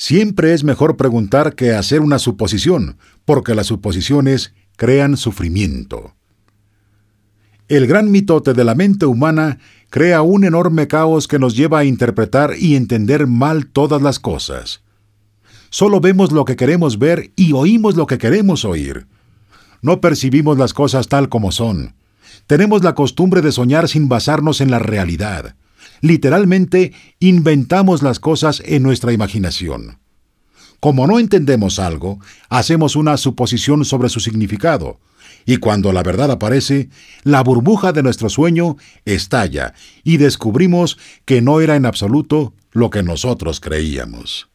Siempre es mejor preguntar que hacer una suposición, porque las suposiciones crean sufrimiento. El gran mitote de la mente humana crea un enorme caos que nos lleva a interpretar y entender mal todas las cosas. Solo vemos lo que queremos ver y oímos lo que queremos oír. No percibimos las cosas tal como son. Tenemos la costumbre de soñar sin basarnos en la realidad. Literalmente, inventamos las cosas en nuestra imaginación. Como no entendemos algo, hacemos una suposición sobre su significado, y cuando la verdad aparece, la burbuja de nuestro sueño estalla y descubrimos que no era en absoluto lo que nosotros creíamos.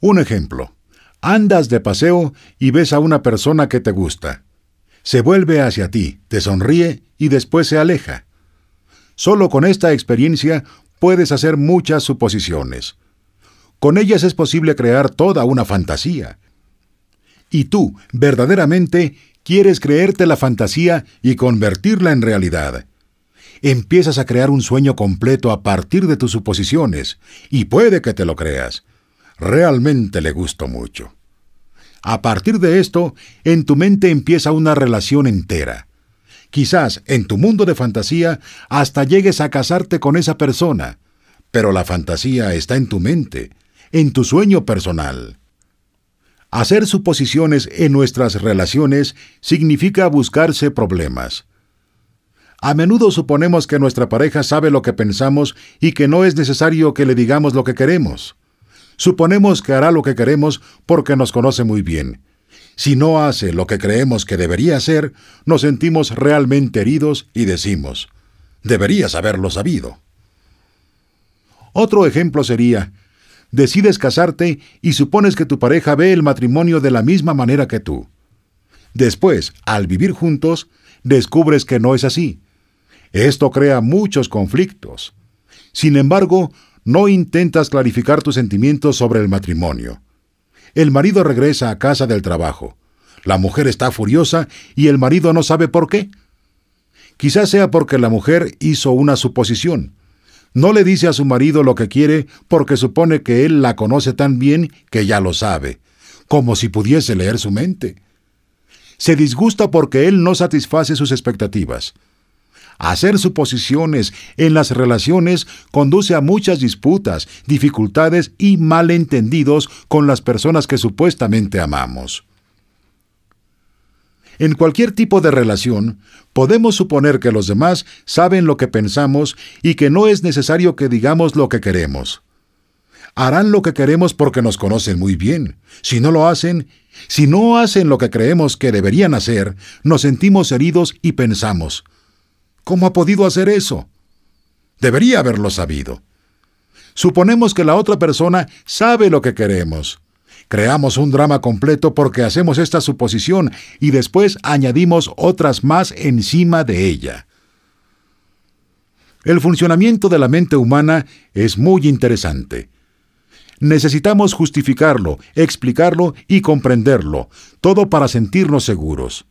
Un ejemplo. Andas de paseo y ves a una persona que te gusta. Se vuelve hacia ti, te sonríe y después se aleja. Solo con esta experiencia puedes hacer muchas suposiciones. Con ellas es posible crear toda una fantasía. Y tú, verdaderamente, quieres creerte la fantasía y convertirla en realidad. Empiezas a crear un sueño completo a partir de tus suposiciones, y puede que te lo creas. Realmente le gusto mucho. A partir de esto, en tu mente empieza una relación entera. Quizás en tu mundo de fantasía hasta llegues a casarte con esa persona, pero la fantasía está en tu mente, en tu sueño personal. Hacer suposiciones en nuestras relaciones significa buscarse problemas. A menudo suponemos que nuestra pareja sabe lo que pensamos y que no es necesario que le digamos lo que queremos. Suponemos que hará lo que queremos porque nos conoce muy bien, si no hace lo que creemos que debería hacer, nos sentimos realmente heridos y decimos, deberías haberlo sabido. Otro ejemplo sería, decides casarte y supones que tu pareja ve el matrimonio de la misma manera que tú. Después, al vivir juntos, descubres que no es así. Esto crea muchos conflictos. Sin embargo, no intentas clarificar tus sentimientos sobre el matrimonio. El marido regresa a casa del trabajo. La mujer está furiosa y el marido no sabe por qué. Quizás sea porque la mujer hizo una suposición. No le dice a su marido lo que quiere porque supone que él la conoce tan bien que ya lo sabe, como si pudiese leer su mente. Se disgusta porque él no satisface sus expectativas. Hacer suposiciones en las relaciones conduce a muchas disputas, dificultades y malentendidos con las personas que supuestamente amamos. En cualquier tipo de relación, podemos suponer que los demás saben lo que pensamos y que no es necesario que digamos lo que queremos. Harán lo que queremos porque nos conocen muy bien. Si no lo hacen, si no hacen lo que creemos que deberían hacer, nos sentimos heridos y pensamos, ¿Cómo ha podido hacer eso? Debería haberlo sabido. Suponemos que la otra persona sabe lo que queremos. Creamos un drama completo porque hacemos esta suposición y después añadimos otras más encima de ella. El funcionamiento de la mente humana es muy interesante. Necesitamos justificarlo, explicarlo y comprenderlo, todo para sentirnos seguros.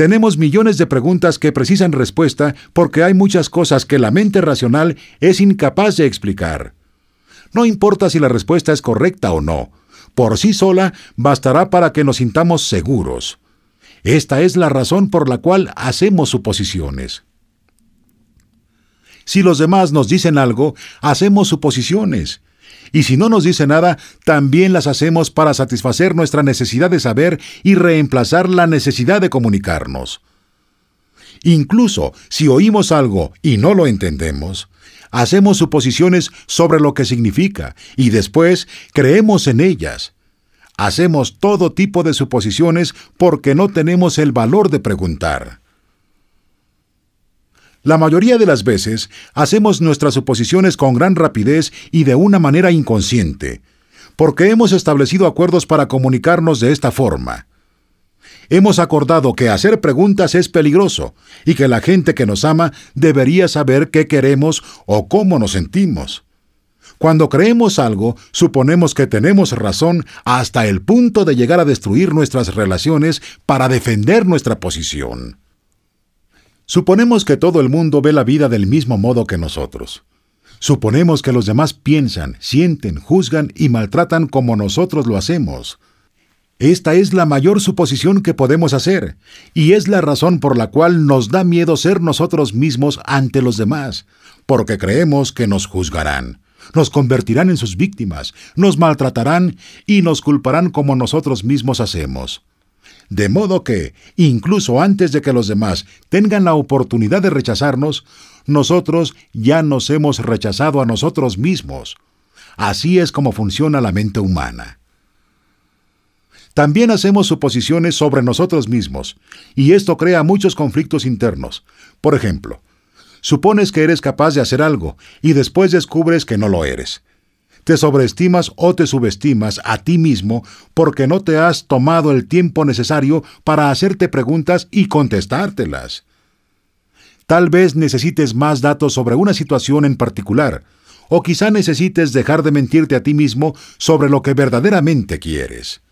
Tenemos millones de preguntas que precisan respuesta porque hay muchas cosas que la mente racional es incapaz de explicar. No importa si la respuesta es correcta o no, por sí sola bastará para que nos sintamos seguros. Esta es la razón por la cual hacemos suposiciones. Si los demás nos dicen algo, hacemos suposiciones. Y si no nos dice nada, también las hacemos para satisfacer nuestra necesidad de saber y reemplazar la necesidad de comunicarnos. Incluso si oímos algo y no lo entendemos, hacemos suposiciones sobre lo que significa y después creemos en ellas. Hacemos todo tipo de suposiciones porque no tenemos el valor de preguntar. La mayoría de las veces hacemos nuestras suposiciones con gran rapidez y de una manera inconsciente, porque hemos establecido acuerdos para comunicarnos de esta forma. Hemos acordado que hacer preguntas es peligroso y que la gente que nos ama debería saber qué queremos o cómo nos sentimos. Cuando creemos algo, suponemos que tenemos razón hasta el punto de llegar a destruir nuestras relaciones para defender nuestra posición. Suponemos que todo el mundo ve la vida del mismo modo que nosotros. Suponemos que los demás piensan, sienten, juzgan y maltratan como nosotros lo hacemos. Esta es la mayor suposición que podemos hacer, y es la razón por la cual nos da miedo ser nosotros mismos ante los demás, porque creemos que nos juzgarán, nos convertirán en sus víctimas, nos maltratarán y nos culparán como nosotros mismos hacemos. De modo que, incluso antes de que los demás tengan la oportunidad de rechazarnos, nosotros ya nos hemos rechazado a nosotros mismos. Así es como funciona la mente humana. También hacemos suposiciones sobre nosotros mismos, y esto crea muchos conflictos internos. Por ejemplo, supones que eres capaz de hacer algo, y después descubres que no lo eres. Te sobreestimas o te subestimas a ti mismo porque no te has tomado el tiempo necesario para hacerte preguntas y contestártelas. Tal vez necesites más datos sobre una situación en particular, o quizá necesites dejar de mentirte a ti mismo sobre lo que verdaderamente quieres.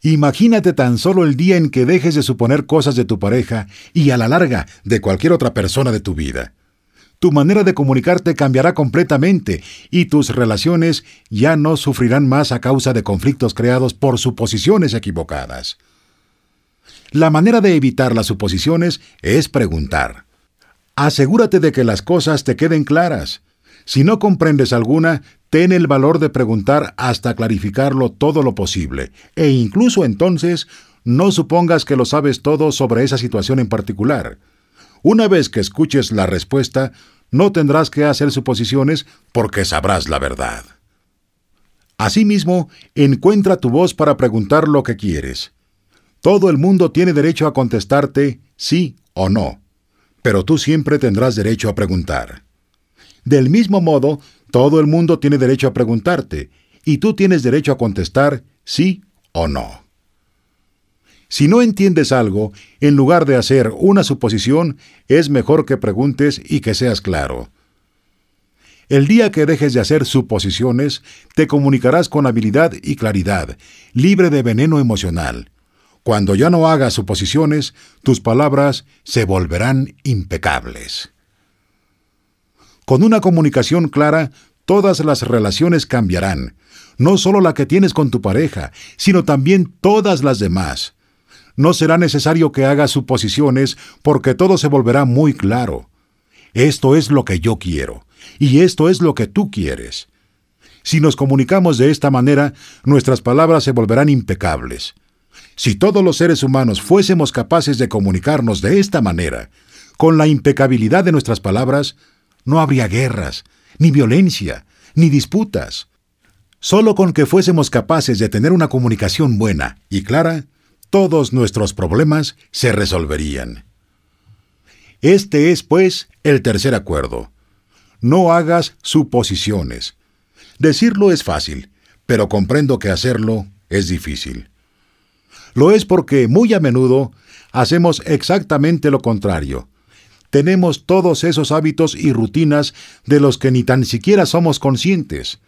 Imagínate tan solo el día en que dejes de suponer cosas de tu pareja y a la larga de cualquier otra persona de tu vida tu manera de comunicarte cambiará completamente y tus relaciones ya no sufrirán más a causa de conflictos creados por suposiciones equivocadas. La manera de evitar las suposiciones es preguntar. Asegúrate de que las cosas te queden claras. Si no comprendes alguna, ten el valor de preguntar hasta clarificarlo todo lo posible, e incluso entonces no supongas que lo sabes todo sobre esa situación en particular. Una vez que escuches la respuesta, no tendrás que hacer suposiciones porque sabrás la verdad. Asimismo, encuentra tu voz para preguntar lo que quieres. Todo el mundo tiene derecho a contestarte sí o no, pero tú siempre tendrás derecho a preguntar. Del mismo modo, todo el mundo tiene derecho a preguntarte, y tú tienes derecho a contestar sí o no. Si no entiendes algo, en lugar de hacer una suposición, es mejor que preguntes y que seas claro. El día que dejes de hacer suposiciones, te comunicarás con habilidad y claridad, libre de veneno emocional. Cuando ya no hagas suposiciones, tus palabras se volverán impecables. Con una comunicación clara, todas las relaciones cambiarán, no solo la que tienes con tu pareja, sino también todas las demás. No será necesario que hagas suposiciones porque todo se volverá muy claro. Esto es lo que yo quiero, y esto es lo que tú quieres. Si nos comunicamos de esta manera, nuestras palabras se volverán impecables. Si todos los seres humanos fuésemos capaces de comunicarnos de esta manera, con la impecabilidad de nuestras palabras, no habría guerras, ni violencia, ni disputas. Solo con que fuésemos capaces de tener una comunicación buena y clara, todos nuestros problemas se resolverían. Este es, pues, el tercer acuerdo. No hagas suposiciones. Decirlo es fácil, pero comprendo que hacerlo es difícil. Lo es porque muy a menudo hacemos exactamente lo contrario. Tenemos todos esos hábitos y rutinas de los que ni tan siquiera somos conscientes.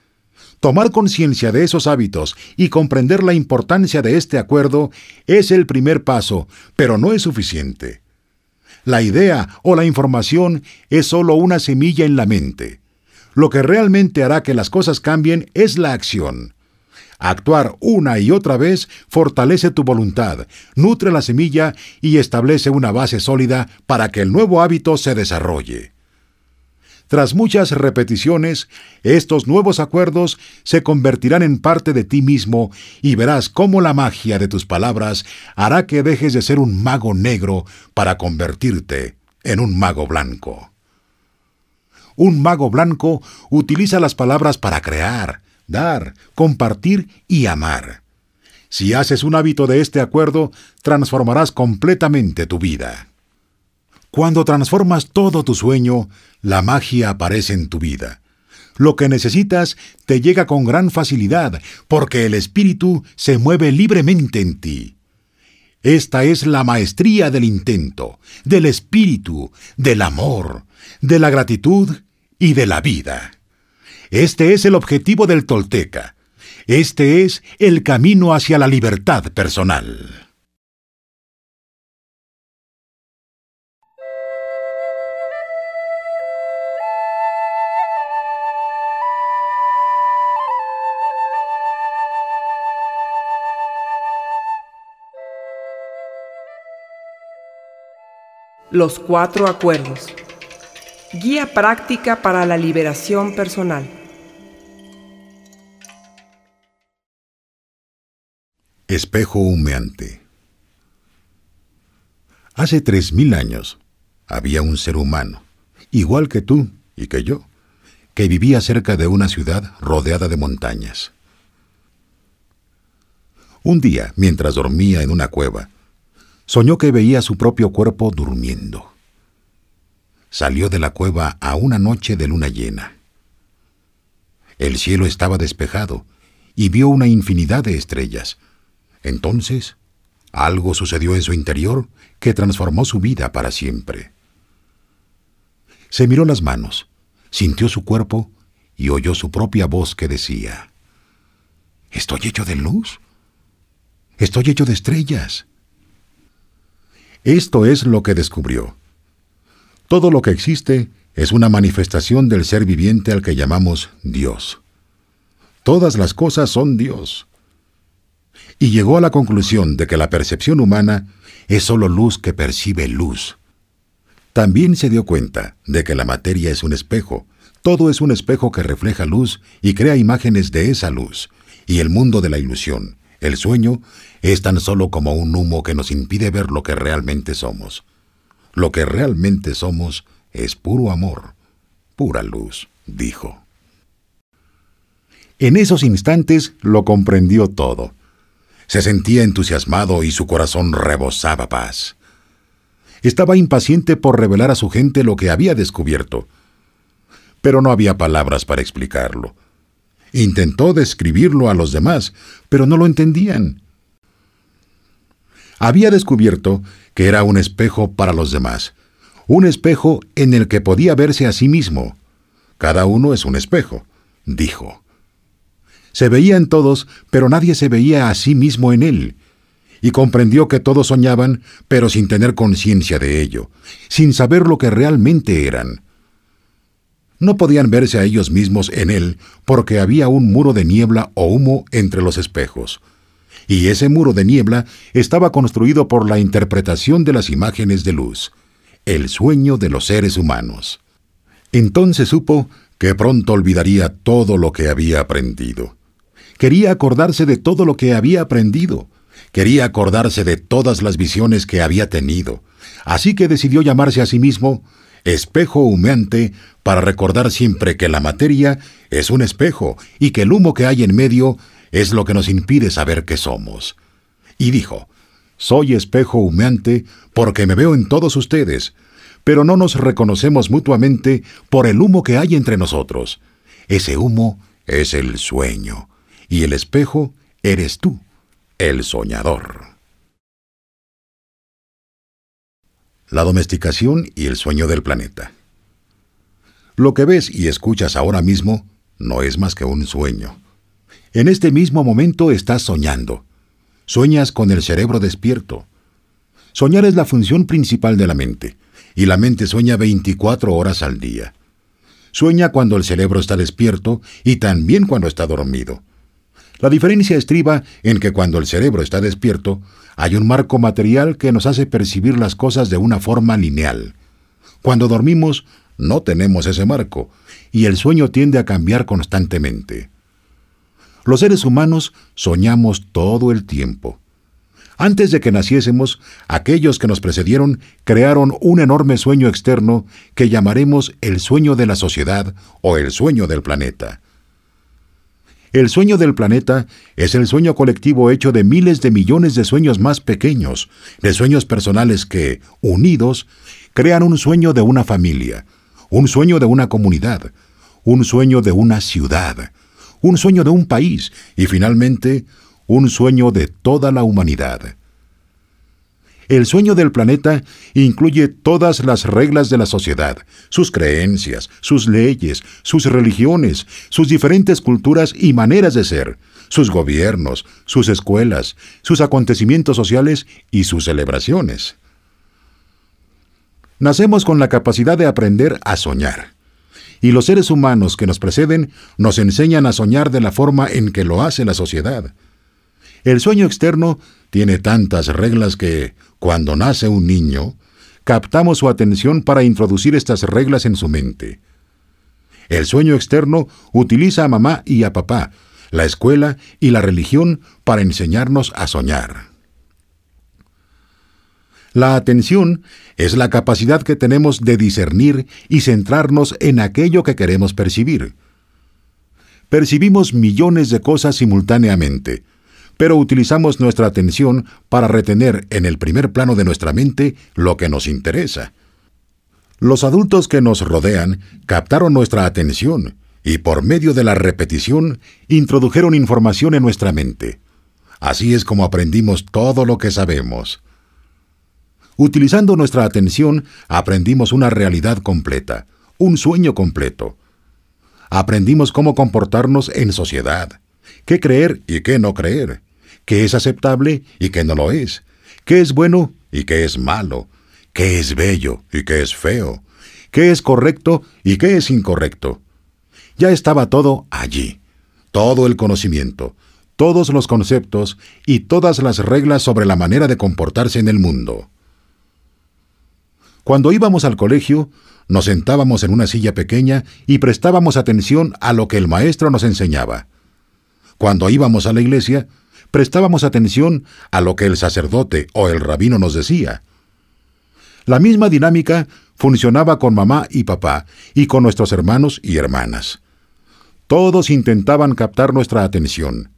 Tomar conciencia de esos hábitos y comprender la importancia de este acuerdo es el primer paso, pero no es suficiente. La idea o la información es solo una semilla en la mente. Lo que realmente hará que las cosas cambien es la acción. Actuar una y otra vez fortalece tu voluntad, nutre la semilla y establece una base sólida para que el nuevo hábito se desarrolle. Tras muchas repeticiones, estos nuevos acuerdos se convertirán en parte de ti mismo y verás cómo la magia de tus palabras hará que dejes de ser un mago negro para convertirte en un mago blanco. Un mago blanco utiliza las palabras para crear, dar, compartir y amar. Si haces un hábito de este acuerdo, transformarás completamente tu vida. Cuando transformas todo tu sueño, la magia aparece en tu vida. Lo que necesitas te llega con gran facilidad, porque el espíritu se mueve libremente en ti. Esta es la maestría del intento, del espíritu, del amor, de la gratitud y de la vida. Este es el objetivo del tolteca. Este es el camino hacia la libertad personal. Los cuatro acuerdos. Guía práctica para la liberación personal. Espejo humeante. Hace tres mil años había un ser humano, igual que tú y que yo, que vivía cerca de una ciudad rodeada de montañas. Un día, mientras dormía en una cueva, soñó que veía su propio cuerpo durmiendo. Salió de la cueva a una noche de luna llena. El cielo estaba despejado y vio una infinidad de estrellas. Entonces, algo sucedió en su interior que transformó su vida para siempre. Se miró las manos, sintió su cuerpo y oyó su propia voz que decía, ¿Estoy hecho de luz? Estoy hecho de estrellas. Esto es lo que descubrió. Todo lo que existe es una manifestación del ser viviente al que llamamos Dios. Todas las cosas son Dios. Y llegó a la conclusión de que la percepción humana es solo luz que percibe luz. También se dio cuenta de que la materia es un espejo, todo es un espejo que refleja luz y crea imágenes de esa luz, y el mundo de la ilusión, el sueño, es tan solo como un humo que nos impide ver lo que realmente somos. Lo que realmente somos es puro amor, pura luz, dijo. En esos instantes lo comprendió todo. Se sentía entusiasmado y su corazón rebosaba paz. Estaba impaciente por revelar a su gente lo que había descubierto, pero no había palabras para explicarlo. Intentó describirlo a los demás, pero no lo entendían. Había descubierto que era un espejo para los demás, un espejo en el que podía verse a sí mismo. Cada uno es un espejo, dijo. Se veía en todos, pero nadie se veía a sí mismo en él, y comprendió que todos soñaban, pero sin tener conciencia de ello, sin saber lo que realmente eran. No podían verse a ellos mismos en él porque había un muro de niebla o humo entre los espejos. Y ese muro de niebla estaba construido por la interpretación de las imágenes de luz, el sueño de los seres humanos. Entonces supo que pronto olvidaría todo lo que había aprendido. Quería acordarse de todo lo que había aprendido. Quería acordarse de todas las visiones que había tenido. Así que decidió llamarse a sí mismo espejo humeante para recordar siempre que la materia es un espejo y que el humo que hay en medio es lo que nos impide saber qué somos. Y dijo, Soy espejo humeante porque me veo en todos ustedes, pero no nos reconocemos mutuamente por el humo que hay entre nosotros. Ese humo es el sueño, y el espejo eres tú, el soñador. La domesticación y el sueño del planeta. Lo que ves y escuchas ahora mismo no es más que un sueño. En este mismo momento estás soñando. Sueñas con el cerebro despierto. Soñar es la función principal de la mente, y la mente sueña 24 horas al día. Sueña cuando el cerebro está despierto y también cuando está dormido. La diferencia estriba en que cuando el cerebro está despierto, hay un marco material que nos hace percibir las cosas de una forma lineal. Cuando dormimos, no tenemos ese marco, y el sueño tiende a cambiar constantemente. Los seres humanos soñamos todo el tiempo. Antes de que naciésemos, aquellos que nos precedieron crearon un enorme sueño externo que llamaremos el sueño de la sociedad o el sueño del planeta. El sueño del planeta es el sueño colectivo hecho de miles de millones de sueños más pequeños, de sueños personales que, unidos, crean un sueño de una familia, un sueño de una comunidad, un sueño de una ciudad, un sueño de un país y finalmente un sueño de toda la humanidad. El sueño del planeta incluye todas las reglas de la sociedad, sus creencias, sus leyes, sus religiones, sus diferentes culturas y maneras de ser, sus gobiernos, sus escuelas, sus acontecimientos sociales y sus celebraciones. Nacemos con la capacidad de aprender a soñar. Y los seres humanos que nos preceden nos enseñan a soñar de la forma en que lo hace la sociedad. El sueño externo tiene tantas reglas que, cuando nace un niño, captamos su atención para introducir estas reglas en su mente. El sueño externo utiliza a mamá y a papá, la escuela y la religión para enseñarnos a soñar. La atención es la capacidad que tenemos de discernir y centrarnos en aquello que queremos percibir. Percibimos millones de cosas simultáneamente, pero utilizamos nuestra atención para retener en el primer plano de nuestra mente lo que nos interesa. Los adultos que nos rodean captaron nuestra atención y por medio de la repetición introdujeron información en nuestra mente. Así es como aprendimos todo lo que sabemos. Utilizando nuestra atención, aprendimos una realidad completa, un sueño completo. Aprendimos cómo comportarnos en sociedad, qué creer y qué no creer, qué es aceptable y qué no lo es, qué es bueno y qué es malo, qué es bello y qué es feo, qué es correcto y qué es incorrecto. Ya estaba todo allí, todo el conocimiento, todos los conceptos y todas las reglas sobre la manera de comportarse en el mundo. Cuando íbamos al colegio, nos sentábamos en una silla pequeña y prestábamos atención a lo que el maestro nos enseñaba. Cuando íbamos a la iglesia, prestábamos atención a lo que el sacerdote o el rabino nos decía. La misma dinámica funcionaba con mamá y papá y con nuestros hermanos y hermanas. Todos intentaban captar nuestra atención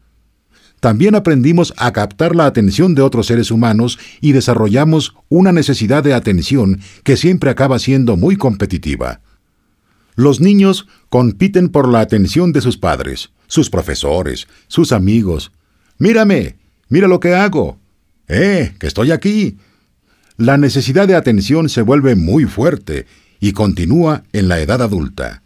también aprendimos a captar la atención de otros seres humanos y desarrollamos una necesidad de atención que siempre acaba siendo muy competitiva. Los niños compiten por la atención de sus padres, sus profesores, sus amigos. Mírame, mira lo que hago. Eh, que estoy aquí. La necesidad de atención se vuelve muy fuerte y continúa en la edad adulta.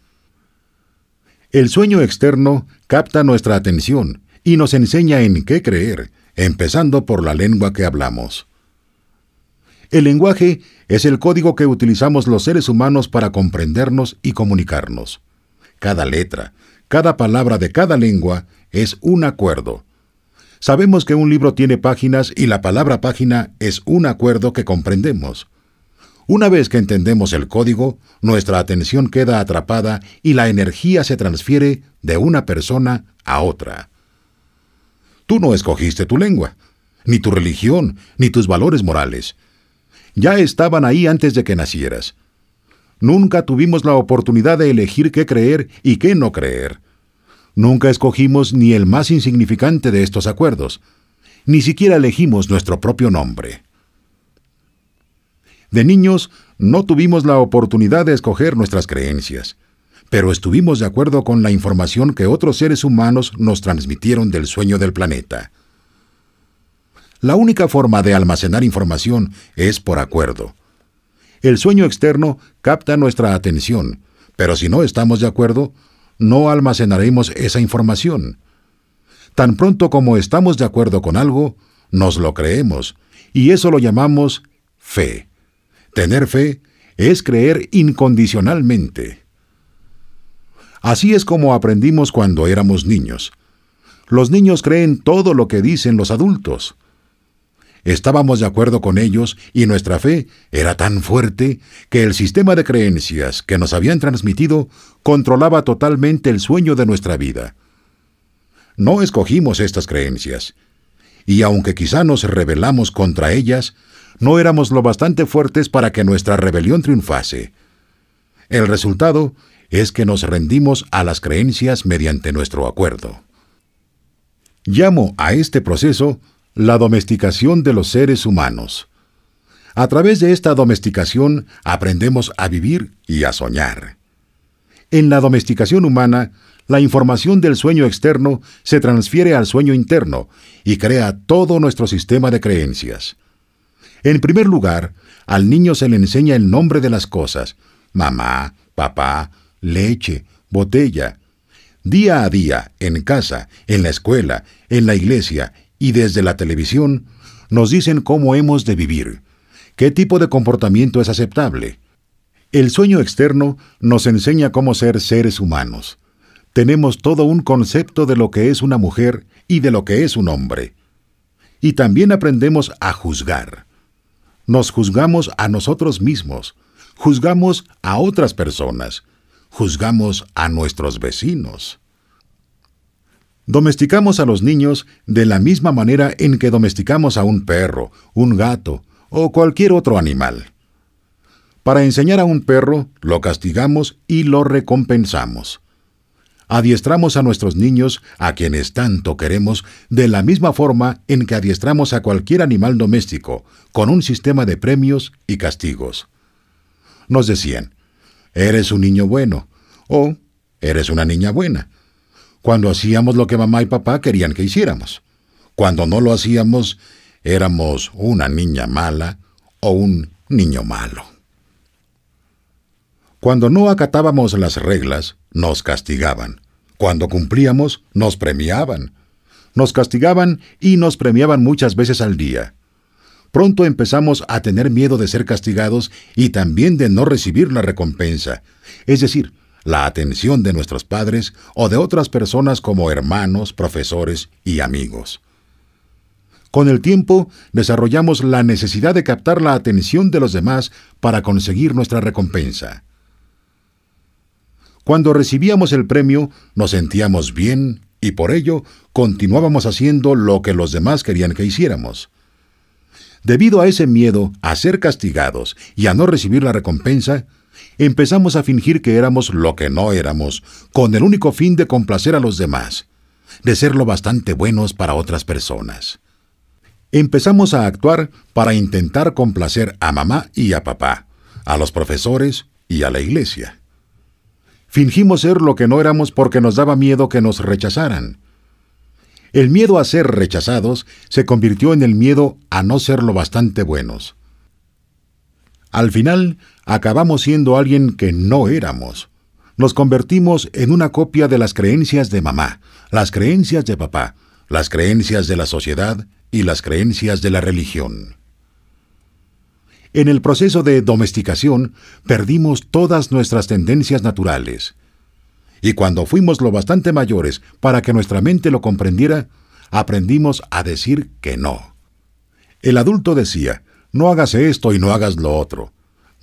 El sueño externo capta nuestra atención y nos enseña en qué creer, empezando por la lengua que hablamos. El lenguaje es el código que utilizamos los seres humanos para comprendernos y comunicarnos. Cada letra, cada palabra de cada lengua es un acuerdo. Sabemos que un libro tiene páginas y la palabra página es un acuerdo que comprendemos. Una vez que entendemos el código, nuestra atención queda atrapada y la energía se transfiere de una persona a otra. Tú no escogiste tu lengua, ni tu religión, ni tus valores morales. Ya estaban ahí antes de que nacieras. Nunca tuvimos la oportunidad de elegir qué creer y qué no creer. Nunca escogimos ni el más insignificante de estos acuerdos. Ni siquiera elegimos nuestro propio nombre. De niños no tuvimos la oportunidad de escoger nuestras creencias pero estuvimos de acuerdo con la información que otros seres humanos nos transmitieron del sueño del planeta. La única forma de almacenar información es por acuerdo. El sueño externo capta nuestra atención, pero si no estamos de acuerdo, no almacenaremos esa información. Tan pronto como estamos de acuerdo con algo, nos lo creemos, y eso lo llamamos fe. Tener fe es creer incondicionalmente. Así es como aprendimos cuando éramos niños. Los niños creen todo lo que dicen los adultos. Estábamos de acuerdo con ellos y nuestra fe era tan fuerte que el sistema de creencias que nos habían transmitido controlaba totalmente el sueño de nuestra vida. No escogimos estas creencias, y aunque quizá nos rebelamos contra ellas, no éramos lo bastante fuertes para que nuestra rebelión triunfase. El resultado es que nos rendimos a las creencias mediante nuestro acuerdo. Llamo a este proceso la domesticación de los seres humanos. A través de esta domesticación aprendemos a vivir y a soñar. En la domesticación humana, la información del sueño externo se transfiere al sueño interno y crea todo nuestro sistema de creencias. En primer lugar, al niño se le enseña el nombre de las cosas, mamá, papá, leche, botella. Día a día, en casa, en la escuela, en la iglesia y desde la televisión, nos dicen cómo hemos de vivir, qué tipo de comportamiento es aceptable. El sueño externo nos enseña cómo ser seres humanos. Tenemos todo un concepto de lo que es una mujer y de lo que es un hombre. Y también aprendemos a juzgar. nos juzgamos a nosotros mismos, juzgamos a otras personas, juzgamos a nuestros vecinos. Domesticamos a los niños de la misma manera en que domesticamos a un perro, un gato o cualquier otro animal. Para enseñar a un perro, lo castigamos y lo recompensamos. Adiestramos a nuestros niños, a quienes tanto queremos, de la misma forma en que adiestramos a cualquier animal doméstico, con un sistema de premios y castigos. Nos decían, eres un niño bueno, o eres una niña buena, cuando hacíamos lo que mamá y papá querían que hiciéramos. Cuando no lo hacíamos, éramos una niña mala o un niño malo. Cuando no acatábamos las reglas, nos castigaban. Cuando cumplíamos, nos premiaban. Nos castigaban y nos premiaban muchas veces al día. Pronto empezamos a tener miedo de ser castigados y también de no recibir la recompensa, es decir, la atención de nuestros padres o de otras personas como hermanos, profesores y amigos. Con el tiempo, desarrollamos la necesidad de captar la atención de los demás para conseguir nuestra recompensa. Cuando recibíamos el premio, nos sentíamos bien y por ello continuábamos haciendo lo que los demás querían que hiciéramos. Debido a ese miedo a ser castigados y a no recibir la recompensa, empezamos a fingir que éramos lo que no éramos, con el único fin de complacer a los demás, de ser lo bastante buenos para otras personas. Empezamos a actuar para intentar complacer a mamá y a papá, a los profesores y a la iglesia. Fingimos ser lo que no éramos porque nos daba miedo que nos rechazaran. El miedo a ser rechazados se convirtió en el miedo a no ser lo bastante buenos. Al final, acabamos siendo alguien que no éramos. Nos convertimos en una copia de las creencias de mamá, las creencias de papá, las creencias de la sociedad y las creencias de la religión. En el proceso de domesticación perdimos todas nuestras tendencias naturales. Y cuando fuimos lo bastante mayores para que nuestra mente lo comprendiera, aprendimos a decir que no. El adulto decía, no hagas esto y no hagas lo otro.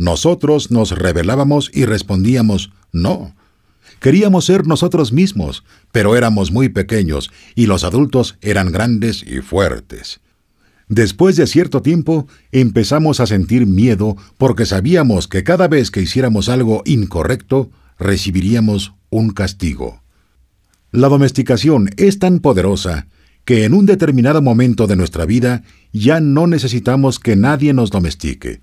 Nosotros nos rebelábamos y respondíamos, no. Queríamos ser nosotros mismos, pero éramos muy pequeños y los adultos eran grandes y fuertes. Después de cierto tiempo, empezamos a sentir miedo porque sabíamos que cada vez que hiciéramos algo incorrecto, recibiríamos un castigo. La domesticación es tan poderosa que en un determinado momento de nuestra vida ya no necesitamos que nadie nos domestique.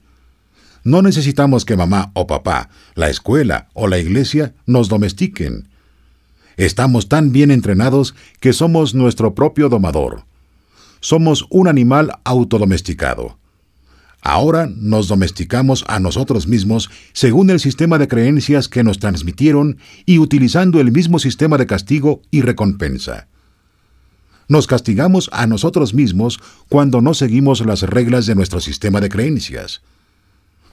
No necesitamos que mamá o papá, la escuela o la iglesia nos domestiquen. Estamos tan bien entrenados que somos nuestro propio domador somos un animal autodomesticado. Ahora nos domesticamos a nosotros mismos según el sistema de creencias que nos transmitieron y utilizando el mismo sistema de castigo y recompensa. Nos castigamos a nosotros mismos cuando no seguimos las reglas de nuestro sistema de creencias.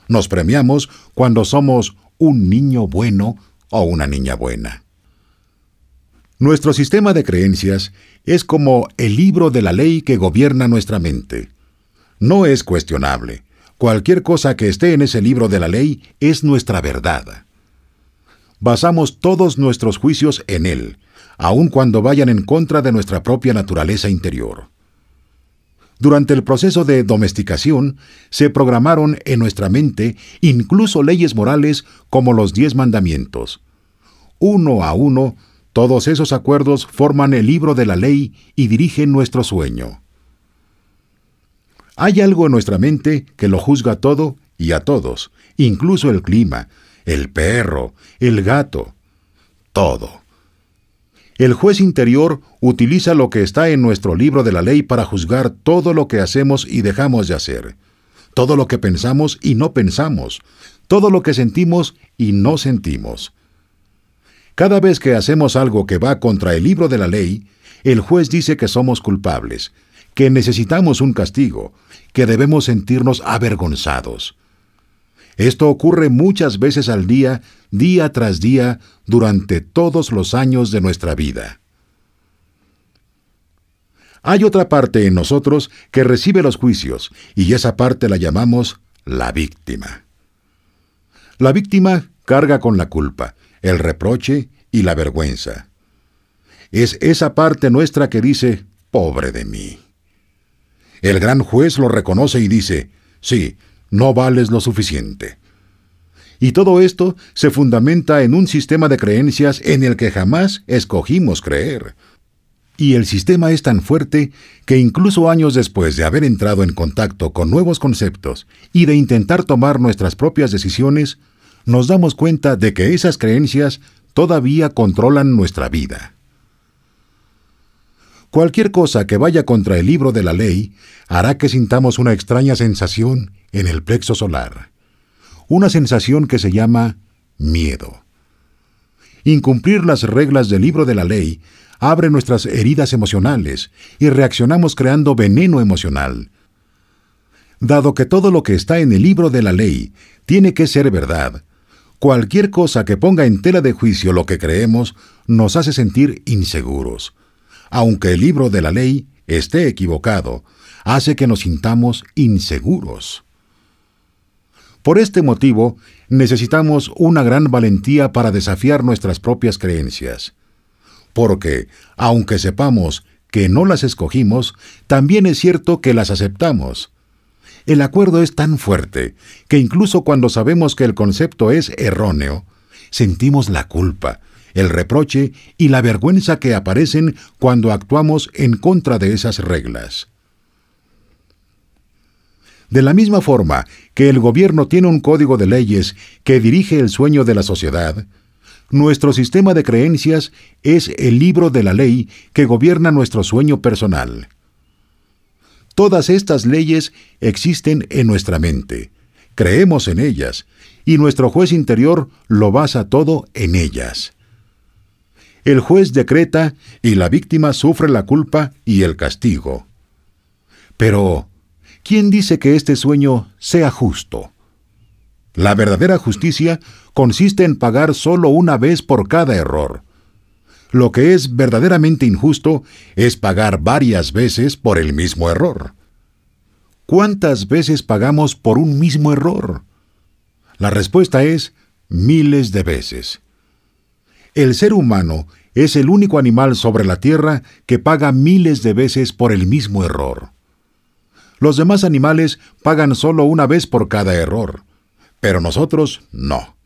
Nos premiamos cuando somos un niño bueno o una niña buena. Nuestro sistema de creencias es como el libro de la ley que gobierna nuestra mente. No es cuestionable. Cualquier cosa que esté en ese libro de la ley es nuestra verdad. Basamos todos nuestros juicios en él, aun cuando vayan en contra de nuestra propia naturaleza interior. Durante el proceso de domesticación, se programaron en nuestra mente incluso leyes morales como los diez mandamientos. Uno a uno, todos esos acuerdos forman el libro de la ley y dirigen nuestro sueño. Hay algo en nuestra mente que lo juzga todo y a todos, incluso el clima, el perro, el gato, todo. El juez interior utiliza lo que está en nuestro libro de la ley para juzgar todo lo que hacemos y dejamos de hacer, todo lo que pensamos y no pensamos, todo lo que sentimos y no sentimos. Cada vez que hacemos algo que va contra el libro de la ley, el juez dice que somos culpables, que necesitamos un castigo, que debemos sentirnos avergonzados. Esto ocurre muchas veces al día, día tras día, durante todos los años de nuestra vida. Hay otra parte en nosotros que recibe los juicios, y esa parte la llamamos la víctima. La víctima carga con la culpa, el reproche y la vergüenza. Es esa parte nuestra que dice, pobre de mí. El gran juez lo reconoce y dice, sí, no vales lo suficiente. Y todo esto se fundamenta en un sistema de creencias en el que jamás escogimos creer. Y el sistema es tan fuerte que incluso años después de haber entrado en contacto con nuevos conceptos y de intentar tomar nuestras propias decisiones, nos damos cuenta de que esas creencias todavía controlan nuestra vida. Cualquier cosa que vaya contra el libro de la ley hará que sintamos una extraña sensación en el plexo solar, una sensación que se llama miedo. Incumplir las reglas del libro de la ley abre nuestras heridas emocionales y reaccionamos creando veneno emocional. Dado que todo lo que está en el libro de la ley tiene que ser verdad, cualquier cosa que ponga en tela de juicio lo que creemos nos hace sentir inseguros. Aunque el libro de la ley esté equivocado, hace que nos sintamos inseguros. Por este motivo, necesitamos una gran valentía para desafiar nuestras propias creencias porque, aunque sepamos que no las escogimos, también es cierto que las aceptamos. El acuerdo es tan fuerte que incluso cuando sabemos que el concepto es erróneo, sentimos la culpa, el reproche y la vergüenza que aparecen cuando actuamos en contra de esas reglas. De la misma forma que el gobierno tiene un código de leyes que dirige el sueño de la sociedad, nuestro sistema de creencias es el libro de la ley que gobierna nuestro sueño personal. Todas estas leyes existen en nuestra mente, creemos en ellas, y nuestro juez interior lo basa todo en ellas. El juez decreta y la víctima sufre la culpa y el castigo. Pero, ¿quién dice que este sueño sea justo? La verdadera justicia consiste en pagar solo una vez por cada error. Lo que es verdaderamente injusto es pagar varias veces por el mismo error. ¿Cuántas veces pagamos por un mismo error? La respuesta es miles de veces. El ser humano es el único animal sobre la Tierra que paga miles de veces por el mismo error. Los demás animales pagan solo una vez por cada error. Pero nosotros no.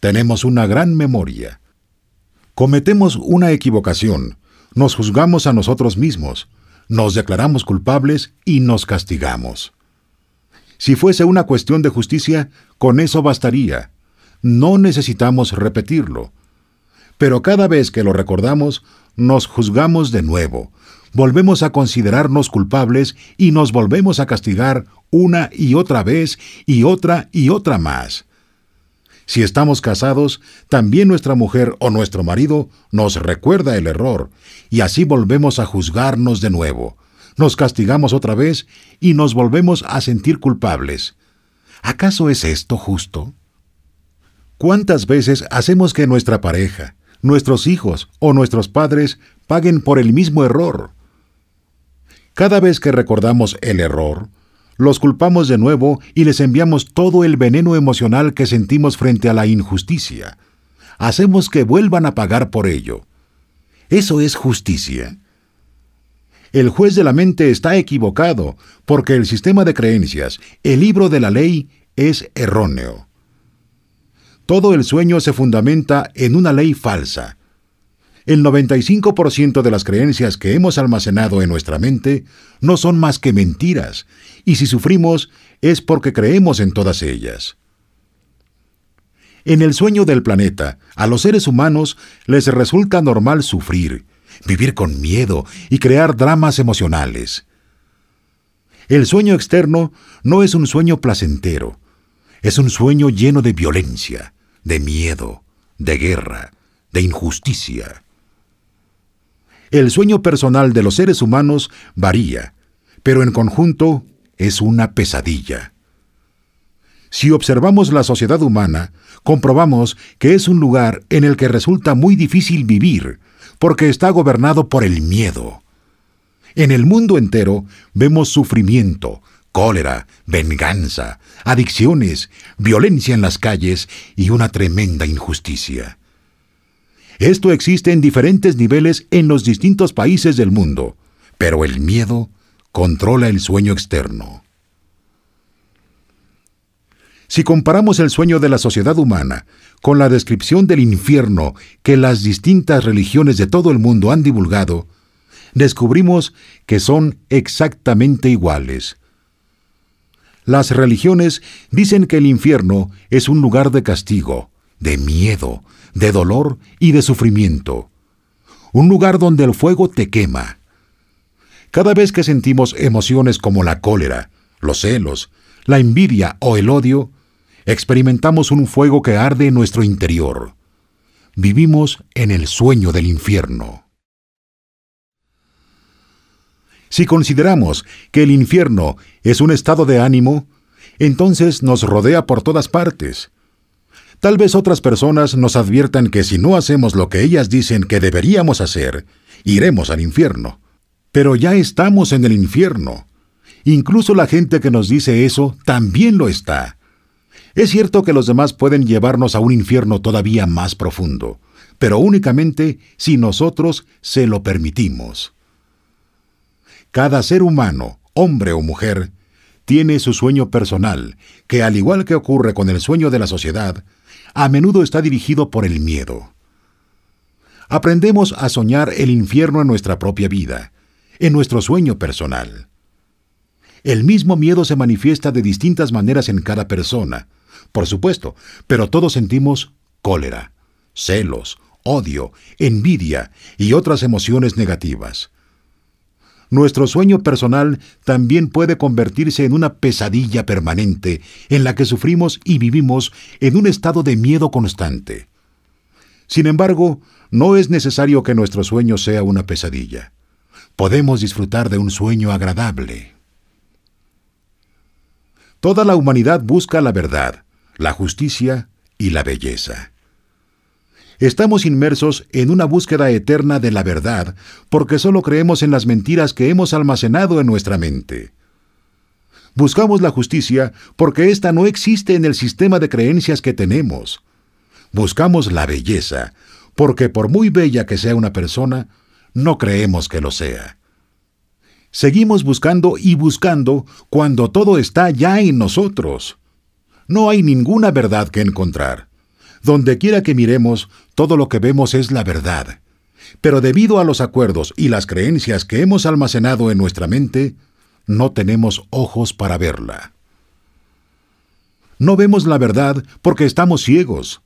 Tenemos una gran memoria. Cometemos una equivocación, nos juzgamos a nosotros mismos, nos declaramos culpables y nos castigamos. Si fuese una cuestión de justicia, con eso bastaría. No necesitamos repetirlo. Pero cada vez que lo recordamos, nos juzgamos de nuevo, volvemos a considerarnos culpables y nos volvemos a castigar una y otra vez y otra y otra más. Si estamos casados, también nuestra mujer o nuestro marido nos recuerda el error, y así volvemos a juzgarnos de nuevo. Nos castigamos otra vez y nos volvemos a sentir culpables. ¿Acaso es esto justo? ¿Cuántas veces hacemos que nuestra pareja, nuestros hijos o nuestros padres paguen por el mismo error? Cada vez que recordamos el error, los culpamos de nuevo y les enviamos todo el veneno emocional que sentimos frente a la injusticia. Hacemos que vuelvan a pagar por ello. ¿Eso es justicia? El juez de la mente está equivocado porque el sistema de creencias, el libro de la ley, es erróneo. Todo el sueño se fundamenta en una ley falsa, el 95% de las creencias que hemos almacenado en nuestra mente no son más que mentiras, y si sufrimos es porque creemos en todas ellas. En el sueño del planeta, a los seres humanos les resulta normal sufrir, vivir con miedo y crear dramas emocionales. El sueño externo no es un sueño placentero, es un sueño lleno de violencia, de miedo, de guerra, de injusticia. El sueño personal de los seres humanos varía, pero en conjunto es una pesadilla. Si observamos la sociedad humana, comprobamos que es un lugar en el que resulta muy difícil vivir, porque está gobernado por el miedo. En el mundo entero vemos sufrimiento, cólera, venganza, adicciones, violencia en las calles y una tremenda injusticia. Esto existe en diferentes niveles en los distintos países del mundo, pero el miedo controla el sueño externo. Si comparamos el sueño de la sociedad humana con la descripción del infierno que las distintas religiones de todo el mundo han divulgado, descubrimos que son exactamente iguales. Las religiones dicen que el infierno es un lugar de castigo, de miedo, de dolor y de sufrimiento. Un lugar donde el fuego te quema. Cada vez que sentimos emociones como la cólera, los celos, la envidia o el odio, experimentamos un fuego que arde en nuestro interior. Vivimos en el sueño del infierno. Si consideramos que el infierno es un estado de ánimo, entonces nos rodea por todas partes. Tal vez otras personas nos adviertan que si no hacemos lo que ellas dicen que deberíamos hacer, iremos al infierno. Pero ya estamos en el infierno. Incluso la gente que nos dice eso también lo está. Es cierto que los demás pueden llevarnos a un infierno todavía más profundo, pero únicamente si nosotros se lo permitimos. Cada ser humano, hombre o mujer, tiene su sueño personal, que al igual que ocurre con el sueño de la sociedad, a menudo está dirigido por el miedo. Aprendemos a soñar el infierno en nuestra propia vida, en nuestro sueño personal. El mismo miedo se manifiesta de distintas maneras en cada persona, por supuesto, pero todos sentimos cólera, celos, odio, envidia y otras emociones negativas nuestro sueño personal también puede convertirse en una pesadilla permanente en la que sufrimos y vivimos en un estado de miedo constante. Sin embargo, no es necesario que nuestro sueño sea una pesadilla. Podemos disfrutar de un sueño agradable. Toda la humanidad busca la verdad, la justicia y la belleza. Estamos inmersos en una búsqueda eterna de la verdad porque solo creemos en las mentiras que hemos almacenado en nuestra mente. Buscamos la justicia porque ésta no existe en el sistema de creencias que tenemos. Buscamos la belleza porque por muy bella que sea una persona, no creemos que lo sea. Seguimos buscando y buscando cuando todo está ya en nosotros. No hay ninguna verdad que encontrar. Donde quiera que miremos, todo lo que vemos es la verdad. Pero debido a los acuerdos y las creencias que hemos almacenado en nuestra mente, no tenemos ojos para verla. No vemos la verdad porque estamos ciegos.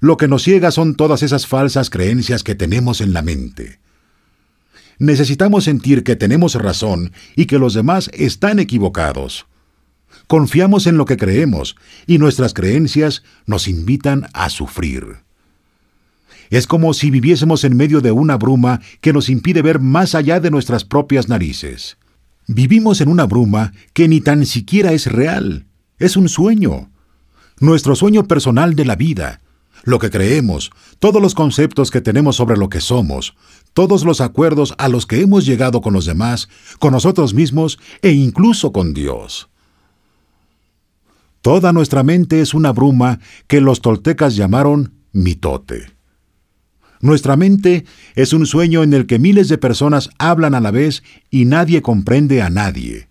Lo que nos ciega son todas esas falsas creencias que tenemos en la mente. Necesitamos sentir que tenemos razón y que los demás están equivocados. Confiamos en lo que creemos y nuestras creencias nos invitan a sufrir. Es como si viviésemos en medio de una bruma que nos impide ver más allá de nuestras propias narices. Vivimos en una bruma que ni tan siquiera es real, es un sueño. Nuestro sueño personal de la vida, lo que creemos, todos los conceptos que tenemos sobre lo que somos, todos los acuerdos a los que hemos llegado con los demás, con nosotros mismos e incluso con Dios. Toda nuestra mente es una bruma que los toltecas llamaron mitote. Nuestra mente es un sueño en el que miles de personas hablan a la vez y nadie comprende a nadie.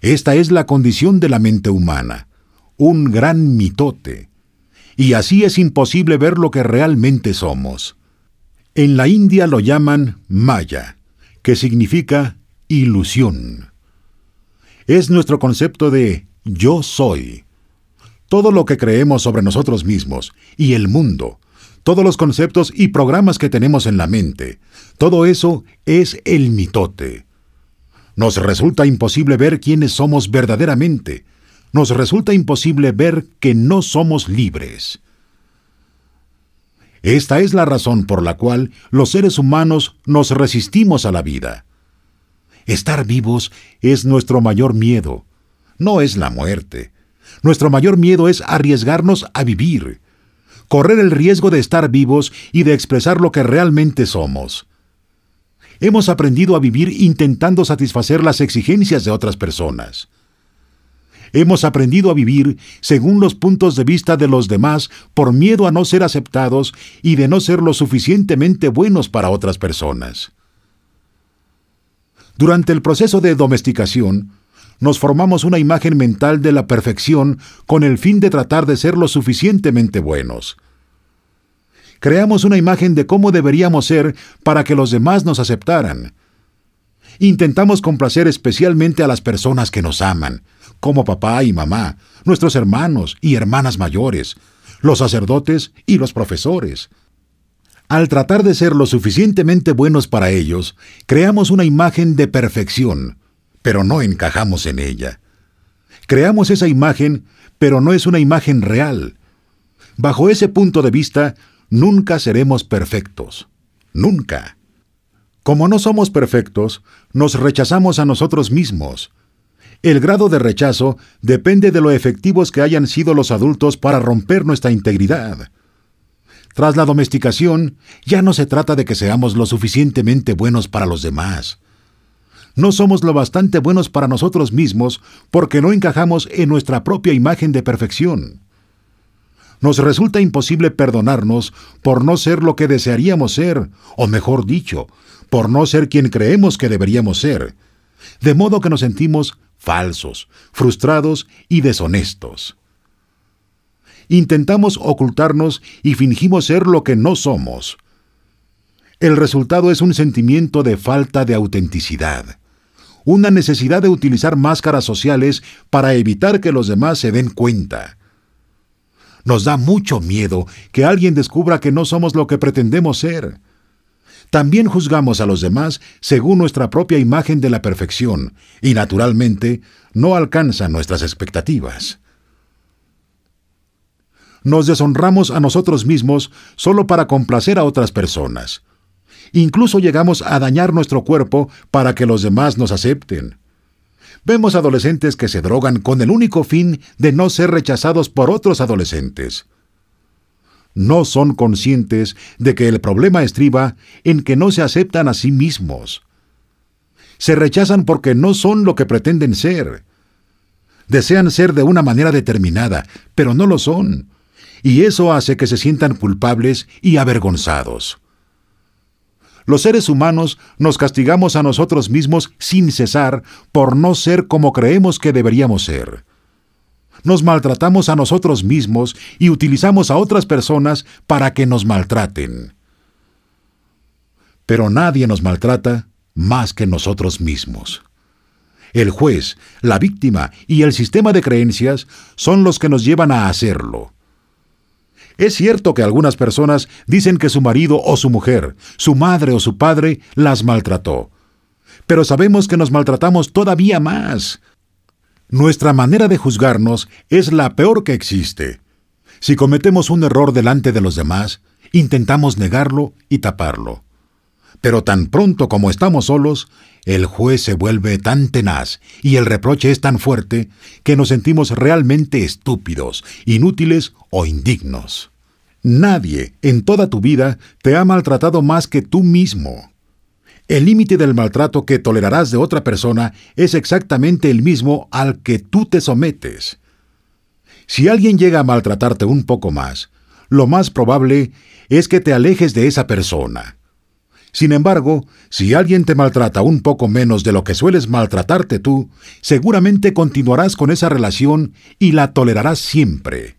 Esta es la condición de la mente humana, un gran mitote. Y así es imposible ver lo que realmente somos. En la India lo llaman Maya, que significa ilusión. Es nuestro concepto de yo soy. Todo lo que creemos sobre nosotros mismos y el mundo, todos los conceptos y programas que tenemos en la mente, todo eso es el mitote. Nos resulta imposible ver quiénes somos verdaderamente. Nos resulta imposible ver que no somos libres. Esta es la razón por la cual los seres humanos nos resistimos a la vida. Estar vivos es nuestro mayor miedo, no es la muerte. Nuestro mayor miedo es arriesgarnos a vivir, correr el riesgo de estar vivos y de expresar lo que realmente somos. Hemos aprendido a vivir intentando satisfacer las exigencias de otras personas. Hemos aprendido a vivir según los puntos de vista de los demás por miedo a no ser aceptados y de no ser lo suficientemente buenos para otras personas. Durante el proceso de domesticación, nos formamos una imagen mental de la perfección con el fin de tratar de ser lo suficientemente buenos. Creamos una imagen de cómo deberíamos ser para que los demás nos aceptaran. Intentamos complacer especialmente a las personas que nos aman, como papá y mamá, nuestros hermanos y hermanas mayores, los sacerdotes y los profesores. Al tratar de ser lo suficientemente buenos para ellos, creamos una imagen de perfección, pero no encajamos en ella. Creamos esa imagen, pero no es una imagen real. Bajo ese punto de vista, nunca seremos perfectos. Nunca. Como no somos perfectos, nos rechazamos a nosotros mismos, el grado de rechazo depende de lo efectivos que hayan sido los adultos para romper nuestra integridad. Tras la domesticación, ya no se trata de que seamos lo suficientemente buenos para los demás. No somos lo bastante buenos para nosotros mismos porque no encajamos en nuestra propia imagen de perfección. Nos resulta imposible perdonarnos por no ser lo que desearíamos ser, o mejor dicho, por no ser quien creemos que deberíamos ser, de modo que nos sentimos falsos, frustrados y deshonestos. Intentamos ocultarnos y fingimos ser lo que no somos. El resultado es un sentimiento de falta de autenticidad, una necesidad de utilizar máscaras sociales para evitar que los demás se den cuenta. Nos da mucho miedo que alguien descubra que no somos lo que pretendemos ser. También juzgamos a los demás según nuestra propia imagen de la perfección y, naturalmente, no alcanzan nuestras expectativas. Nos deshonramos a nosotros mismos solo para complacer a otras personas. Incluso llegamos a dañar nuestro cuerpo para que los demás nos acepten. Vemos adolescentes que se drogan con el único fin de no ser rechazados por otros adolescentes no son conscientes de que el problema estriba en que no se aceptan a sí mismos. Se rechazan porque no son lo que pretenden ser. Desean ser de una manera determinada, pero no lo son, y eso hace que se sientan culpables y avergonzados. Los seres humanos nos castigamos a nosotros mismos sin cesar por no ser como creemos que deberíamos ser nos maltratamos a nosotros mismos y utilizamos a otras personas para que nos maltraten. Pero nadie nos maltrata más que nosotros mismos. El juez, la víctima y el sistema de creencias son los que nos llevan a hacerlo. Es cierto que algunas personas dicen que su marido o su mujer, su madre o su padre las maltrató, pero sabemos que nos maltratamos todavía más nuestra manera de juzgarnos es la peor que existe. Si cometemos un error delante de los demás, intentamos negarlo y taparlo. Pero tan pronto como estamos solos, el juez se vuelve tan tenaz y el reproche es tan fuerte que nos sentimos realmente estúpidos, inútiles o indignos. Nadie en toda tu vida te ha maltratado más que tú mismo. El límite del maltrato que tolerarás de otra persona es exactamente el mismo al que tú te sometes. Si alguien llega a maltratarte un poco más, lo más probable es que te alejes de esa persona. Sin embargo, si alguien te maltrata un poco menos de lo que sueles maltratarte tú, seguramente continuarás con esa relación y la tolerarás siempre.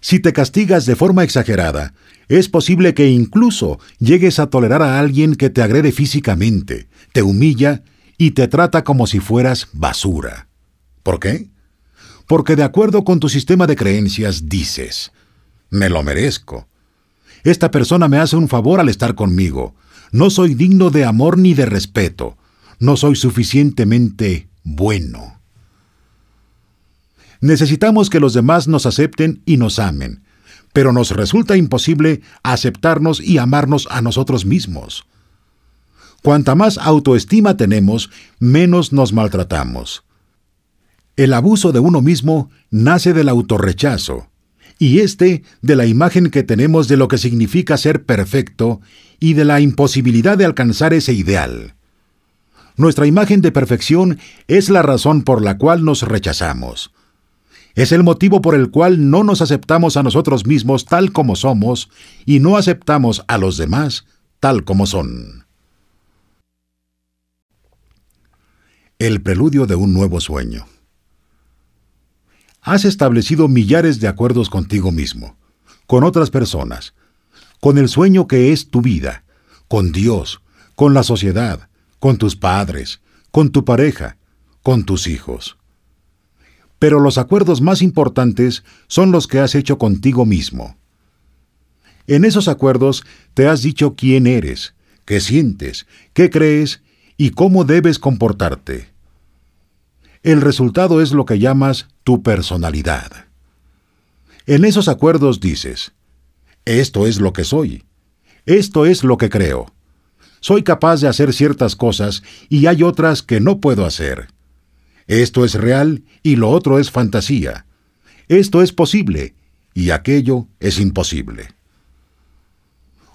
Si te castigas de forma exagerada, es posible que incluso llegues a tolerar a alguien que te agrede físicamente, te humilla y te trata como si fueras basura. ¿Por qué? Porque de acuerdo con tu sistema de creencias dices, me lo merezco. Esta persona me hace un favor al estar conmigo. No soy digno de amor ni de respeto. No soy suficientemente bueno. Necesitamos que los demás nos acepten y nos amen, pero nos resulta imposible aceptarnos y amarnos a nosotros mismos. Cuanta más autoestima tenemos, menos nos maltratamos. El abuso de uno mismo nace del autorrechazo, y este de la imagen que tenemos de lo que significa ser perfecto y de la imposibilidad de alcanzar ese ideal. Nuestra imagen de perfección es la razón por la cual nos rechazamos. Es el motivo por el cual no nos aceptamos a nosotros mismos tal como somos y no aceptamos a los demás tal como son. El preludio de un nuevo sueño. Has establecido millares de acuerdos contigo mismo, con otras personas, con el sueño que es tu vida, con Dios, con la sociedad, con tus padres, con tu pareja, con tus hijos. Pero los acuerdos más importantes son los que has hecho contigo mismo. En esos acuerdos te has dicho quién eres, qué sientes, qué crees y cómo debes comportarte. El resultado es lo que llamas tu personalidad. En esos acuerdos dices, esto es lo que soy, esto es lo que creo. Soy capaz de hacer ciertas cosas y hay otras que no puedo hacer. Esto es real y lo otro es fantasía. Esto es posible y aquello es imposible.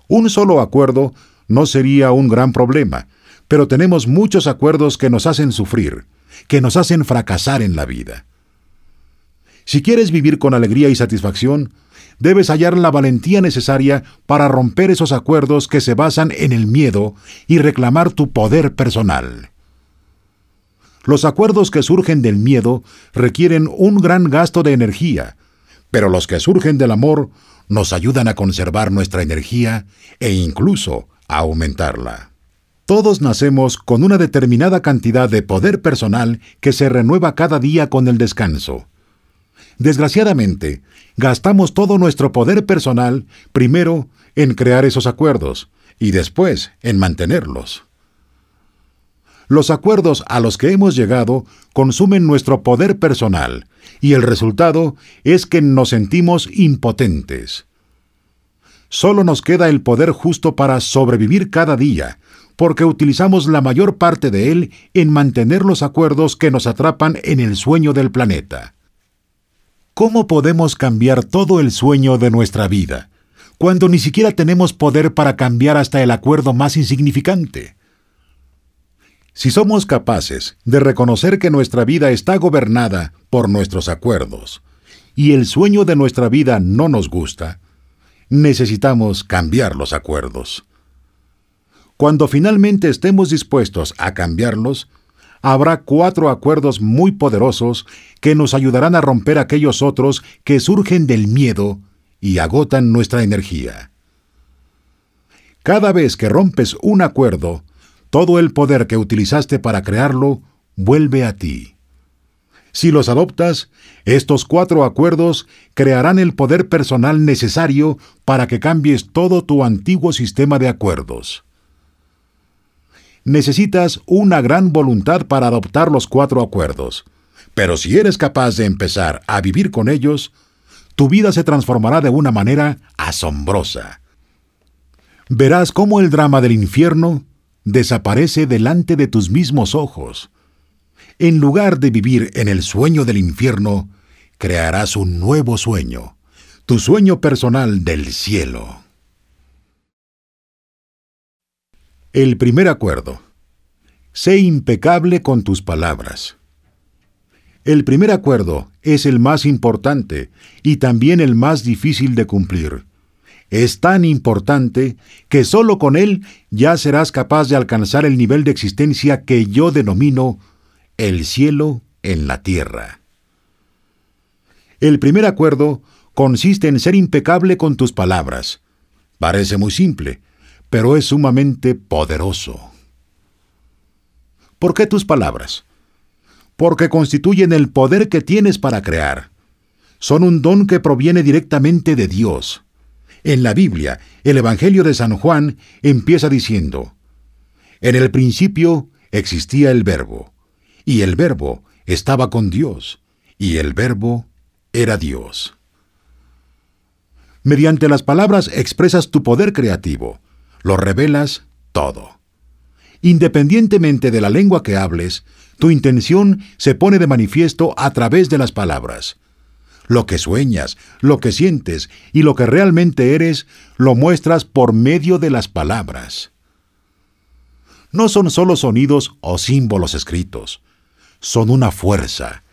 Un solo acuerdo no sería un gran problema, pero tenemos muchos acuerdos que nos hacen sufrir, que nos hacen fracasar en la vida. Si quieres vivir con alegría y satisfacción, debes hallar la valentía necesaria para romper esos acuerdos que se basan en el miedo y reclamar tu poder personal. Los acuerdos que surgen del miedo requieren un gran gasto de energía, pero los que surgen del amor nos ayudan a conservar nuestra energía e incluso a aumentarla. Todos nacemos con una determinada cantidad de poder personal que se renueva cada día con el descanso. Desgraciadamente, gastamos todo nuestro poder personal primero en crear esos acuerdos y después en mantenerlos. Los acuerdos a los que hemos llegado consumen nuestro poder personal y el resultado es que nos sentimos impotentes. Solo nos queda el poder justo para sobrevivir cada día, porque utilizamos la mayor parte de él en mantener los acuerdos que nos atrapan en el sueño del planeta. ¿Cómo podemos cambiar todo el sueño de nuestra vida, cuando ni siquiera tenemos poder para cambiar hasta el acuerdo más insignificante? Si somos capaces de reconocer que nuestra vida está gobernada por nuestros acuerdos, y el sueño de nuestra vida no nos gusta, necesitamos cambiar los acuerdos. Cuando finalmente estemos dispuestos a cambiarlos, habrá cuatro acuerdos muy poderosos que nos ayudarán a romper aquellos otros que surgen del miedo y agotan nuestra energía. Cada vez que rompes un acuerdo, todo el poder que utilizaste para crearlo vuelve a ti. Si los adoptas, estos cuatro acuerdos crearán el poder personal necesario para que cambies todo tu antiguo sistema de acuerdos. Necesitas una gran voluntad para adoptar los cuatro acuerdos, pero si eres capaz de empezar a vivir con ellos, tu vida se transformará de una manera asombrosa. Verás cómo el drama del infierno desaparece delante de tus mismos ojos. En lugar de vivir en el sueño del infierno, crearás un nuevo sueño, tu sueño personal del cielo. El primer acuerdo. Sé impecable con tus palabras. El primer acuerdo es el más importante y también el más difícil de cumplir es tan importante que solo con él ya serás capaz de alcanzar el nivel de existencia que yo denomino el cielo en la tierra. El primer acuerdo consiste en ser impecable con tus palabras. Parece muy simple, pero es sumamente poderoso. ¿Por qué tus palabras? Porque constituyen el poder que tienes para crear. Son un don que proviene directamente de Dios en la Biblia, el Evangelio de San Juan empieza diciendo, En el principio existía el verbo, y el verbo estaba con Dios, y el verbo era Dios. Mediante las palabras expresas tu poder creativo, lo revelas todo. Independientemente de la lengua que hables, tu intención se pone de manifiesto a través de las palabras. lo que sueñas, lo que sientes y lo que realmente eres, lo muestras por medio de las palabras. No son solo sonidos o símbolos escritos, son una fuerza.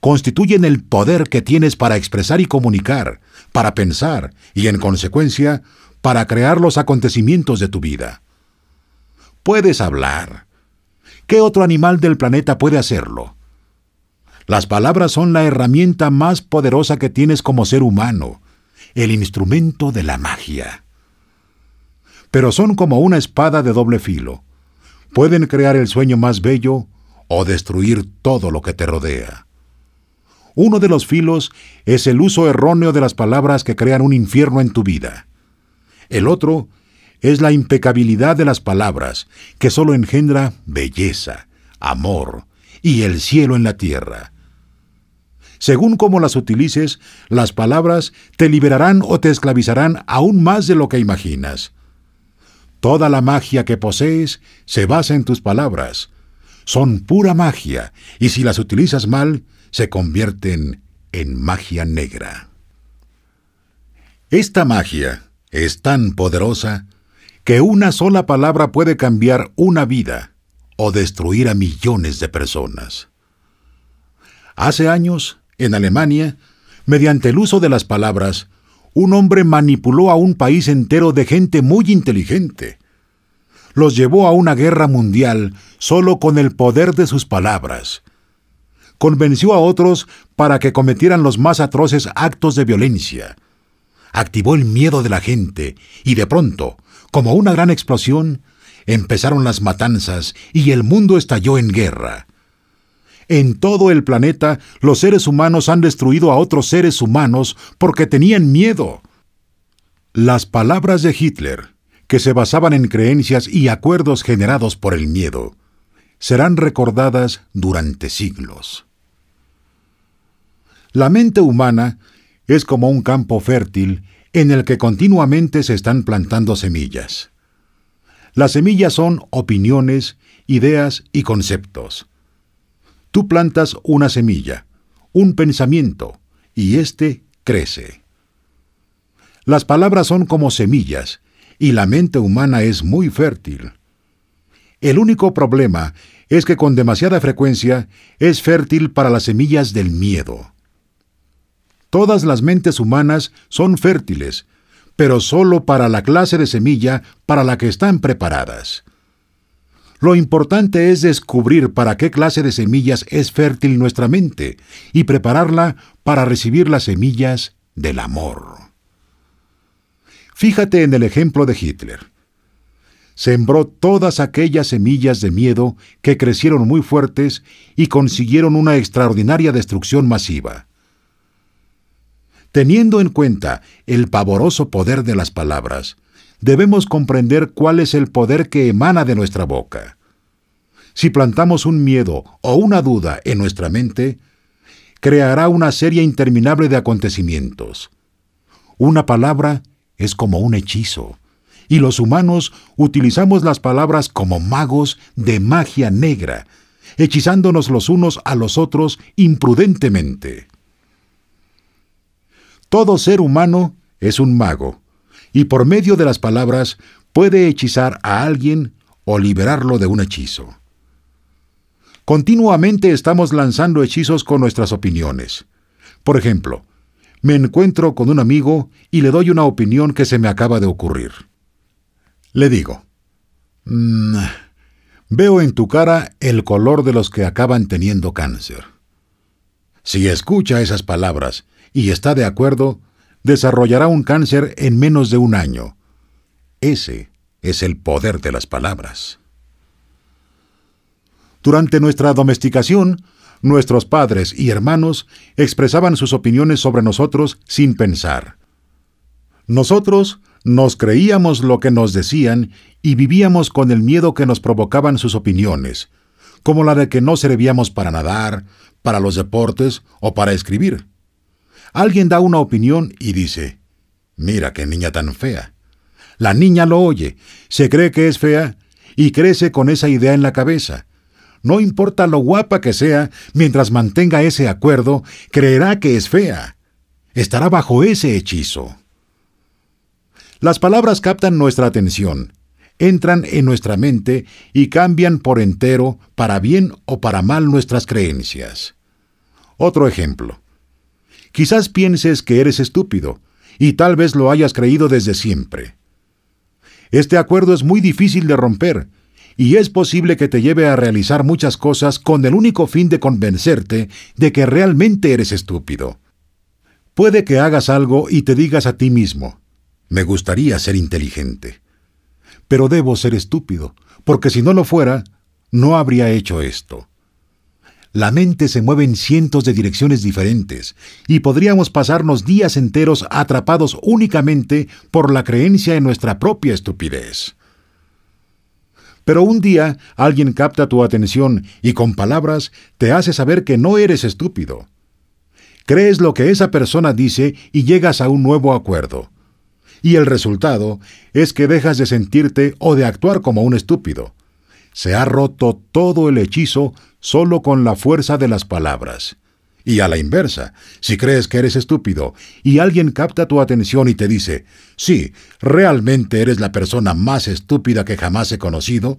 Constituyen el poder que tienes para expresar y comunicar, para pensar y, en consecuencia, para crear los acontecimientos de tu vida. Puedes hablar. ¿Qué otro animal del planeta puede hacerlo? Las palabras son la herramienta más poderosa que tienes como ser humano, el instrumento de la magia. Pero son como una espada de doble filo. Pueden crear el sueño más bello o destruir todo lo que te rodea. Uno de los filos es el uso erróneo de las palabras que crean un infierno en tu vida. El otro es la impecabilidad de las palabras, que solo engendra belleza, amor y el cielo en la tierra. Según cómo las utilices, las palabras te liberarán o te esclavizarán aún más de lo que imaginas. Toda la magia que posees se basa en tus palabras. Son pura magia, y si las utilizas mal, se convierten en magia negra. Esta magia es tan poderosa que una sola palabra puede cambiar una vida o destruir a millones de personas. Hace años, en Alemania, mediante el uso de las palabras, un hombre manipuló a un país entero de gente muy inteligente. Los llevó a una guerra mundial solo con el poder de sus palabras. Convenció a otros para que cometieran los más atroces actos de violencia. Activó el miedo de la gente y de pronto, como una gran explosión, empezaron las matanzas y el mundo estalló en guerra. En todo el planeta los seres humanos han destruido a otros seres humanos porque tenían miedo. Las palabras de Hitler, que se basaban en creencias y acuerdos generados por el miedo, serán recordadas durante siglos. La mente humana es como un campo fértil en el que continuamente se están plantando semillas. Las semillas son opiniones, ideas y conceptos. Tú plantas una semilla, un pensamiento, y éste crece. Las palabras son como semillas, y la mente humana es muy fértil. El único problema es que con demasiada frecuencia es fértil para las semillas del miedo. Todas las mentes humanas son fértiles, pero solo para la clase de semilla para la que están preparadas. Lo importante es descubrir para qué clase de semillas es fértil nuestra mente y prepararla para recibir las semillas del amor. Fíjate en el ejemplo de Hitler. Sembró todas aquellas semillas de miedo que crecieron muy fuertes y consiguieron una extraordinaria destrucción masiva. Teniendo en cuenta el pavoroso poder de las palabras, debemos comprender cuál es el poder que emana de nuestra boca. Si plantamos un miedo o una duda en nuestra mente, creará una serie interminable de acontecimientos. Una palabra es como un hechizo, y los humanos utilizamos las palabras como magos de magia negra, hechizándonos los unos a los otros imprudentemente. Todo ser humano es un mago, y por medio de las palabras puede hechizar a alguien o liberarlo de un hechizo. Continuamente estamos lanzando hechizos con nuestras opiniones. Por ejemplo, me encuentro con un amigo y le doy una opinión que se me acaba de ocurrir. Le digo, mm, veo en tu cara el color de los que acaban teniendo cáncer. Si escucha esas palabras y está de acuerdo, desarrollará un cáncer en menos de un año. Ese es el poder de las palabras. Durante nuestra domesticación, nuestros padres y hermanos expresaban sus opiniones sobre nosotros sin pensar. Nosotros nos creíamos lo que nos decían y vivíamos con el miedo que nos provocaban sus opiniones, como la de que no servíamos para nadar, para los deportes o para escribir. Alguien da una opinión y dice, mira qué niña tan fea. La niña lo oye, se cree que es fea y crece con esa idea en la cabeza. No importa lo guapa que sea, mientras mantenga ese acuerdo, creerá que es fea. estará bajo ese hechizo. Las palabras captan nuestra atención, entran en nuestra mente y cambian por entero, para bien o para mal, nuestras creencias. Otro ejemplo. Quizás pienses que eres estúpido, y tal vez lo hayas creído desde siempre. Este acuerdo es muy difícil de romper, y es posible que te lleve a realizar muchas cosas con el único fin de convencerte de que realmente eres estúpido. Puede que hagas algo y te digas a ti mismo, me gustaría ser inteligente, pero debo ser estúpido, porque si no lo fuera, no habría hecho esto. La mente se mueve en cientos de direcciones diferentes, y podríamos pasarnos días enteros atrapados únicamente por la creencia en nuestra propia estupidez. Pero un día alguien capta tu atención y con palabras te hace saber que no eres estúpido. Crees lo que esa persona dice y llegas a un nuevo acuerdo. Y el resultado es que dejas de sentirte o de actuar como un estúpido. Se ha roto todo el hechizo solo con la fuerza de las palabras. Y a la inversa, si crees que eres estúpido y alguien capta tu atención y te dice, sí, realmente eres la persona más estúpida que jamás he conocido,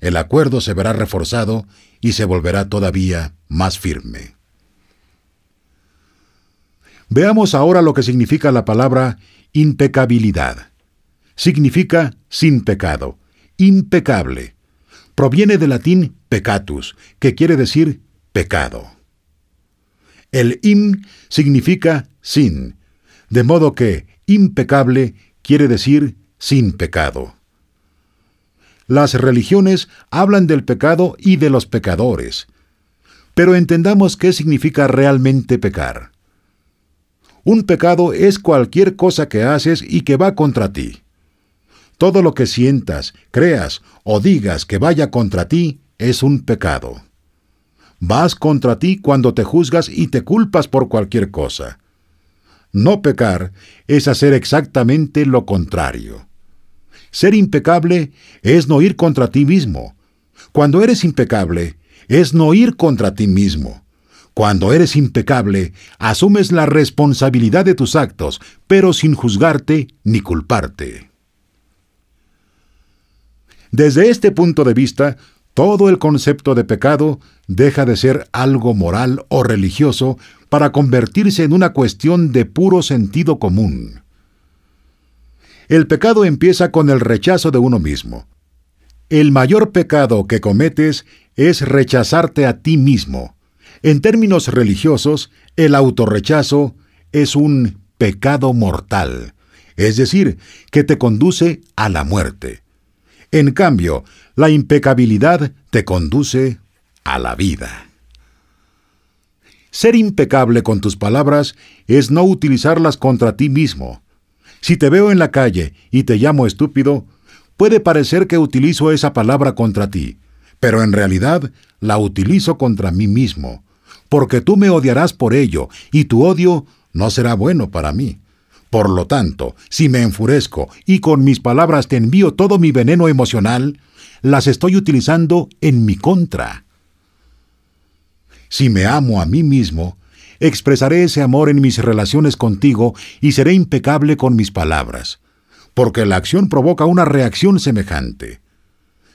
el acuerdo se verá reforzado y se volverá todavía más firme. Veamos ahora lo que significa la palabra impecabilidad. Significa sin pecado, impecable. Proviene del latín peccatus, que quiere decir pecado. El im significa sin, de modo que impecable quiere decir sin pecado. Las religiones hablan del pecado y de los pecadores, pero entendamos qué significa realmente pecar. Un pecado es cualquier cosa que haces y que va contra ti. Todo lo que sientas, creas o digas que vaya contra ti es un pecado. Vas contra ti cuando te juzgas y te culpas por cualquier cosa. No pecar es hacer exactamente lo contrario. Ser impecable es no ir contra ti mismo. Cuando eres impecable, es no ir contra ti mismo. Cuando eres impecable, asumes la responsabilidad de tus actos, pero sin juzgarte ni culparte. Desde este punto de vista, todo el concepto de pecado deja de ser algo moral o religioso para convertirse en una cuestión de puro sentido común. El pecado empieza con el rechazo de uno mismo. El mayor pecado que cometes es rechazarte a ti mismo. En términos religiosos, el autorrechazo es un pecado mortal, es decir, que te conduce a la muerte. En cambio, la impecabilidad te conduce a la vida. Ser impecable con tus palabras es no utilizarlas contra ti mismo. Si te veo en la calle y te llamo estúpido, puede parecer que utilizo esa palabra contra ti, pero en realidad la utilizo contra mí mismo, porque tú me odiarás por ello, y tu odio no será bueno para mí. Por lo tanto, si me enfurezco y con mis palabras te envío todo mi veneno emocional, las estoy utilizando en mi contra. Si me amo a mí mismo, expresaré ese amor en mis relaciones contigo y seré impecable con mis palabras, porque la acción provoca una reacción semejante.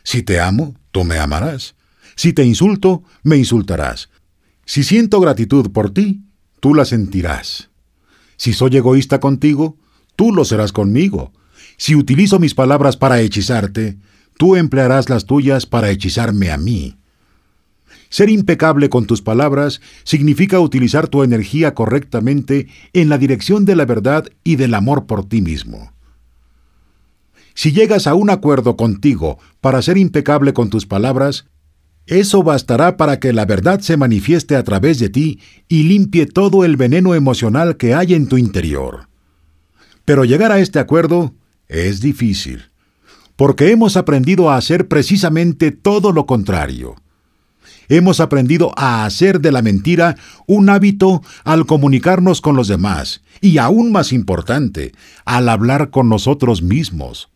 Si te amo, tú me amarás. Si te insulto, me insultarás. Si siento gratitud por ti, tú la sentirás. Si soy egoísta contigo, tú lo serás conmigo. Si utilizo mis palabras para hechizarte, tú emplearás las tuyas para hechizarme a mí. Ser impecable con tus palabras significa utilizar tu energía correctamente en la dirección de la verdad y del amor por ti mismo. Si llegas a un acuerdo contigo para ser impecable con tus palabras, eso bastará para que la verdad se manifieste a través de ti y limpie todo el veneno emocional que hay en tu interior. Pero llegar a este acuerdo es difícil, porque hemos aprendido a hacer precisamente todo lo contrario. Hemos aprendido a hacer de la mentira un hábito al comunicarnos con los demás y, aún más importante, al hablar con nosotros mismos.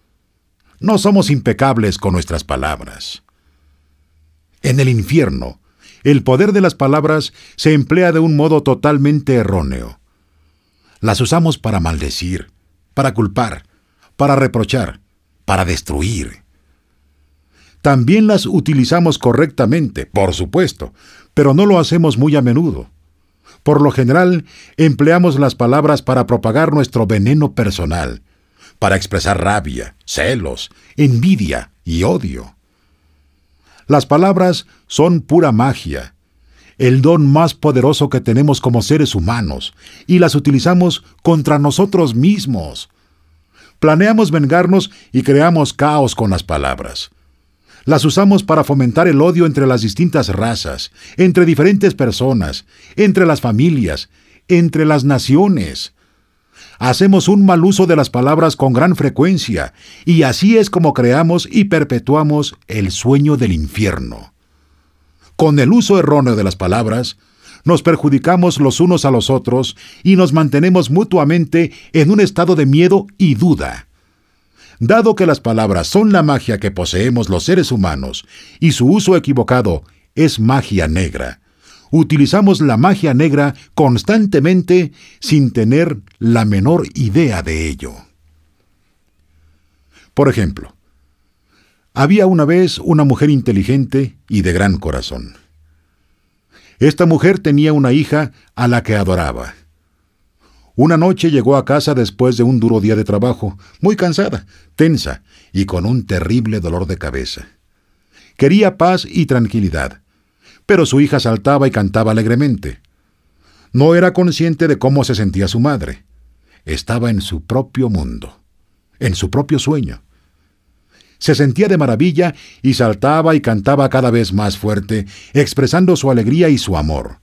No somos impecables con nuestras palabras. En el infierno, el poder de las palabras se emplea de un modo totalmente erróneo. Las usamos para maldecir, para culpar, para reprochar, para destruir. También las utilizamos correctamente, por supuesto, pero no lo hacemos muy a menudo. Por lo general, empleamos las palabras para propagar nuestro veneno personal, para expresar rabia, celos, envidia y odio. Las palabras son pura magia, el don más poderoso que tenemos como seres humanos, y las utilizamos contra nosotros mismos. Planeamos vengarnos y creamos caos con las palabras. Las usamos para fomentar el odio entre las distintas razas, entre diferentes personas, entre las familias, entre las naciones. Hacemos un mal uso de las palabras con gran frecuencia, y así es como creamos y perpetuamos el sueño del infierno. Con el uso erróneo de las palabras, nos perjudicamos los unos a los otros y nos mantenemos mutuamente en un estado de miedo y duda. Dado que las palabras son la magia que poseemos los seres humanos y su uso equivocado es magia negra, utilizamos la magia negra constantemente sin tener la menor idea de ello. Por ejemplo, había una vez una mujer inteligente y de gran corazón. Esta mujer tenía una hija a la que adoraba. Una noche llegó a casa después de un duro día de trabajo, muy cansada, tensa y con un terrible dolor de cabeza. Quería paz y tranquilidad, pero su hija saltaba y cantaba alegremente. No era consciente de cómo se sentía su madre. Estaba en su propio mundo, en su propio sueño. Se sentía de maravilla y saltaba y cantaba cada vez más fuerte, expresando su alegría y su amor.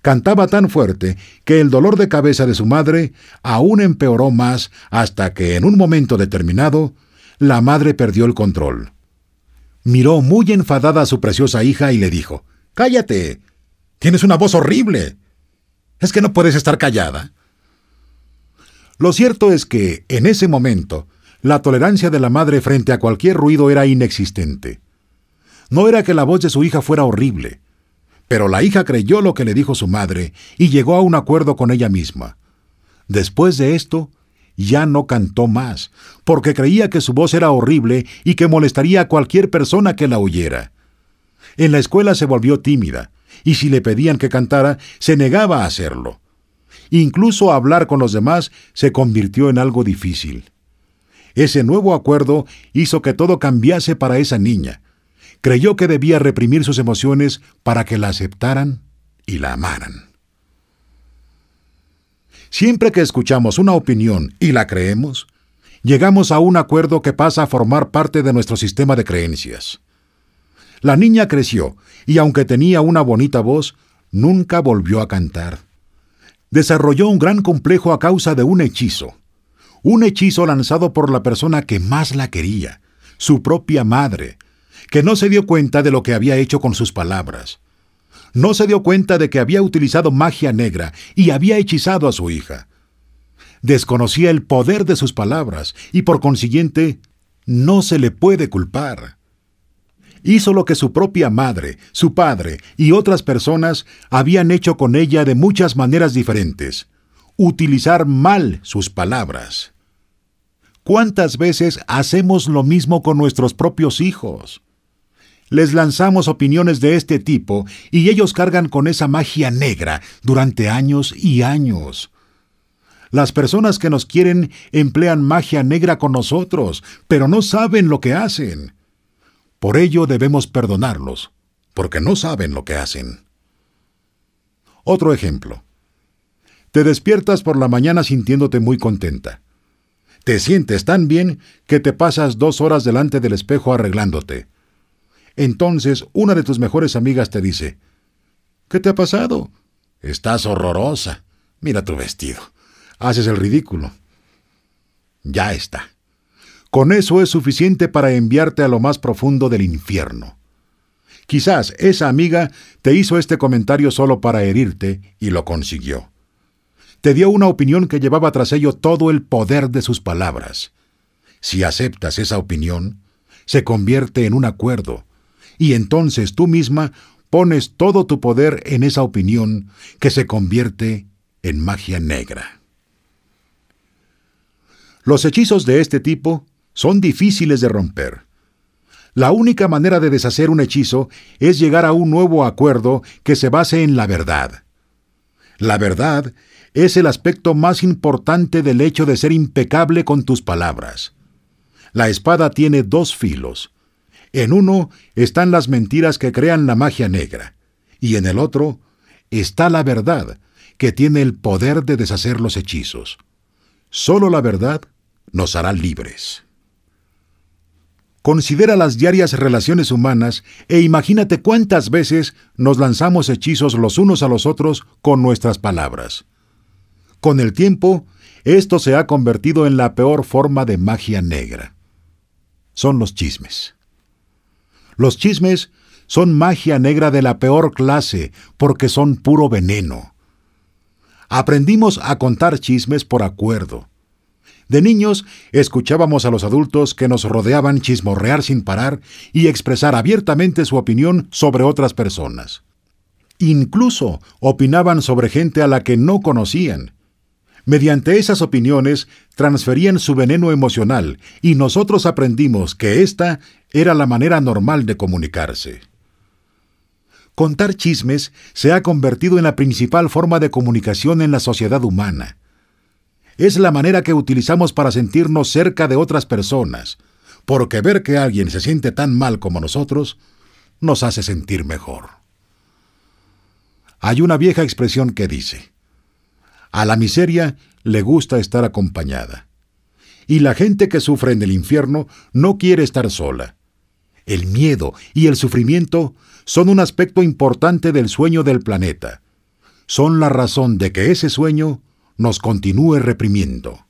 Cantaba tan fuerte que el dolor de cabeza de su madre aún empeoró más hasta que en un momento determinado la madre perdió el control. Miró muy enfadada a su preciosa hija y le dijo, Cállate. Tienes una voz horrible. ¿Es que no puedes estar callada? Lo cierto es que, en ese momento, la tolerancia de la madre frente a cualquier ruido era inexistente. No era que la voz de su hija fuera horrible, pero la hija creyó lo que le dijo su madre y llegó a un acuerdo con ella misma. Después de esto, ya no cantó más, porque creía que su voz era horrible y que molestaría a cualquier persona que la oyera. En la escuela se volvió tímida, y si le pedían que cantara, se negaba a hacerlo. Incluso hablar con los demás se convirtió en algo difícil. Ese nuevo acuerdo hizo que todo cambiase para esa niña, creyó que debía reprimir sus emociones para que la aceptaran y la amaran. Siempre que escuchamos una opinión y la creemos, llegamos a un acuerdo que pasa a formar parte de nuestro sistema de creencias. La niña creció y aunque tenía una bonita voz, nunca volvió a cantar. Desarrolló un gran complejo a causa de un hechizo. Un hechizo lanzado por la persona que más la quería, su propia madre, que no se dio cuenta de lo que había hecho con sus palabras. No se dio cuenta de que había utilizado magia negra y había hechizado a su hija. Desconocía el poder de sus palabras y por consiguiente no se le puede culpar. Hizo lo que su propia madre, su padre y otras personas habían hecho con ella de muchas maneras diferentes. Utilizar mal sus palabras. ¿Cuántas veces hacemos lo mismo con nuestros propios hijos? Les lanzamos opiniones de este tipo y ellos cargan con esa magia negra durante años y años. Las personas que nos quieren emplean magia negra con nosotros, pero no saben lo que hacen. Por ello debemos perdonarlos, porque no saben lo que hacen. Otro ejemplo. Te despiertas por la mañana sintiéndote muy contenta. Te sientes tan bien que te pasas dos horas delante del espejo arreglándote. Entonces una de tus mejores amigas te dice, ¿Qué te ha pasado? Estás horrorosa. Mira tu vestido. Haces el ridículo. Ya está. Con eso es suficiente para enviarte a lo más profundo del infierno. Quizás esa amiga te hizo este comentario solo para herirte y lo consiguió. Te dio una opinión que llevaba tras ello todo el poder de sus palabras. Si aceptas esa opinión, se convierte en un acuerdo, y entonces tú misma pones todo tu poder en esa opinión que se convierte en magia negra. Los hechizos de este tipo son difíciles de romper. La única manera de deshacer un hechizo es llegar a un nuevo acuerdo que se base en la verdad. La verdad es el aspecto más importante del hecho de ser impecable con tus palabras. La espada tiene dos filos. En uno están las mentiras que crean la magia negra, y en el otro está la verdad, que tiene el poder de deshacer los hechizos. Solo la verdad nos hará libres. Considera las diarias relaciones humanas e imagínate cuántas veces nos lanzamos hechizos los unos a los otros con nuestras palabras. Con el tiempo, esto se ha convertido en la peor forma de magia negra. Son los chismes. Los chismes son magia negra de la peor clase porque son puro veneno. Aprendimos a contar chismes por acuerdo de niños, escuchábamos a los adultos que nos rodeaban chismorrear sin parar y expresar abiertamente su opinión sobre otras personas. Incluso opinaban sobre gente a la que no conocían. Mediante esas opiniones transferían su veneno emocional y nosotros aprendimos que esta era la manera normal de comunicarse. Contar chismes se ha convertido en la principal forma de comunicación en la sociedad humana es la manera que utilizamos para sentirnos cerca de otras personas, porque ver que alguien se siente tan mal como nosotros nos hace sentir mejor. Hay una vieja expresión que dice, a la miseria le gusta estar acompañada, y la gente que sufre en el infierno no quiere estar sola. El miedo y el sufrimiento son un aspecto importante del sueño del planeta. Son la razón de que ese sueño nos continúe reprimiendo.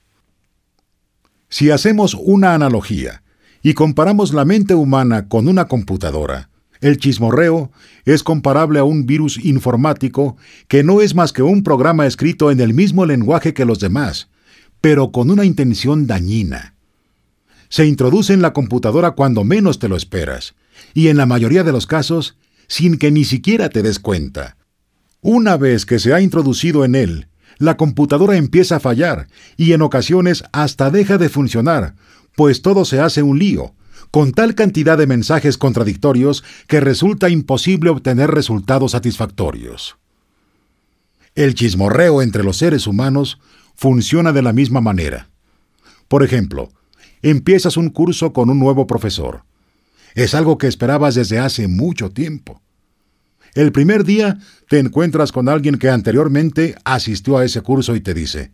Si hacemos una analogía y comparamos la mente humana con una computadora, el chismorreo es comparable a un virus informático que no es más que un programa escrito en el mismo lenguaje que los demás, pero con una intención dañina. Se introduce en la computadora cuando menos te lo esperas, y en la mayoría de los casos, sin que ni siquiera te des cuenta. Una vez que se ha introducido en él, la computadora empieza a fallar y en ocasiones hasta deja de funcionar, pues todo se hace un lío, con tal cantidad de mensajes contradictorios que resulta imposible obtener resultados satisfactorios. El chismorreo entre los seres humanos funciona de la misma manera. Por ejemplo, empiezas un curso con un nuevo profesor. Es algo que esperabas desde hace mucho tiempo. El primer día te encuentras con alguien que anteriormente asistió a ese curso y te dice,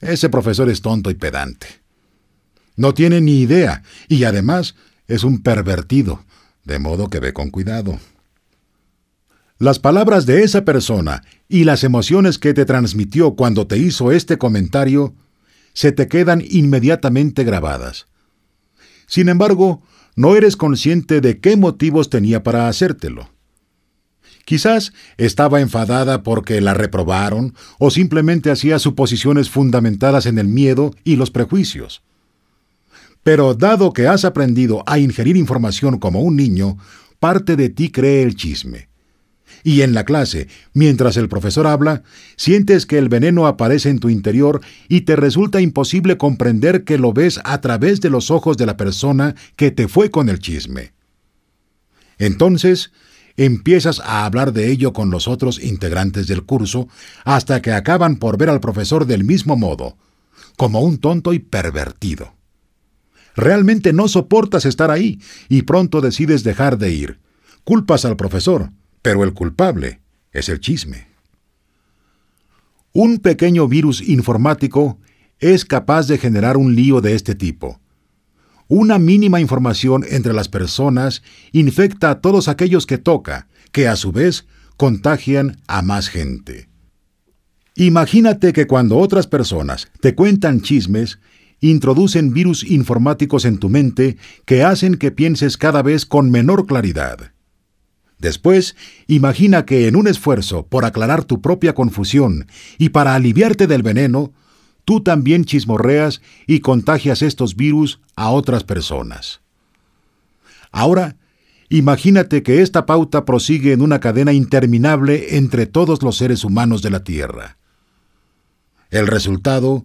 ese profesor es tonto y pedante. No tiene ni idea y además es un pervertido, de modo que ve con cuidado. Las palabras de esa persona y las emociones que te transmitió cuando te hizo este comentario se te quedan inmediatamente grabadas. Sin embargo, no eres consciente de qué motivos tenía para hacértelo. Quizás estaba enfadada porque la reprobaron o simplemente hacía suposiciones fundamentadas en el miedo y los prejuicios. Pero dado que has aprendido a ingerir información como un niño, parte de ti cree el chisme. Y en la clase, mientras el profesor habla, sientes que el veneno aparece en tu interior y te resulta imposible comprender que lo ves a través de los ojos de la persona que te fue con el chisme. Entonces, empiezas a hablar de ello con los otros integrantes del curso hasta que acaban por ver al profesor del mismo modo, como un tonto y pervertido. Realmente no soportas estar ahí y pronto decides dejar de ir. Culpas al profesor, pero el culpable es el chisme. Un pequeño virus informático es capaz de generar un lío de este tipo una mínima información entre las personas infecta a todos aquellos que toca, que a su vez contagian a más gente. Imagínate que cuando otras personas te cuentan chismes, introducen virus informáticos en tu mente que hacen que pienses cada vez con menor claridad. Después, imagina que en un esfuerzo por aclarar tu propia confusión y para aliviarte del veneno, tú también chismorreas y contagias estos virus a otras personas. Ahora, imagínate que esta pauta prosigue en una cadena interminable entre todos los seres humanos de la Tierra. El resultado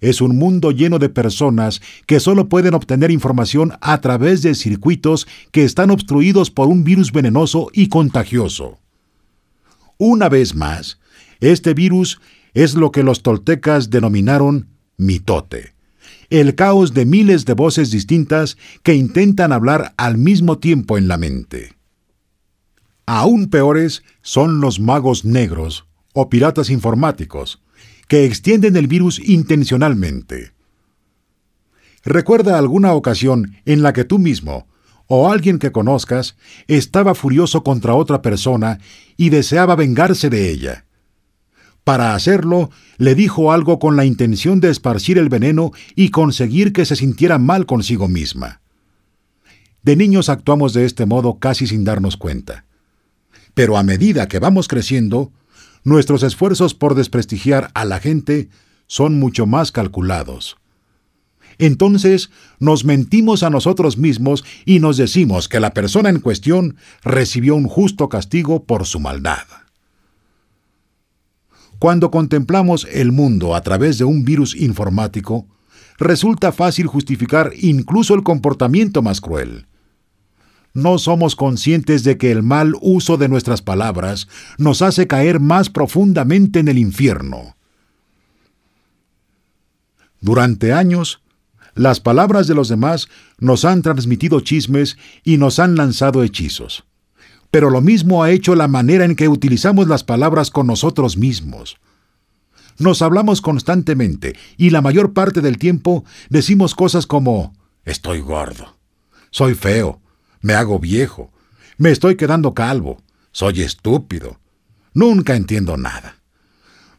es un mundo lleno de personas que solo pueden obtener información a través de circuitos que están obstruidos por un virus venenoso y contagioso. Una vez más, este virus es lo que los toltecas denominaron mitote, el caos de miles de voces distintas que intentan hablar al mismo tiempo en la mente. Aún peores son los magos negros o piratas informáticos, que extienden el virus intencionalmente. Recuerda alguna ocasión en la que tú mismo, o alguien que conozcas, estaba furioso contra otra persona y deseaba vengarse de ella. Para hacerlo, le dijo algo con la intención de esparcir el veneno y conseguir que se sintiera mal consigo misma. De niños actuamos de este modo casi sin darnos cuenta. Pero a medida que vamos creciendo, nuestros esfuerzos por desprestigiar a la gente son mucho más calculados. Entonces nos mentimos a nosotros mismos y nos decimos que la persona en cuestión recibió un justo castigo por su maldad. Cuando contemplamos el mundo a través de un virus informático, resulta fácil justificar incluso el comportamiento más cruel no somos conscientes de que el mal uso de nuestras palabras nos hace caer más profundamente en el infierno. Durante años, las palabras de los demás nos han transmitido chismes y nos han lanzado hechizos. Pero lo mismo ha hecho la manera en que utilizamos las palabras con nosotros mismos. Nos hablamos constantemente y la mayor parte del tiempo decimos cosas como estoy gordo, soy feo, me hago viejo. Me estoy quedando calvo. Soy estúpido. Nunca entiendo nada.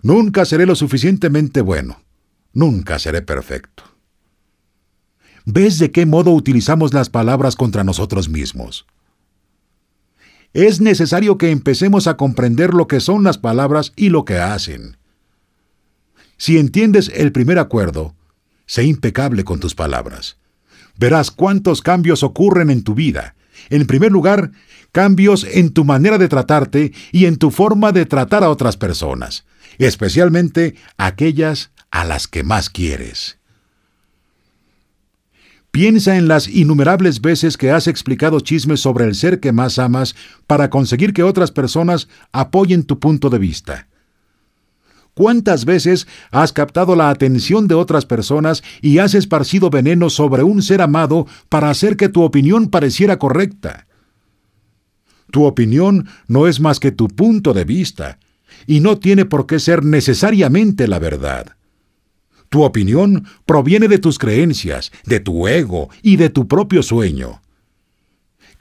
Nunca seré lo suficientemente bueno. Nunca seré perfecto. ¿Ves de qué modo utilizamos las palabras contra nosotros mismos? Es necesario que empecemos a comprender lo que son las palabras y lo que hacen. Si entiendes el primer acuerdo, sé impecable con tus palabras verás cuántos cambios ocurren en tu vida. En primer lugar, cambios en tu manera de tratarte y en tu forma de tratar a otras personas, especialmente aquellas a las que más quieres. Piensa en las innumerables veces que has explicado chismes sobre el ser que más amas para conseguir que otras personas apoyen tu punto de vista. ¿Cuántas veces has captado la atención de otras personas y has esparcido veneno sobre un ser amado para hacer que tu opinión pareciera correcta? Tu opinión no es más que tu punto de vista, y no tiene por qué ser necesariamente la verdad. Tu opinión proviene de tus creencias, de tu ego y de tu propio sueño.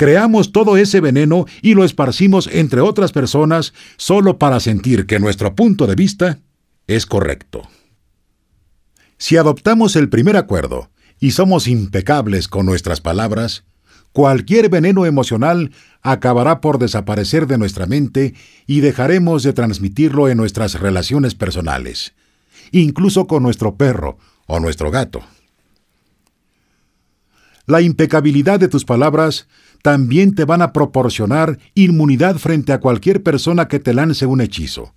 Creamos todo ese veneno y lo esparcimos entre otras personas solo para sentir que nuestro punto de vista es correcto. Si adoptamos el primer acuerdo y somos impecables con nuestras palabras, cualquier veneno emocional acabará por desaparecer de nuestra mente y dejaremos de transmitirlo en nuestras relaciones personales, incluso con nuestro perro o nuestro gato. La impecabilidad de tus palabras también te van a proporcionar inmunidad frente a cualquier persona que te lance un hechizo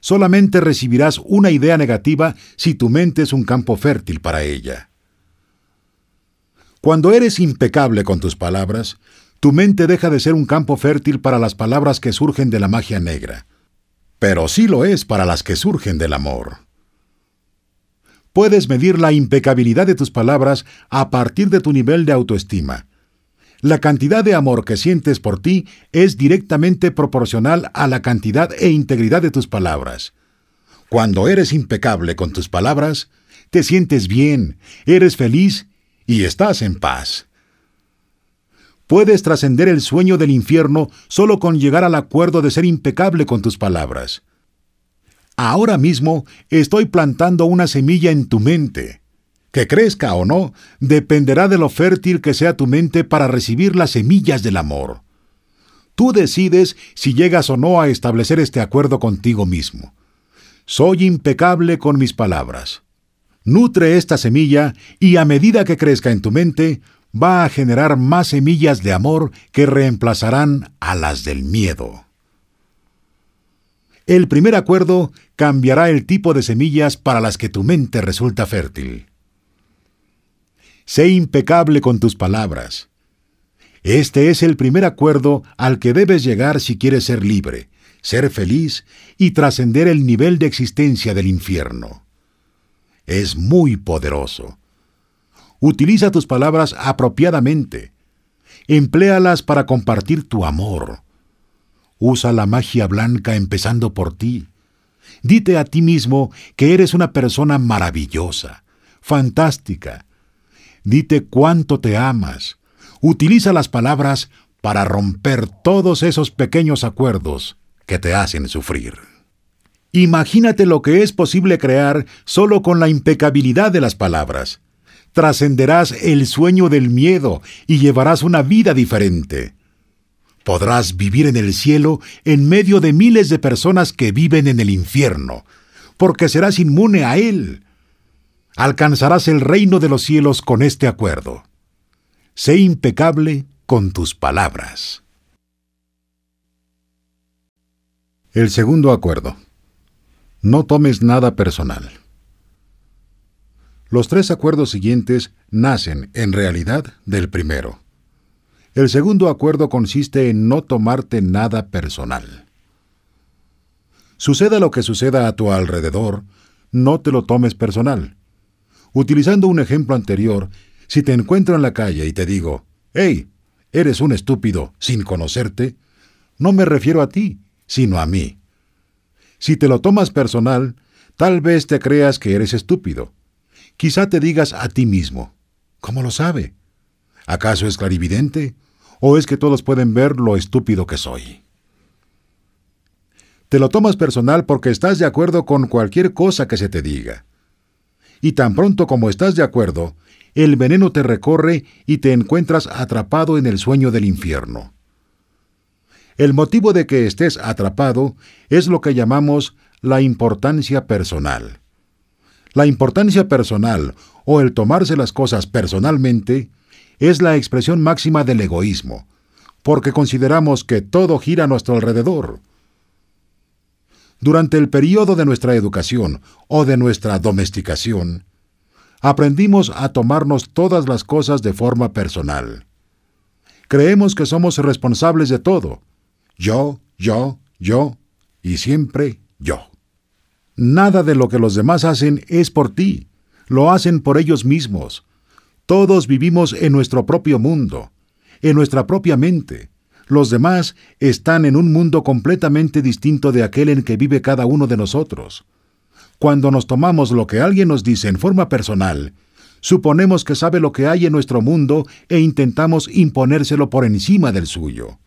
solamente recibirás una idea negativa si tu mente es un campo fértil para ella. Cuando eres impecable con tus palabras, tu mente deja de ser un campo fértil para las palabras que surgen de la magia negra, pero sí lo es para las que surgen del amor. Puedes medir la impecabilidad de tus palabras a partir de tu nivel de autoestima. La cantidad de amor que sientes por ti es directamente proporcional a la cantidad e integridad de tus palabras. Cuando eres impecable con tus palabras, te sientes bien, eres feliz y estás en paz. Puedes trascender el sueño del infierno solo con llegar al acuerdo de ser impecable con tus palabras. Ahora mismo estoy plantando una semilla en tu mente. Que crezca o no, dependerá de lo fértil que sea tu mente para recibir las semillas del amor. Tú decides si llegas o no a establecer este acuerdo contigo mismo. Soy impecable con mis palabras. Nutre esta semilla y a medida que crezca en tu mente, va a generar más semillas de amor que reemplazarán a las del miedo. El primer acuerdo cambiará el tipo de semillas para las que tu mente resulta fértil. Sé impecable con tus palabras. Este es el primer acuerdo al que debes llegar si quieres ser libre, ser feliz y trascender el nivel de existencia del infierno. Es muy poderoso. Utiliza tus palabras apropiadamente. Empléalas para compartir tu amor Usa la magia blanca empezando por ti. Dite a ti mismo que eres una persona maravillosa, fantástica. Dite cuánto te amas. Utiliza las palabras para romper todos esos pequeños acuerdos que te hacen sufrir. Imagínate lo que es posible crear solo con la impecabilidad de las palabras. Trascenderás el sueño del miedo y llevarás una vida diferente. Podrás vivir en el cielo en medio de miles de personas que viven en el infierno, porque serás inmune a él. Alcanzarás el reino de los cielos con este acuerdo. Sé impecable con tus palabras. El segundo acuerdo. No tomes nada personal. Los tres acuerdos siguientes nacen, en realidad, del primero. El segundo acuerdo consiste en no tomarte nada personal. Suceda lo que suceda a tu alrededor, no te lo tomes personal. Utilizando un ejemplo anterior, si te encuentro en la calle y te digo, hey, eres un estúpido sin conocerte, no me refiero a ti, sino a mí. Si te lo tomas personal, tal vez te creas que eres estúpido. Quizá te digas a ti mismo, ¿cómo lo sabe? ¿Acaso es clarividente? ¿O es que todos pueden ver lo estúpido que soy? Te lo tomas personal porque estás de acuerdo con cualquier cosa que se te diga. Y tan pronto como estás de acuerdo, el veneno te recorre y te encuentras atrapado en el sueño del infierno. El motivo de que estés atrapado es lo que llamamos la importancia personal. La importancia personal, o el tomarse las cosas personalmente, es la expresión máxima del egoísmo, porque consideramos que todo gira a nuestro alrededor. Durante el periodo de nuestra educación o de nuestra domesticación, aprendimos a tomarnos todas las cosas de forma personal. Creemos que somos responsables de todo. Yo, yo, yo y siempre yo. Nada de lo que los demás hacen es por ti, lo hacen por ellos mismos, todos vivimos en nuestro propio mundo, en nuestra propia mente. Los demás están en un mundo completamente distinto de aquel en que vive cada uno de nosotros. Cuando nos tomamos lo que alguien nos dice en forma personal, suponemos que sabe lo que hay en nuestro mundo e intentamos imponérselo por encima del suyo.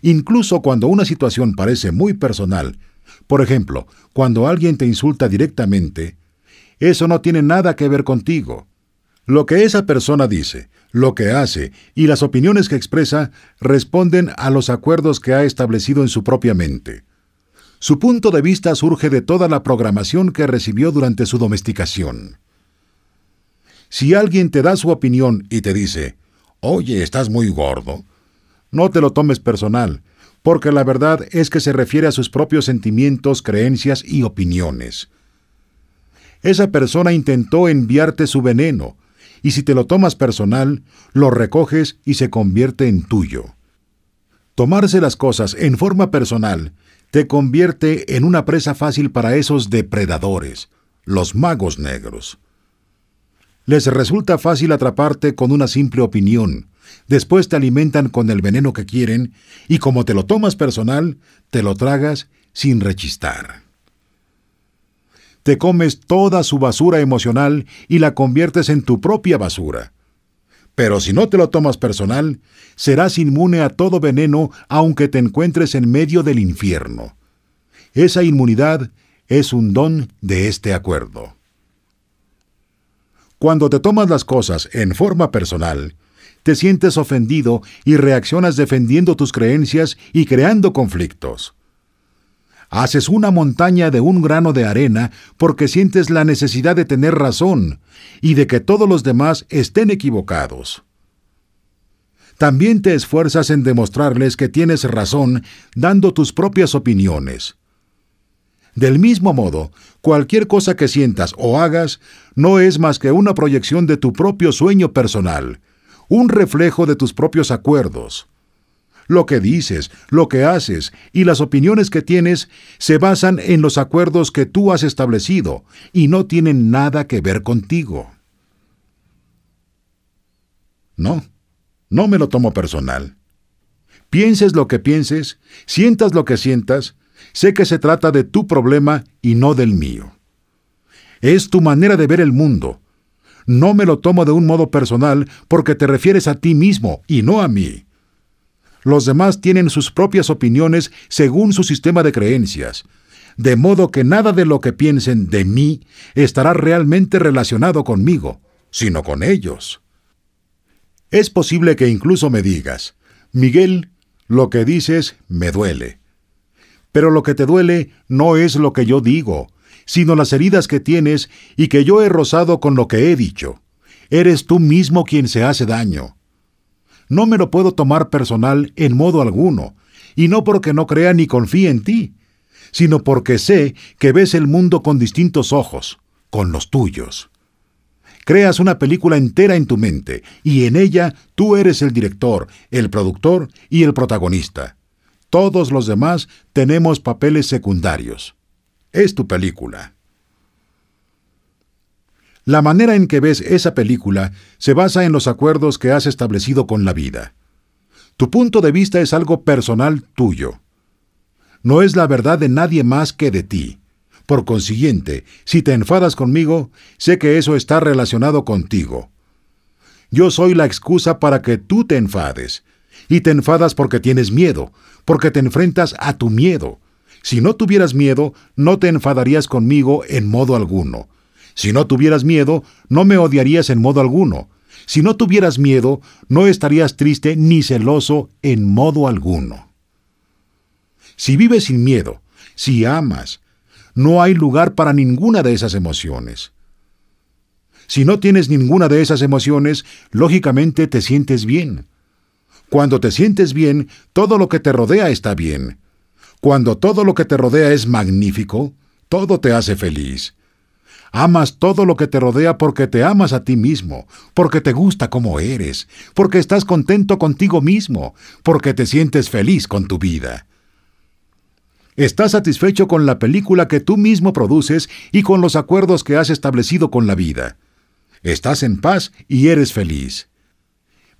Incluso cuando una situación parece muy personal, por ejemplo, cuando alguien te insulta directamente, eso no tiene nada que ver contigo. Lo que esa persona dice, lo que hace y las opiniones que expresa responden a los acuerdos que ha establecido en su propia mente. Su punto de vista surge de toda la programación que recibió durante su domesticación. Si alguien te da su opinión y te dice, oye, estás muy gordo, no te lo tomes personal, porque la verdad es que se refiere a sus propios sentimientos, creencias y opiniones. Esa persona intentó enviarte su veneno, y si te lo tomas personal, lo recoges y se convierte en tuyo. Tomarse las cosas en forma personal te convierte en una presa fácil para esos depredadores, los magos negros. Les resulta fácil atraparte con una simple opinión, después te alimentan con el veneno que quieren, y como te lo tomas personal, te lo tragas sin rechistar te comes toda su basura emocional y la conviertes en tu propia basura. Pero si no te lo tomas personal, serás inmune a todo veneno aunque te encuentres en medio del infierno. Esa inmunidad es un don de este acuerdo. Cuando te tomas las cosas en forma personal, te sientes ofendido y reaccionas defendiendo tus creencias y creando conflictos. Haces una montaña de un grano de arena porque sientes la necesidad de tener razón y de que todos los demás estén equivocados. también te esfuerzas en demostrarles que tienes razón dando tus propias opiniones. Del mismo modo, cualquier cosa que sientas o hagas no es más que una proyección de tu propio sueño personal, un reflejo de tus propios acuerdos. Lo que dices, lo que haces y las opiniones que tienes se basan en los acuerdos que tú has establecido y no tienen nada que ver contigo. No, no me lo tomo personal. Pienses lo que pienses, sientas lo que sientas, sé que se trata de tu problema y no del mío. Es tu manera de ver el mundo. No me lo tomo de un modo personal porque te refieres a ti mismo y no a mí. Los demás tienen sus propias opiniones según su sistema de creencias, de modo que nada de lo que piensen de mí estará realmente relacionado conmigo, sino con ellos. Es posible que incluso me digas, Miguel, lo que dices me duele. Pero lo que te duele no es lo que yo digo, sino las heridas que tienes y que yo he rozado con lo que he dicho. Eres tú mismo quien se hace daño no me lo puedo tomar personal en modo alguno, y no porque no crea ni confíe en ti, sino porque sé que ves el mundo con distintos ojos, con los tuyos. Creas una película entera en tu mente, y en ella tú eres el director, el productor y el protagonista. Todos los demás tenemos papeles secundarios. Es tu película. La manera en que ves esa película se basa en los acuerdos que has establecido con la vida. Tu punto de vista es algo personal tuyo. No es la verdad de nadie más que de ti. Por consiguiente, si te enfadas conmigo, sé que eso está relacionado contigo. Yo soy la excusa para que tú te enfades. Y te enfadas porque tienes miedo, porque te enfrentas a tu miedo. Si no tuvieras miedo, no te enfadarías conmigo en modo alguno. Si no tuvieras miedo, no me odiarías en modo alguno. Si no tuvieras miedo, no estarías triste ni celoso en modo alguno. Si vives sin miedo, si amas, no hay lugar para ninguna de esas emociones. Si no tienes ninguna de esas emociones, lógicamente te sientes bien. Cuando te sientes bien, todo lo que te rodea está bien. Cuando todo lo que te rodea es magnífico, todo te hace feliz. Amas todo lo que te rodea porque te amas a ti mismo, porque te gusta como eres, porque estás contento contigo mismo, porque te sientes feliz con tu vida. Estás satisfecho con la película que tú mismo produces y con los acuerdos que has establecido con la vida. Estás en paz y eres feliz.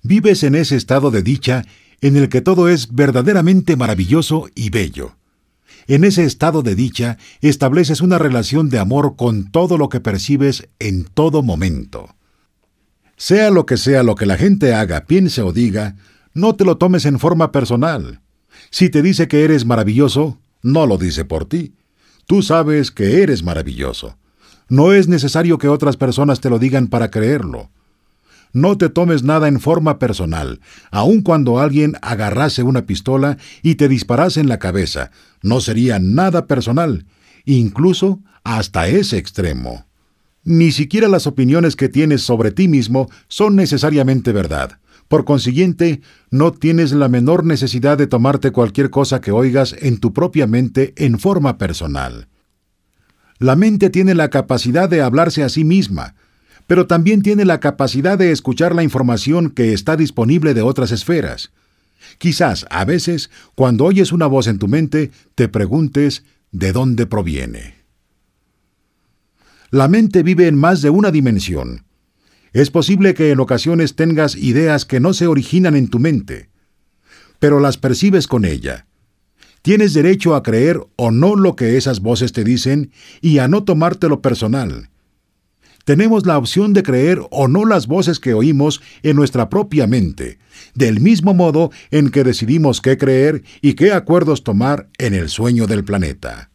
Vives en ese estado de dicha en el que todo es verdaderamente maravilloso y bello. En ese estado de dicha estableces una relación de amor con todo lo que percibes en todo momento. Sea lo que sea lo que la gente haga, piense o diga, no te lo tomes en forma personal. Si te dice que eres maravilloso, no lo dice por ti. Tú sabes que eres maravilloso. No es necesario que otras personas te lo digan para creerlo. No te tomes nada en forma personal, aun cuando alguien agarrase una pistola y te disparase en la cabeza. No sería nada personal, incluso hasta ese extremo. Ni siquiera las opiniones que tienes sobre ti mismo son necesariamente verdad. Por consiguiente, no tienes la menor necesidad de tomarte cualquier cosa que oigas en tu propia mente en forma personal. La mente tiene la capacidad de hablarse a sí misma, pero también tiene la capacidad de escuchar la información que está disponible de otras esferas. Quizás, a veces, cuando oyes una voz en tu mente, te preguntes de dónde proviene. La mente vive en más de una dimensión. Es posible que en ocasiones tengas ideas que no se originan en tu mente, pero las percibes con ella. Tienes derecho a creer o no lo que esas voces te dicen y a no tomártelo personal tenemos la opción de creer o no las voces que oímos en nuestra propia mente, del mismo modo en que decidimos qué creer y qué acuerdos tomar en el sueño del planeta.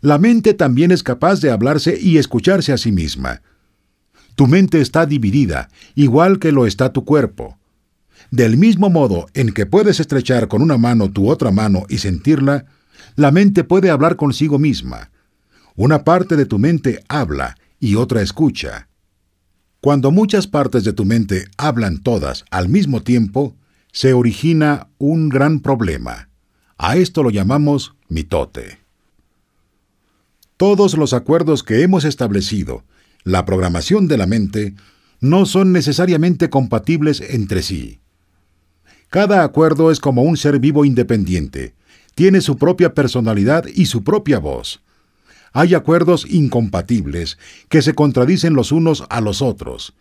La mente también es capaz de hablarse y escucharse a sí misma. Tu mente está dividida, igual que lo está tu cuerpo. Del mismo modo en que puedes estrechar con una mano tu otra mano y sentirla, la mente puede hablar consigo misma una parte de tu mente habla y otra escucha. Cuando muchas partes de tu mente hablan todas al mismo tiempo, se origina un gran problema. A esto lo llamamos mitote. Todos los acuerdos que hemos establecido, la programación de la mente, no son necesariamente compatibles entre sí. Cada acuerdo es como un ser vivo independiente, tiene su propia personalidad y su propia voz. Hay acuerdos incompatibles que se contradicen los unos a los otros,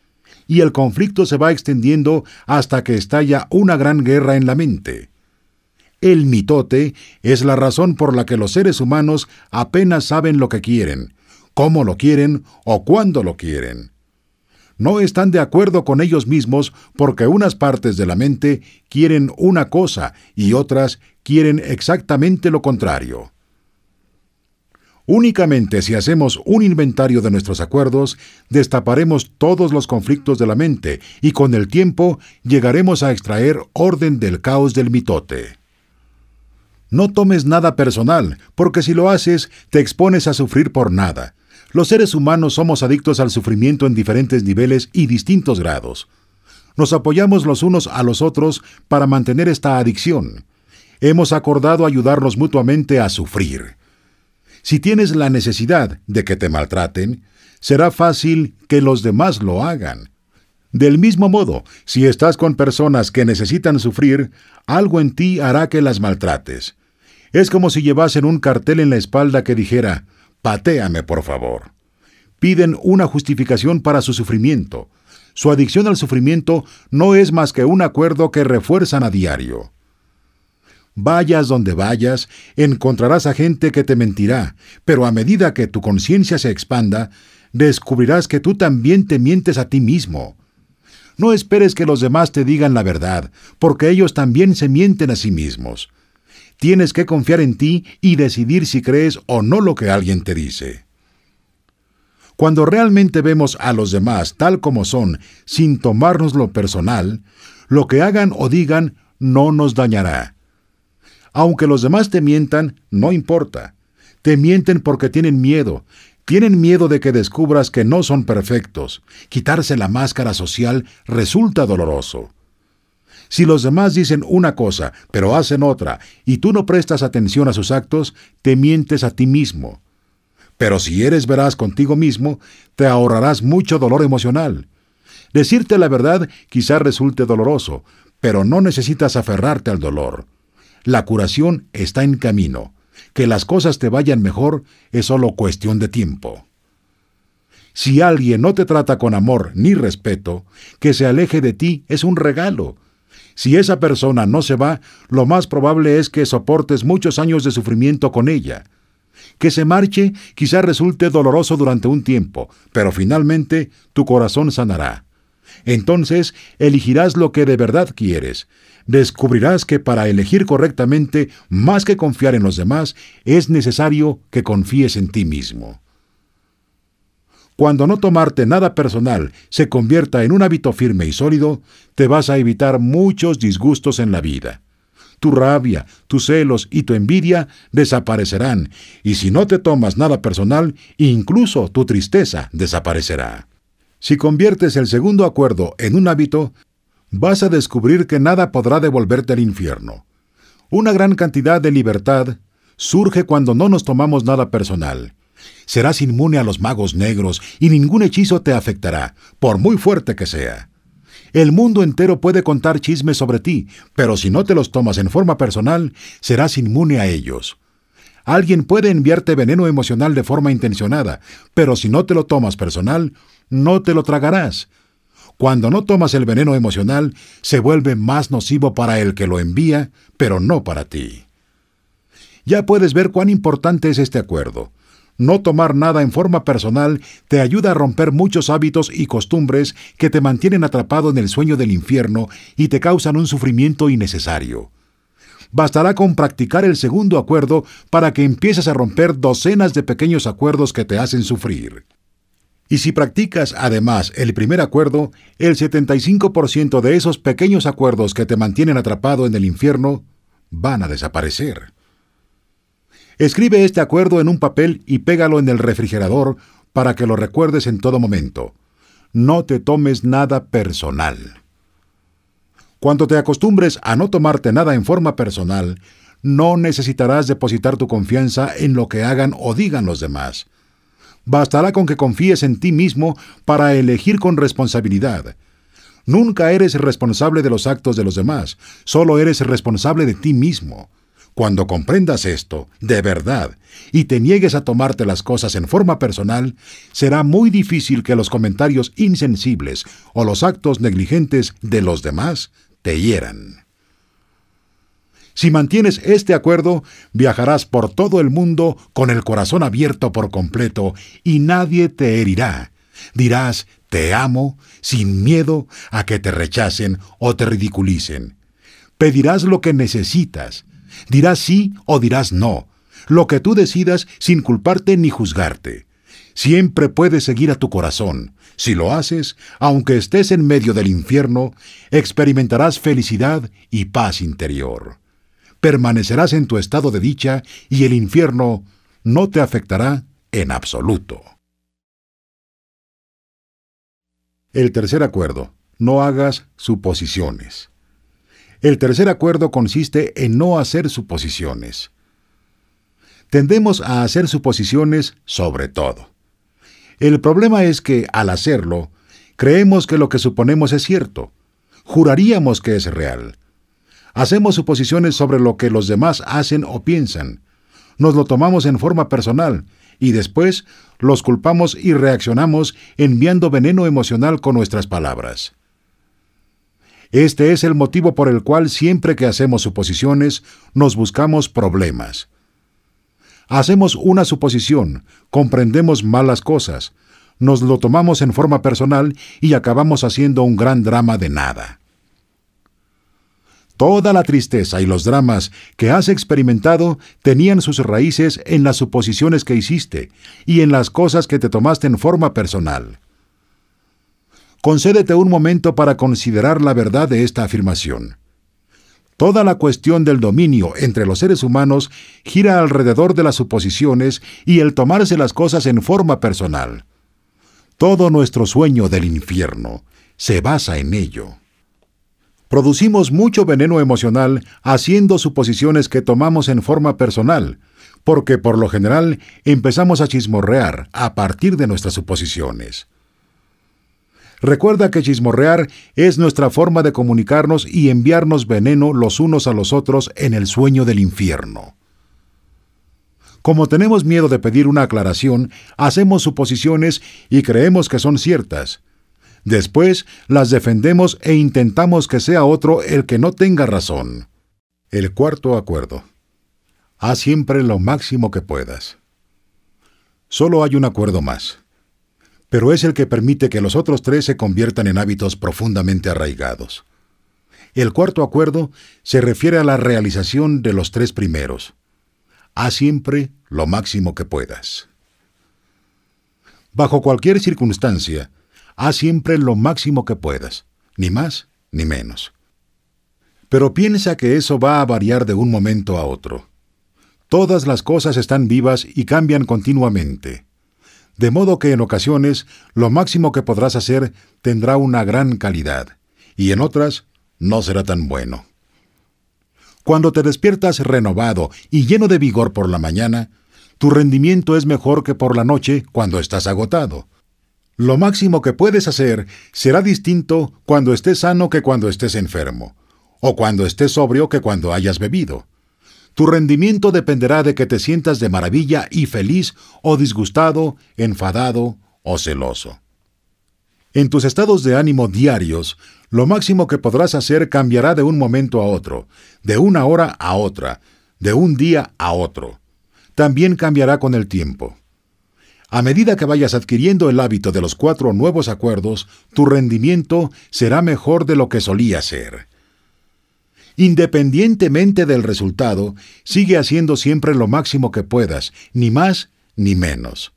y el conflicto se va extendiendo hasta que estalla una gran guerra en la mente. El mitote es la razón por la que los seres humanos apenas saben lo que quieren, cómo lo quieren o cuándo lo quieren. No están de acuerdo con ellos mismos porque unas partes de la mente quieren una cosa y otras quieren exactamente lo contrario. Únicamente si hacemos un inventario de nuestros acuerdos, destaparemos todos los conflictos de la mente y con el tiempo llegaremos a extraer orden del caos del mitote. No tomes nada personal, porque si lo haces, te expones a sufrir por nada. Los seres humanos somos adictos al sufrimiento en diferentes niveles y distintos grados. Nos apoyamos los unos a los otros para mantener esta adicción. Hemos acordado ayudarnos mutuamente a sufrir. Si tienes la necesidad de que te maltraten, será fácil que los demás lo hagan. Del mismo modo, si estás con personas que necesitan sufrir, algo en ti hará que las maltrates. Es como si llevasen un cartel en la espalda que dijera, patéame por favor. Piden una justificación para su sufrimiento. Su adicción al sufrimiento no es más que un acuerdo que refuerzan a diario. Vayas donde vayas, encontrarás a gente que te mentirá, pero a medida que tu conciencia se expanda, descubrirás que tú también te mientes a ti mismo. No esperes que los demás te digan la verdad, porque ellos también se mienten a sí mismos. Tienes que confiar en ti y decidir si crees o no lo que alguien te dice. Cuando realmente vemos a los demás tal como son, sin tomarnos lo personal, lo que hagan o digan no nos dañará. Aunque los demás te mientan, no importa. Te mienten porque tienen miedo. Tienen miedo de que descubras que no son perfectos. Quitarse la máscara social resulta doloroso. Si los demás dicen una cosa, pero hacen otra, y tú no prestas atención a sus actos, te mientes a ti mismo. Pero si eres veraz contigo mismo, te ahorrarás mucho dolor emocional. Decirte la verdad quizá resulte doloroso, pero no necesitas aferrarte al dolor. La curación está en camino. Que las cosas te vayan mejor es solo cuestión de tiempo. Si alguien no te trata con amor ni respeto, que se aleje de ti es un regalo. Si esa persona no se va, lo más probable es que soportes muchos años de sufrimiento con ella. Que se marche quizá resulte doloroso durante un tiempo, pero finalmente tu corazón sanará. Entonces elegirás lo que de verdad quieres, descubrirás que para elegir correctamente, más que confiar en los demás, es necesario que confíes en ti mismo. Cuando no tomarte nada personal se convierta en un hábito firme y sólido, te vas a evitar muchos disgustos en la vida. Tu rabia, tus celos y tu envidia desaparecerán, y si no te tomas nada personal, incluso tu tristeza desaparecerá. Si conviertes el segundo acuerdo en un hábito, vas a descubrir que nada podrá devolverte al infierno. Una gran cantidad de libertad surge cuando no nos tomamos nada personal. Serás inmune a los magos negros y ningún hechizo te afectará, por muy fuerte que sea. El mundo entero puede contar chismes sobre ti, pero si no te los tomas en forma personal, serás inmune a ellos. Alguien puede enviarte veneno emocional de forma intencionada, pero si no te lo tomas personal, no te lo tragarás, cuando no tomas el veneno emocional, se vuelve más nocivo para el que lo envía, pero no para ti. Ya puedes ver cuán importante es este acuerdo. No tomar nada en forma personal te ayuda a romper muchos hábitos y costumbres que te mantienen atrapado en el sueño del infierno y te causan un sufrimiento innecesario. Bastará con practicar el segundo acuerdo para que empieces a romper docenas de pequeños acuerdos que te hacen sufrir. Y si practicas además el primer acuerdo, el 75% de esos pequeños acuerdos que te mantienen atrapado en el infierno van a desaparecer. Escribe este acuerdo en un papel y pégalo en el refrigerador para que lo recuerdes en todo momento. no te tomes nada personal. Cuando te acostumbres a no tomarte nada en forma personal, no necesitarás depositar tu confianza en lo que hagan o digan los demás. Bastará con que confíes en ti mismo para elegir con responsabilidad. Nunca eres responsable de los actos de los demás, solo eres responsable de ti mismo. Cuando comprendas esto, de verdad, y te niegues a tomarte las cosas en forma personal, será muy difícil que los comentarios insensibles o los actos negligentes de los demás te hieran. Si mantienes este acuerdo, viajarás por todo el mundo con el corazón abierto por completo y nadie te herirá. Dirás, te amo, sin miedo a que te rechacen o te ridiculicen. Pedirás lo que necesitas. Dirás sí o dirás no. Lo que tú decidas sin culparte ni juzgarte. Siempre puedes seguir a tu corazón. Si lo haces, aunque estés en medio del infierno, experimentarás felicidad y paz interior permanecerás en tu estado de dicha y el infierno no te afectará en absoluto. El tercer acuerdo. No hagas suposiciones. El tercer acuerdo consiste en no hacer suposiciones. Tendemos a hacer suposiciones sobre todo. El problema es que, al hacerlo, creemos que lo que suponemos es cierto. Juraríamos que es real. Hacemos suposiciones sobre lo que los demás hacen o piensan. Nos lo tomamos en forma personal y después los culpamos y reaccionamos enviando veneno emocional con nuestras palabras. Este es el motivo por el cual siempre que hacemos suposiciones nos buscamos problemas. Hacemos una suposición, comprendemos malas cosas, nos lo tomamos en forma personal y acabamos haciendo un gran drama de nada. Toda la tristeza y los dramas que has experimentado tenían sus raíces en las suposiciones que hiciste y en las cosas que te tomaste en forma personal. Concédete un momento para considerar la verdad de esta afirmación. Toda la cuestión del dominio entre los seres humanos gira alrededor de las suposiciones y el tomarse las cosas en forma personal. Todo nuestro sueño del infierno se basa en ello. Producimos mucho veneno emocional haciendo suposiciones que tomamos en forma personal, porque por lo general empezamos a chismorrear a partir de nuestras suposiciones. Recuerda que chismorrear es nuestra forma de comunicarnos y enviarnos veneno los unos a los otros en el sueño del infierno. Como tenemos miedo de pedir una aclaración, hacemos suposiciones y creemos que son ciertas, Después las defendemos e intentamos que sea otro el que no tenga razón. El cuarto acuerdo. Haz siempre lo máximo que puedas. Solo hay un acuerdo más, pero es el que permite que los otros tres se conviertan en hábitos profundamente arraigados. El cuarto acuerdo se refiere a la realización de los tres primeros. Haz siempre lo máximo que puedas. Bajo cualquier circunstancia, haz siempre lo máximo que puedas, ni más ni menos. Pero piensa que eso va a variar de un momento a otro. Todas las cosas están vivas y cambian continuamente. De modo que en ocasiones lo máximo que podrás hacer tendrá una gran calidad, y en otras no será tan bueno. Cuando te despiertas renovado y lleno de vigor por la mañana, tu rendimiento es mejor que por la noche cuando estás agotado. Lo máximo que puedes hacer será distinto cuando estés sano que cuando estés enfermo, o cuando estés sobrio que cuando hayas bebido. Tu rendimiento dependerá de que te sientas de maravilla y feliz o disgustado, enfadado o celoso. En tus estados de ánimo diarios, lo máximo que podrás hacer cambiará de un momento a otro, de una hora a otra, de un día a otro. También cambiará con el tiempo. A medida que vayas adquiriendo el hábito de los cuatro nuevos acuerdos, tu rendimiento será mejor de lo que solía ser. Independientemente del resultado, sigue haciendo siempre lo máximo que puedas, ni más ni menos.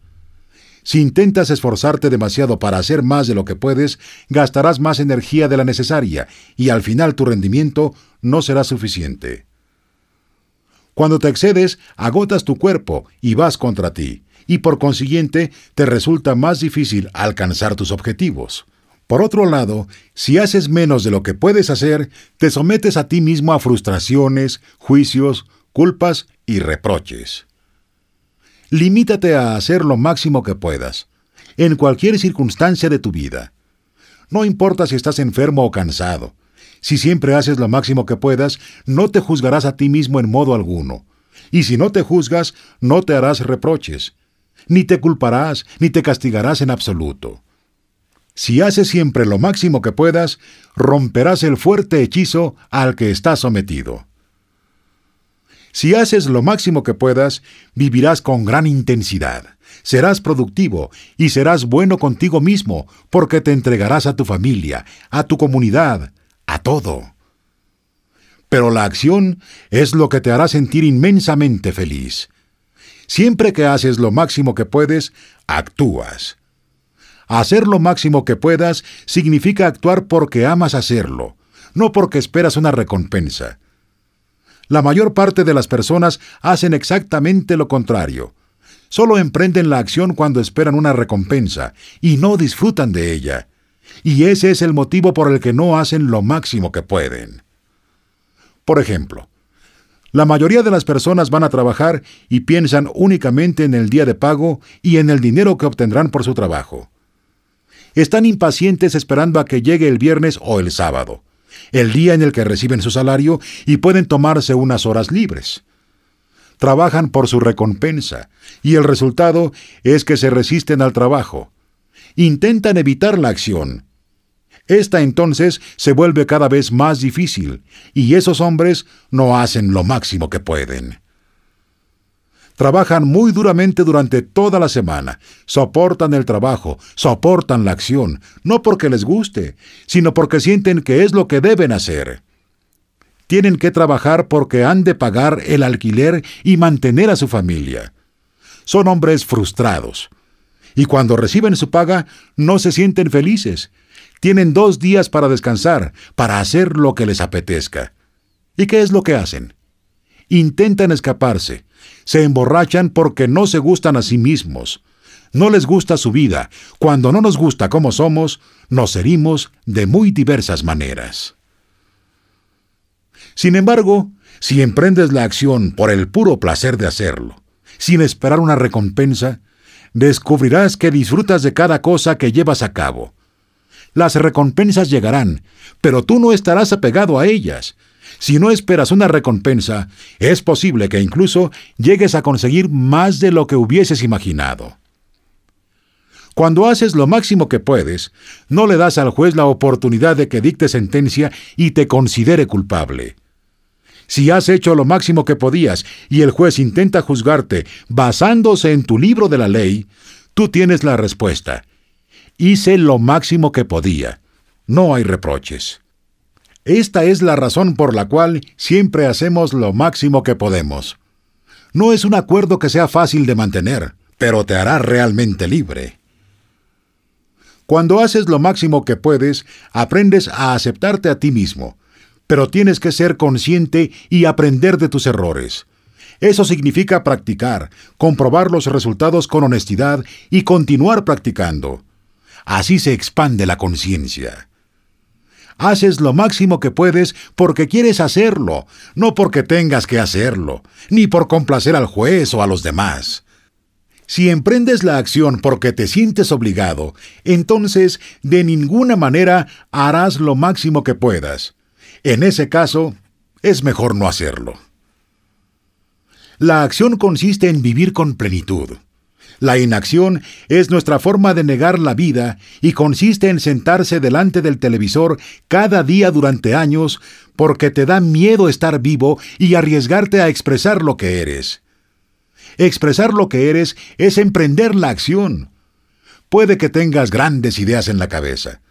Si intentas esforzarte demasiado para hacer más de lo que puedes, gastarás más energía de la necesaria y al final tu rendimiento no será suficiente. Cuando te excedes, agotas tu cuerpo y vas contra ti y por consiguiente te resulta más difícil alcanzar tus objetivos. Por otro lado, si haces menos de lo que puedes hacer, te sometes a ti mismo a frustraciones, juicios, culpas y reproches. Limítate a hacer lo máximo que puedas, en cualquier circunstancia de tu vida. No importa si estás enfermo o cansado. Si siempre haces lo máximo que puedas, no te juzgarás a ti mismo en modo alguno. Y si no te juzgas, no te harás reproches. Ni te culparás, ni te castigarás en absoluto. Si haces siempre lo máximo que puedas, romperás el fuerte hechizo al que estás sometido. Si haces lo máximo que puedas, vivirás con gran intensidad, serás productivo y serás bueno contigo mismo, porque te entregarás a tu familia, a tu comunidad, a todo. Pero la acción es lo que te hará sentir inmensamente feliz. Siempre que haces lo máximo que puedes, actúas. Hacer lo máximo que puedas significa actuar porque amas hacerlo, no porque esperas una recompensa. La mayor parte de las personas hacen exactamente lo contrario. Solo emprenden la acción cuando esperan una recompensa y no disfrutan de ella. Y ese es el motivo por el que no hacen lo máximo que pueden. Por ejemplo, la mayoría de las personas van a trabajar y piensan únicamente en el día de pago y en el dinero que obtendrán por su trabajo. Están impacientes esperando a que llegue el viernes o el sábado, el día en el que reciben su salario y pueden tomarse unas horas libres. Trabajan por su recompensa, y el resultado es que se resisten al trabajo. Intentan evitar la acción. Esta entonces se vuelve cada vez más difícil, y esos hombres no hacen lo máximo que pueden. Trabajan muy duramente durante toda la semana, soportan el trabajo, soportan la acción, no porque les guste, sino porque sienten que es lo que deben hacer. Tienen que trabajar porque han de pagar el alquiler y mantener a su familia. Son hombres frustrados. Y cuando reciben su paga, no se sienten felices. Tienen dos días para descansar, para hacer lo que les apetezca. ¿Y qué es lo que hacen? Intentan escaparse, se emborrachan porque no se gustan a sí mismos. No les gusta su vida. Cuando no nos gusta como somos, nos herimos de muy diversas maneras. Sin embargo, si emprendes la acción por el puro placer de hacerlo, sin esperar una recompensa, descubrirás que disfrutas de cada cosa que llevas a cabo. Las recompensas llegarán, pero tú no estarás apegado a ellas, si no esperas una recompensa, es posible que incluso llegues a conseguir más de lo que hubieses imaginado. Cuando haces lo máximo que puedes, no le das al juez la oportunidad de que dicte sentencia y te considere culpable. Si has hecho lo máximo que podías y el juez intenta juzgarte basándose en tu libro de la ley, tú tienes la respuesta. Hice lo máximo que podía. No hay reproches. Esta es la razón por la cual siempre hacemos lo máximo que podemos. No es un acuerdo que sea fácil de mantener, pero te hará realmente libre. Cuando haces lo máximo que puedes, aprendes a aceptarte a ti mismo, pero tienes que ser consciente y aprender de tus errores. Eso significa practicar, comprobar los resultados con honestidad y continuar practicando. Así se expande la conciencia. Haces lo máximo que puedes porque quieres hacerlo, no porque tengas que hacerlo, ni por complacer al juez o a los demás. Si emprendes la acción porque te sientes obligado, entonces de ninguna manera harás lo máximo que puedas. En ese caso, es mejor no hacerlo. La acción consiste en vivir con plenitud. La inacción es nuestra forma de negar la vida y consiste en sentarse delante del televisor cada día durante años porque te da miedo estar vivo y arriesgarte a expresar lo que eres. Expresar lo que eres es emprender la acción. Puede que tengas grandes ideas en la cabeza,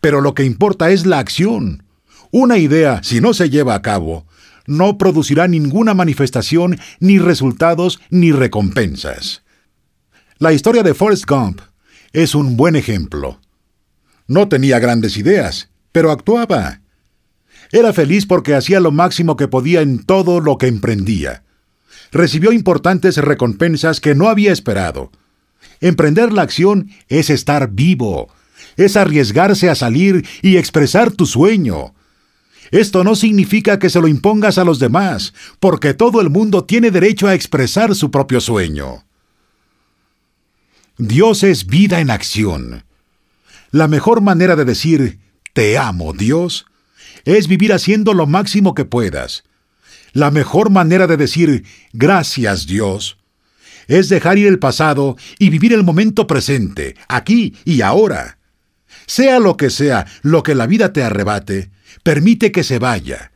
pero lo que importa es la acción. Una idea, si no se lleva a cabo, no producirá ninguna manifestación, ni resultados, ni recompensas. La historia de Forrest Gump es un buen ejemplo. No tenía grandes ideas, pero actuaba. Era feliz porque hacía lo máximo que podía en todo lo que emprendía. Recibió importantes recompensas que no había esperado. Emprender la acción es estar vivo, es arriesgarse a salir y expresar tu sueño. Esto no significa que se lo impongas a los demás, porque todo el mundo tiene derecho a expresar su propio sueño. Dios es vida en acción. La mejor manera de decir, te amo, Dios, es vivir haciendo lo máximo que puedas. La mejor manera de decir, gracias, Dios, es dejar ir el pasado y vivir el momento presente, aquí y ahora. Sea lo que sea lo que la vida te arrebate, permite que se vaya.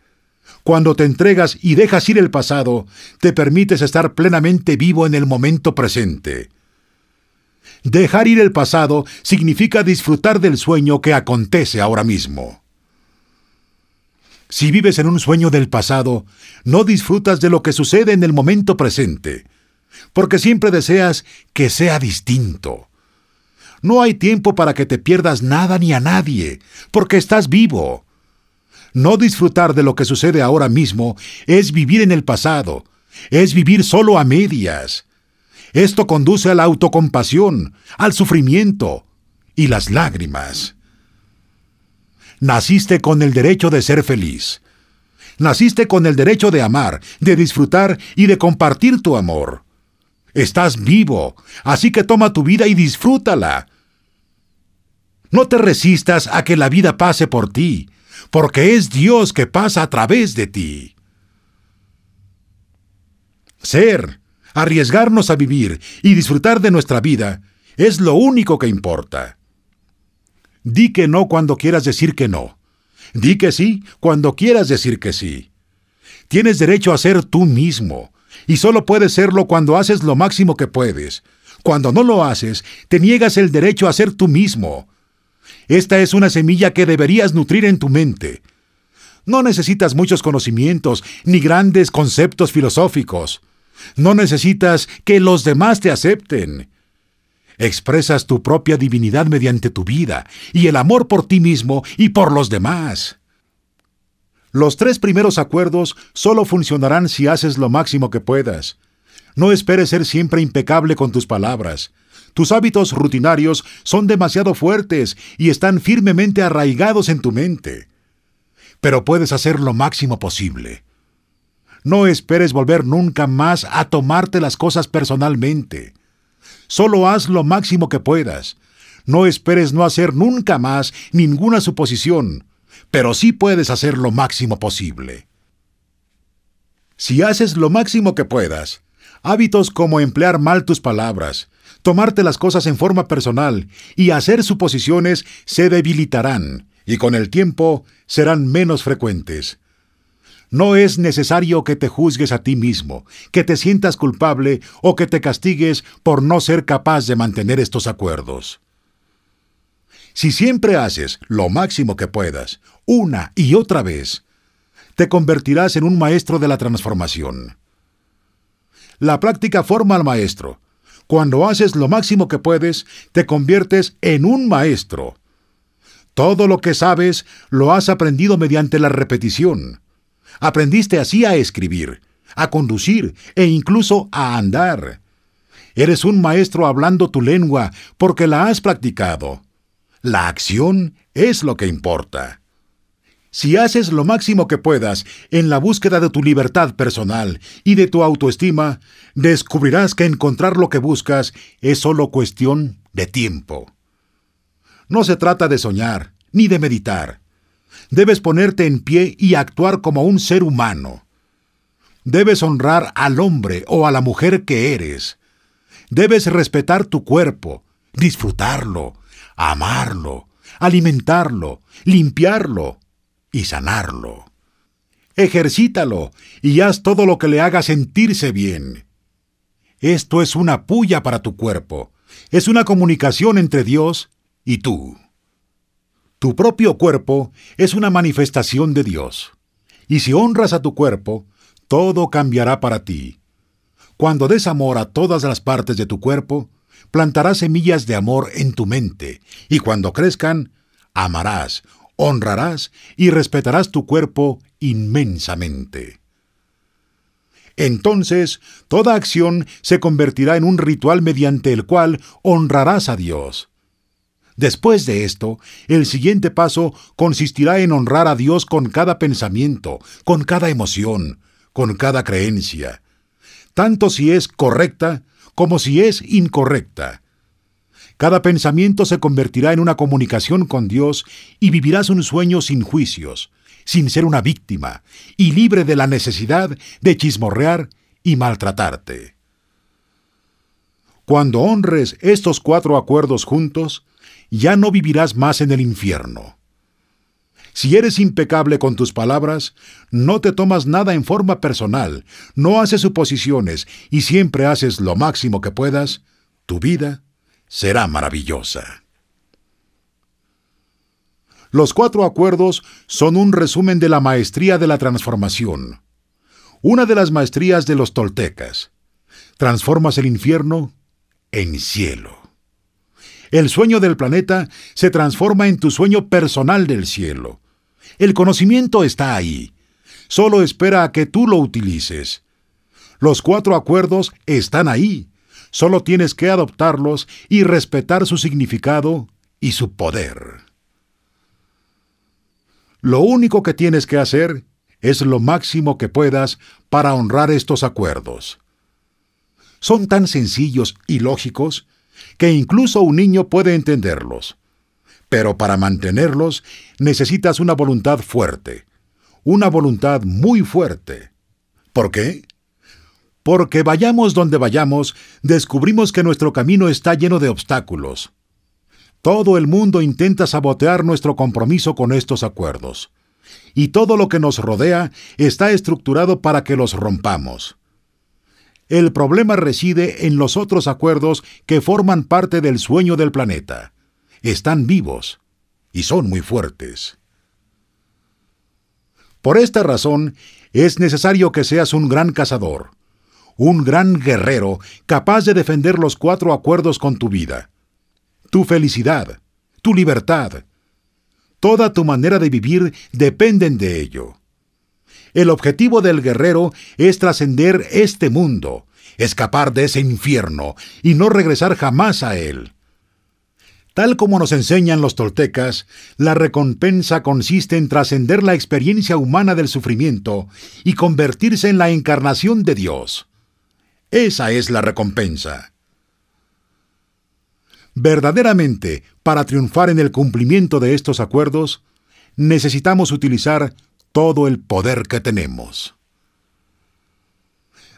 Cuando te entregas y dejas ir el pasado, te permites estar plenamente vivo en el momento presente. Dejar ir el pasado significa disfrutar del sueño que acontece ahora mismo. Si vives en un sueño del pasado, no disfrutas de lo que sucede en el momento presente, porque siempre deseas que sea distinto. No hay tiempo para que te pierdas nada ni a nadie, porque estás vivo. No disfrutar de lo que sucede ahora mismo es vivir en el pasado, es vivir solo a medias. Esto conduce a la autocompasión, al sufrimiento y las lágrimas. Naciste con el derecho de ser feliz. Naciste con el derecho de amar, de disfrutar y de compartir tu amor. Estás vivo, así que toma tu vida y disfrútala. No te resistas a que la vida pase por ti, porque es Dios que pasa a través de ti. Ser, arriesgarnos a vivir y disfrutar de nuestra vida es lo único que importa. Di que no cuando quieras decir que no. Di que sí cuando quieras decir que sí. Tienes derecho a ser tú mismo, y solo puedes serlo cuando haces lo máximo que puedes. Cuando no lo haces, te niegas el derecho a ser tú mismo. Esta es una semilla que deberías nutrir en tu mente. No necesitas muchos conocimientos ni grandes conceptos filosóficos. No necesitas que los demás te acepten. Expresas tu propia divinidad mediante tu vida y el amor por ti mismo y por los demás. Los tres primeros acuerdos solo funcionarán si haces lo máximo que puedas. No esperes ser siempre impecable con tus palabras. Tus hábitos rutinarios son demasiado fuertes y están firmemente arraigados en tu mente. Pero puedes hacer lo máximo posible. No esperes volver nunca más a tomarte las cosas personalmente. Solo haz lo máximo que puedas. No esperes no hacer nunca más ninguna suposición, pero sí puedes hacer lo máximo posible. Si haces lo máximo que puedas, hábitos como emplear mal tus palabras, tomarte las cosas en forma personal y hacer suposiciones se debilitarán y con el tiempo serán menos frecuentes. No es necesario que te juzgues a ti mismo, que te sientas culpable o que te castigues por no ser capaz de mantener estos acuerdos. Si siempre haces lo máximo que puedas, una y otra vez, te convertirás en un maestro de la transformación. La práctica forma al maestro. Cuando haces lo máximo que puedes, te conviertes en un maestro. Todo lo que sabes lo has aprendido mediante la repetición. Aprendiste así a escribir, a conducir e incluso a andar. Eres un maestro hablando tu lengua porque la has practicado. La acción es lo que importa. Si haces lo máximo que puedas en la búsqueda de tu libertad personal y de tu autoestima, descubrirás que encontrar lo que buscas es solo cuestión de tiempo. No se trata de soñar, ni de meditar. Debes ponerte en pie y actuar como un ser humano. Debes honrar al hombre o a la mujer que eres. Debes respetar tu cuerpo, disfrutarlo, amarlo, alimentarlo, limpiarlo y sanarlo. Ejercítalo y haz todo lo que le haga sentirse bien. Esto es una puya para tu cuerpo. Es una comunicación entre Dios y tú. Tu propio cuerpo es una manifestación de Dios. Y si honras a tu cuerpo, todo cambiará para ti. Cuando des amor a todas las partes de tu cuerpo, plantarás semillas de amor en tu mente, y cuando crezcan, amarás, honrarás y respetarás tu cuerpo inmensamente. Entonces, toda acción se convertirá en un ritual mediante el cual honrarás a Dios. Después de esto, el siguiente paso consistirá en honrar a Dios con cada pensamiento, con cada emoción, con cada creencia, tanto si es correcta como si es incorrecta. Cada pensamiento se convertirá en una comunicación con Dios y vivirás un sueño sin juicios, sin ser una víctima y libre de la necesidad de chismorrear y maltratarte. Cuando honres estos cuatro acuerdos juntos, ya no vivirás más en el infierno. Si eres impecable con tus palabras, no te tomas nada en forma personal, no haces suposiciones y siempre haces lo máximo que puedas, tu vida será maravillosa. Los cuatro acuerdos son un resumen de la maestría de la transformación. Una de las maestrías de los toltecas. Transformas el infierno en cielo. El sueño del planeta se transforma en tu sueño personal del cielo. El conocimiento está ahí. Solo espera a que tú lo utilices. Los cuatro acuerdos están ahí. Solo tienes que adoptarlos y respetar su significado y su poder. Lo único que tienes que hacer es lo máximo que puedas para honrar estos acuerdos. Son tan sencillos y lógicos que incluso un niño puede entenderlos. Pero para mantenerlos necesitas una voluntad fuerte, una voluntad muy fuerte. ¿Por qué? Porque vayamos donde vayamos, descubrimos que nuestro camino está lleno de obstáculos. Todo el mundo intenta sabotear nuestro compromiso con estos acuerdos. Y todo lo que nos rodea está estructurado para que los rompamos. El problema reside en los otros acuerdos que forman parte del sueño del planeta. Están vivos y son muy fuertes. Por esta razón, es necesario que seas un gran cazador, un gran guerrero capaz de defender los cuatro acuerdos con tu vida tu felicidad, tu libertad. Toda tu manera de vivir dependen de ello. El objetivo del guerrero es trascender este mundo, escapar de ese infierno y no regresar jamás a él. Tal como nos enseñan los toltecas, la recompensa consiste en trascender la experiencia humana del sufrimiento y convertirse en la encarnación de Dios. Esa es la recompensa. Verdaderamente, para triunfar en el cumplimiento de estos acuerdos, necesitamos utilizar todo el poder que tenemos.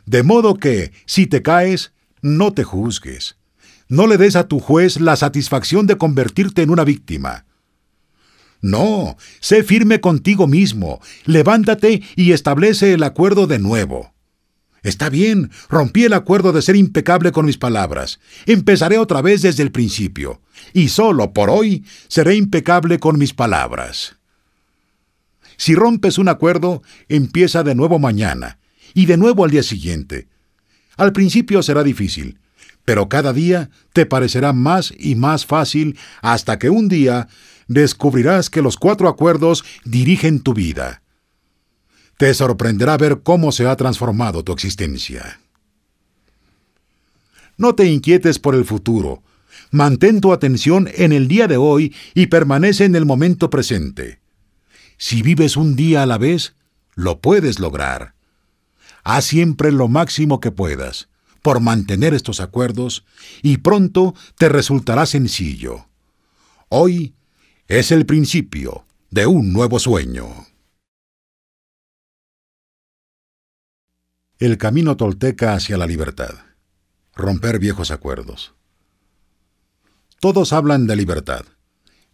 De modo que, si te caes, no te juzgues. No le des a tu juez la satisfacción de convertirte en una víctima. No, sé firme contigo mismo, levántate y establece el acuerdo de nuevo. Está bien, rompí el acuerdo de ser impecable con mis palabras. Empezaré otra vez desde el principio. Y solo por hoy seré impecable con mis palabras. Si rompes un acuerdo, empieza de nuevo mañana, y de nuevo al día siguiente. Al principio será difícil, pero cada día te parecerá más y más fácil hasta que un día descubrirás que los cuatro acuerdos dirigen tu vida. Te sorprenderá ver cómo se ha transformado tu existencia. No te inquietes por el futuro. Mantén tu atención en el día de hoy y permanece en el momento presente. Si vives un día a la vez, lo puedes lograr. Haz siempre lo máximo que puedas por mantener estos acuerdos y pronto te resultará sencillo. Hoy es el principio de un nuevo sueño. El camino tolteca hacia la libertad. Romper viejos acuerdos. Todos hablan de libertad.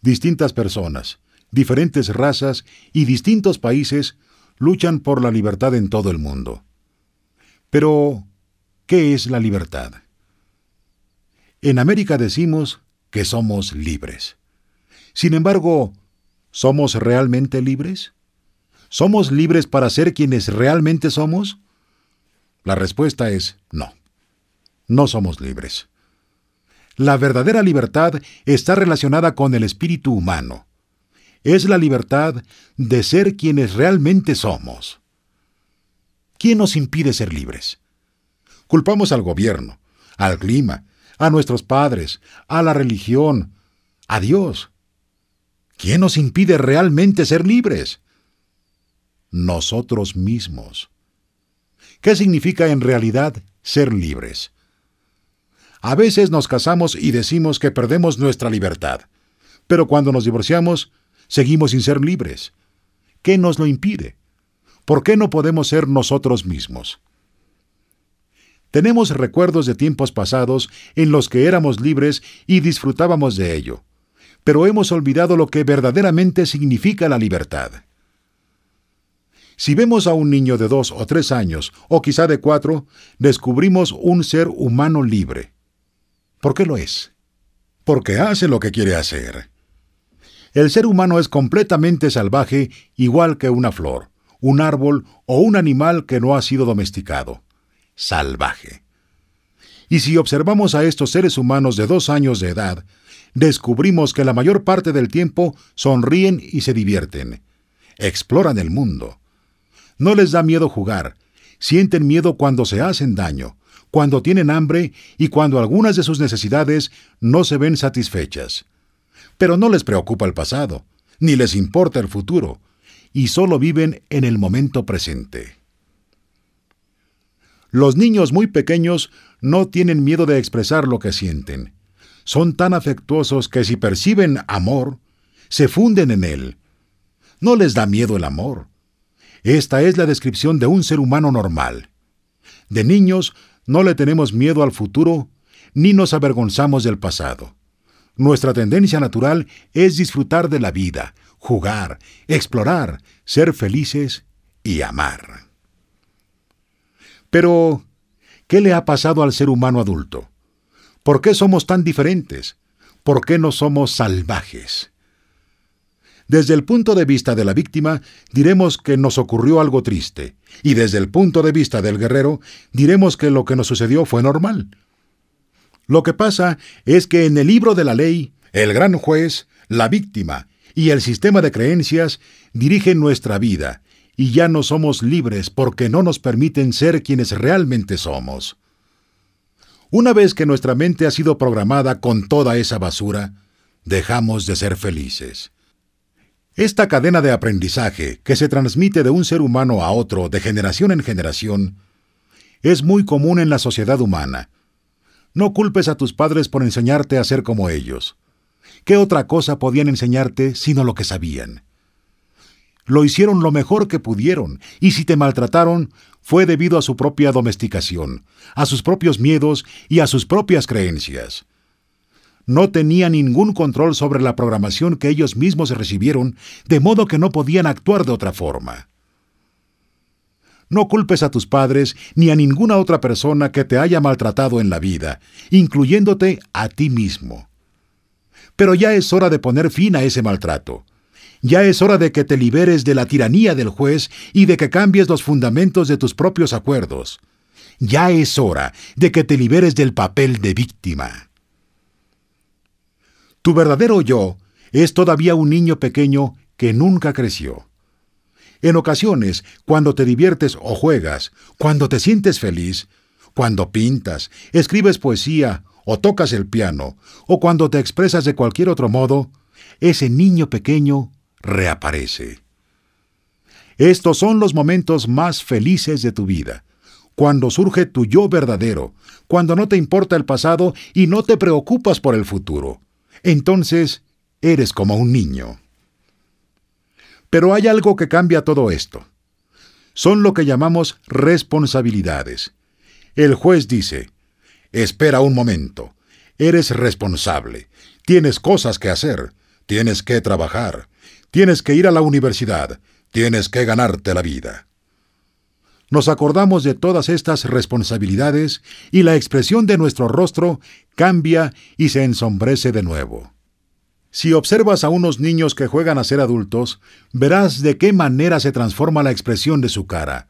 Distintas personas, diferentes razas y distintos países luchan por la libertad en todo el mundo. Pero, ¿qué es la libertad? En América decimos que somos libres. Sin embargo, ¿somos realmente libres? ¿Somos libres para ser quienes realmente somos? La respuesta es no. No somos libres. La verdadera libertad está relacionada con el espíritu humano. Es la libertad de ser quienes realmente somos. ¿quién nos impide ser libres? Culpamos al gobierno, al clima, a nuestros padres, a la religión, a Dios. ¿Quién nos impide realmente ser libres? Nosotros mismos. ¿Qué significa en realidad ser libres? A veces nos casamos y decimos que perdemos nuestra libertad, pero cuando nos divorciamos, seguimos sin ser libres. ¿Qué nos lo impide? ¿Por qué no podemos ser nosotros mismos? Tenemos recuerdos de tiempos pasados en los que éramos libres y disfrutábamos de ello, pero hemos olvidado lo que verdaderamente significa la libertad. Si vemos a un niño de dos o tres años, o quizá de cuatro, descubrimos un ser humano libre. ¿Por qué lo es? Porque hace lo que quiere hacer. El ser humano es completamente salvaje, igual que una flor, un árbol o un animal que no ha sido domesticado. Salvaje. Y si observamos a estos seres humanos de dos años de edad, descubrimos que la mayor parte del tiempo sonríen y se divierten. Exploran el mundo. No les da miedo jugar, sienten miedo cuando se hacen daño, cuando tienen hambre y cuando algunas de sus necesidades no se ven satisfechas. Pero no les preocupa el pasado, ni les importa el futuro, y solo viven en el momento presente. Los niños muy pequeños no tienen miedo de expresar lo que sienten. Son tan afectuosos que si perciben amor, se funden en él. No les da miedo el amor. Esta es la descripción de un ser humano normal. De niños no le tenemos miedo al futuro ni nos avergonzamos del pasado. Nuestra tendencia natural es disfrutar de la vida, jugar, explorar, ser felices y amar. Pero, ¿qué le ha pasado al ser humano adulto? ¿Por qué somos tan diferentes? ¿Por qué no somos salvajes? Desde el punto de vista de la víctima, diremos que nos ocurrió algo triste, y desde el punto de vista del guerrero, diremos que lo que nos sucedió fue normal. Lo que pasa es que en el libro de la ley, el gran juez, la víctima y el sistema de creencias dirigen nuestra vida, y ya no somos libres porque no nos permiten ser quienes realmente somos. Una vez que nuestra mente ha sido programada con toda esa basura, dejamos de ser felices. Esta cadena de aprendizaje que se transmite de un ser humano a otro de generación en generación es muy común en la sociedad humana. No culpes a tus padres por enseñarte a ser como ellos. ¿Qué otra cosa podían enseñarte sino lo que sabían? Lo hicieron lo mejor que pudieron, y si te maltrataron, fue debido a su propia domesticación, a sus propios miedos y a sus propias creencias no tenía ningún control sobre la programación que ellos mismos recibieron, de modo que no podían actuar de otra forma. No culpes a tus padres ni a ninguna otra persona que te haya maltratado en la vida, incluyéndote a ti mismo. Pero ya es hora de poner fin a ese maltrato. Ya es hora de que te liberes de la tiranía del juez y de que cambies los fundamentos de tus propios acuerdos. Ya es hora de que te liberes del papel de víctima. Tu verdadero yo es todavía un niño pequeño que nunca creció. En ocasiones, cuando te diviertes o juegas, cuando te sientes feliz, cuando pintas, escribes poesía o tocas el piano, o cuando te expresas de cualquier otro modo, ese niño pequeño reaparece. Estos son los momentos más felices de tu vida, cuando surge tu yo verdadero, cuando no te importa el pasado y no te preocupas por el futuro entonces eres como un niño. Pero hay algo que cambia todo esto. Son lo que llamamos responsabilidades. El juez dice, espera un momento, eres responsable, tienes cosas que hacer, tienes que trabajar, tienes que ir a la universidad, tienes que ganarte la vida. Nos acordamos de todas estas responsabilidades y la expresión de nuestro rostro cambia y se ensombrece de nuevo. Si observas a unos niños que juegan a ser adultos, verás de qué manera se transforma la expresión de su cara.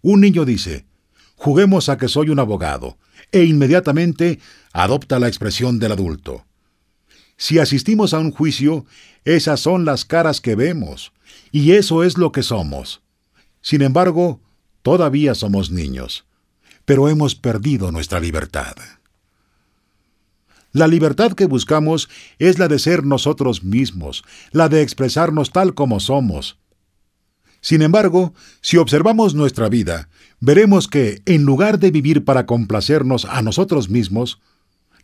Un niño dice, juguemos a que soy un abogado, e inmediatamente adopta la expresión del adulto. Si asistimos a un juicio, esas son las caras que vemos, y eso es lo que somos. Sin embargo, Todavía somos niños, pero hemos perdido nuestra libertad. La libertad que buscamos es la de ser nosotros mismos, la de expresarnos tal como somos. Sin embargo, si observamos nuestra vida, veremos que, en lugar de vivir para complacernos a nosotros mismos,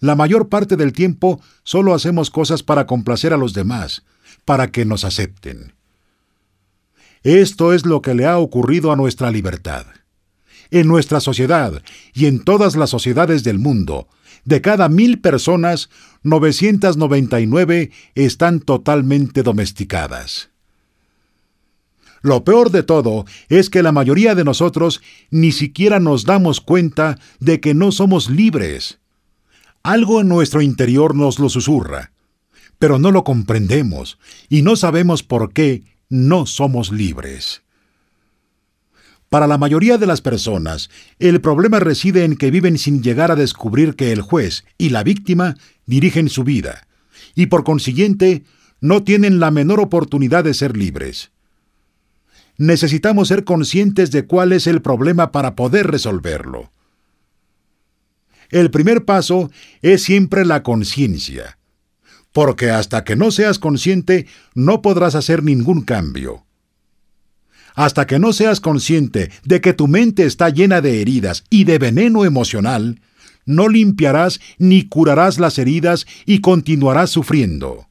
la mayor parte del tiempo solo hacemos cosas para complacer a los demás, para que nos acepten. Esto es lo que le ha ocurrido a nuestra libertad. En nuestra sociedad y en todas las sociedades del mundo, de cada mil personas, 999 están totalmente domesticadas. Lo peor de todo es que la mayoría de nosotros ni siquiera nos damos cuenta de que no somos libres. Algo en nuestro interior nos lo susurra, pero no lo comprendemos y no sabemos por qué no somos libres. Para la mayoría de las personas, el problema reside en que viven sin llegar a descubrir que el juez y la víctima dirigen su vida, y por consiguiente no tienen la menor oportunidad de ser libres. Necesitamos ser conscientes de cuál es el problema para poder resolverlo. El primer paso es siempre la conciencia, porque hasta que no seas consciente no podrás hacer ningún cambio. Hasta que no seas consciente de que tu mente está llena de heridas y de veneno emocional, no limpiarás ni curarás las heridas y continuarás sufriendo.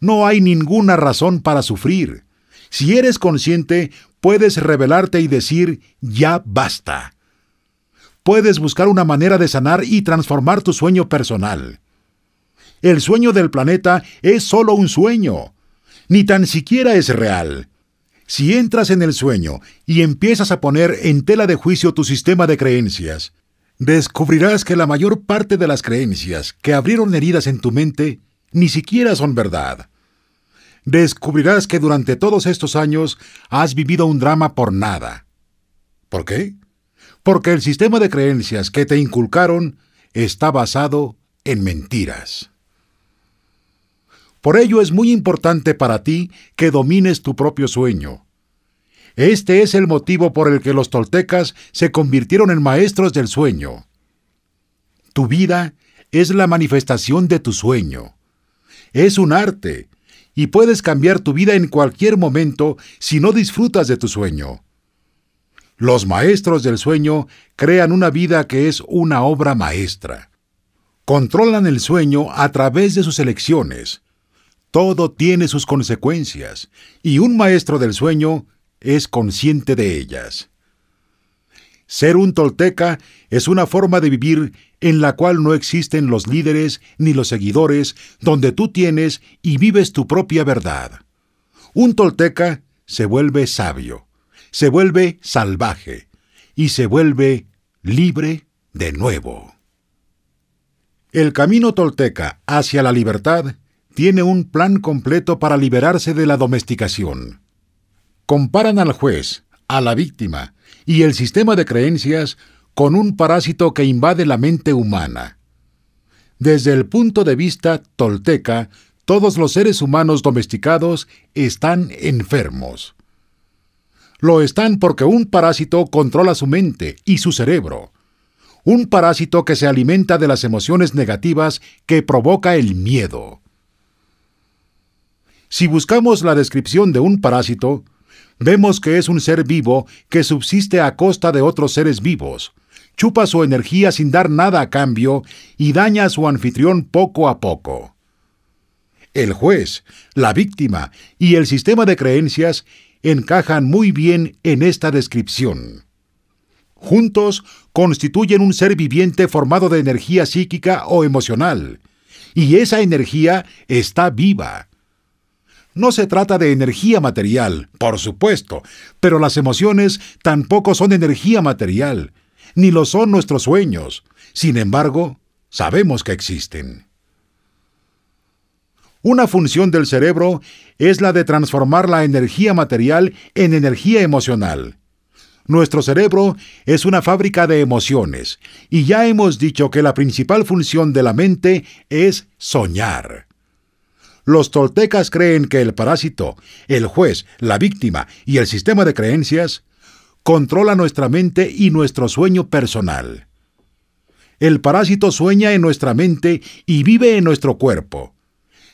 No hay ninguna razón para sufrir. Si eres consciente, puedes revelarte y decir, ya basta puedes buscar una manera de sanar y transformar tu sueño personal. El sueño del planeta es solo un sueño, ni tan siquiera es real. Si entras en el sueño y empiezas a poner en tela de juicio tu sistema de creencias, descubrirás que la mayor parte de las creencias que abrieron heridas en tu mente ni siquiera son verdad. Descubrirás que durante todos estos años has vivido un drama por nada. ¿Por qué? porque el sistema de creencias que te inculcaron está basado en mentiras. Por ello es muy importante para ti que domines tu propio sueño. Este es el motivo por el que los toltecas se convirtieron en maestros del sueño. Tu vida es la manifestación de tu sueño. Es un arte, y puedes cambiar tu vida en cualquier momento si no disfrutas de tu sueño. Los maestros del sueño crean una vida que es una obra maestra. Controlan el sueño a través de sus elecciones. Todo tiene sus consecuencias, y un maestro del sueño es consciente de ellas. Ser un tolteca es una forma de vivir en la cual no existen los líderes ni los seguidores, donde tú tienes y vives tu propia verdad. Un tolteca se vuelve sabio se vuelve salvaje y se vuelve libre de nuevo. El camino tolteca hacia la libertad tiene un plan completo para liberarse de la domesticación. Comparan al juez, a la víctima y el sistema de creencias con un parásito que invade la mente humana. Desde el punto de vista tolteca, todos los seres humanos domesticados están enfermos. Lo están porque un parásito controla su mente y su cerebro. Un parásito que se alimenta de las emociones negativas que provoca el miedo. Si buscamos la descripción de un parásito, vemos que es un ser vivo que subsiste a costa de otros seres vivos, chupa su energía sin dar nada a cambio y daña a su anfitrión poco a poco. El juez, la víctima y el sistema de creencias encajan muy bien en esta descripción. Juntos constituyen un ser viviente formado de energía psíquica o emocional, y esa energía está viva. No se trata de energía material, por supuesto, pero las emociones tampoco son energía material, ni lo son nuestros sueños. Sin embargo, sabemos que existen. Una función del cerebro es la de transformar la energía material en energía emocional. Nuestro cerebro es una fábrica de emociones, y ya hemos dicho que la principal función de la mente es soñar. Los toltecas creen que el parásito, el juez, la víctima y el sistema de creencias controla nuestra mente y nuestro sueño personal. El parásito sueña en nuestra mente y vive en nuestro cuerpo.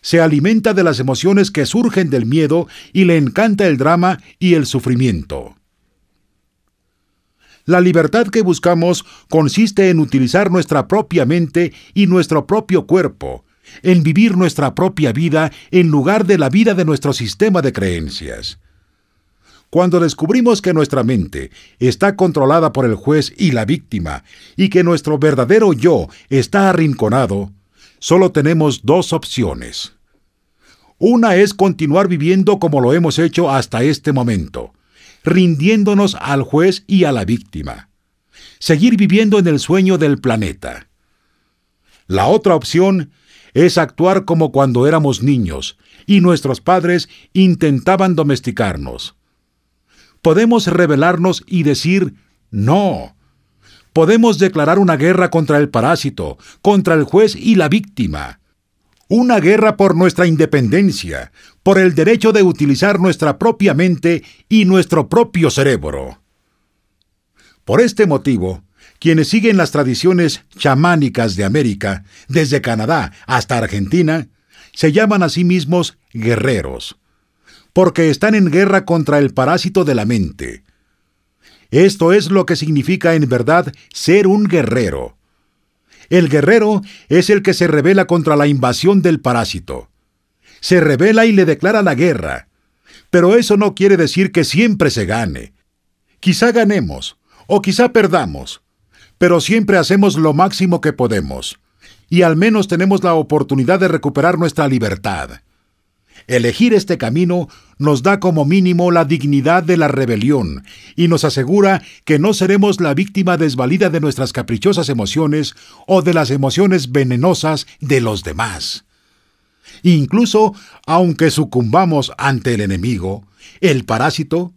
Se alimenta de las emociones que surgen del miedo y le encanta el drama y el sufrimiento. La libertad que buscamos consiste en utilizar nuestra propia mente y nuestro propio cuerpo, en vivir nuestra propia vida en lugar de la vida de nuestro sistema de creencias. Cuando descubrimos que nuestra mente está controlada por el juez y la víctima, y que nuestro verdadero yo está arrinconado, solo tenemos dos opciones. Una es continuar viviendo como lo hemos hecho hasta este momento, rindiéndonos al juez y a la víctima. Seguir viviendo en el sueño del planeta. La otra opción es actuar como cuando éramos niños y nuestros padres intentaban domesticarnos. Podemos rebelarnos y decir no. Podemos declarar una guerra contra el parásito, contra el juez y la víctima. Una guerra por nuestra independencia, por el derecho de utilizar nuestra propia mente y nuestro propio cerebro. Por este motivo, quienes siguen las tradiciones chamánicas de América, desde Canadá hasta Argentina, se llaman a sí mismos guerreros, porque están en guerra contra el parásito de la mente. Esto es lo que significa en verdad ser un guerrero. El guerrero es el que se revela contra la invasión del parásito. Se revela y le declara la guerra. Pero eso no quiere decir que siempre se gane. Quizá ganemos, o quizá perdamos, pero siempre hacemos lo máximo que podemos, y al menos tenemos la oportunidad de recuperar nuestra libertad. Elegir este camino nos da como mínimo la dignidad de la rebelión y nos asegura que no seremos la víctima desvalida de nuestras caprichosas emociones o de las emociones venenosas de los demás. Incluso, aunque sucumbamos ante el enemigo, el parásito,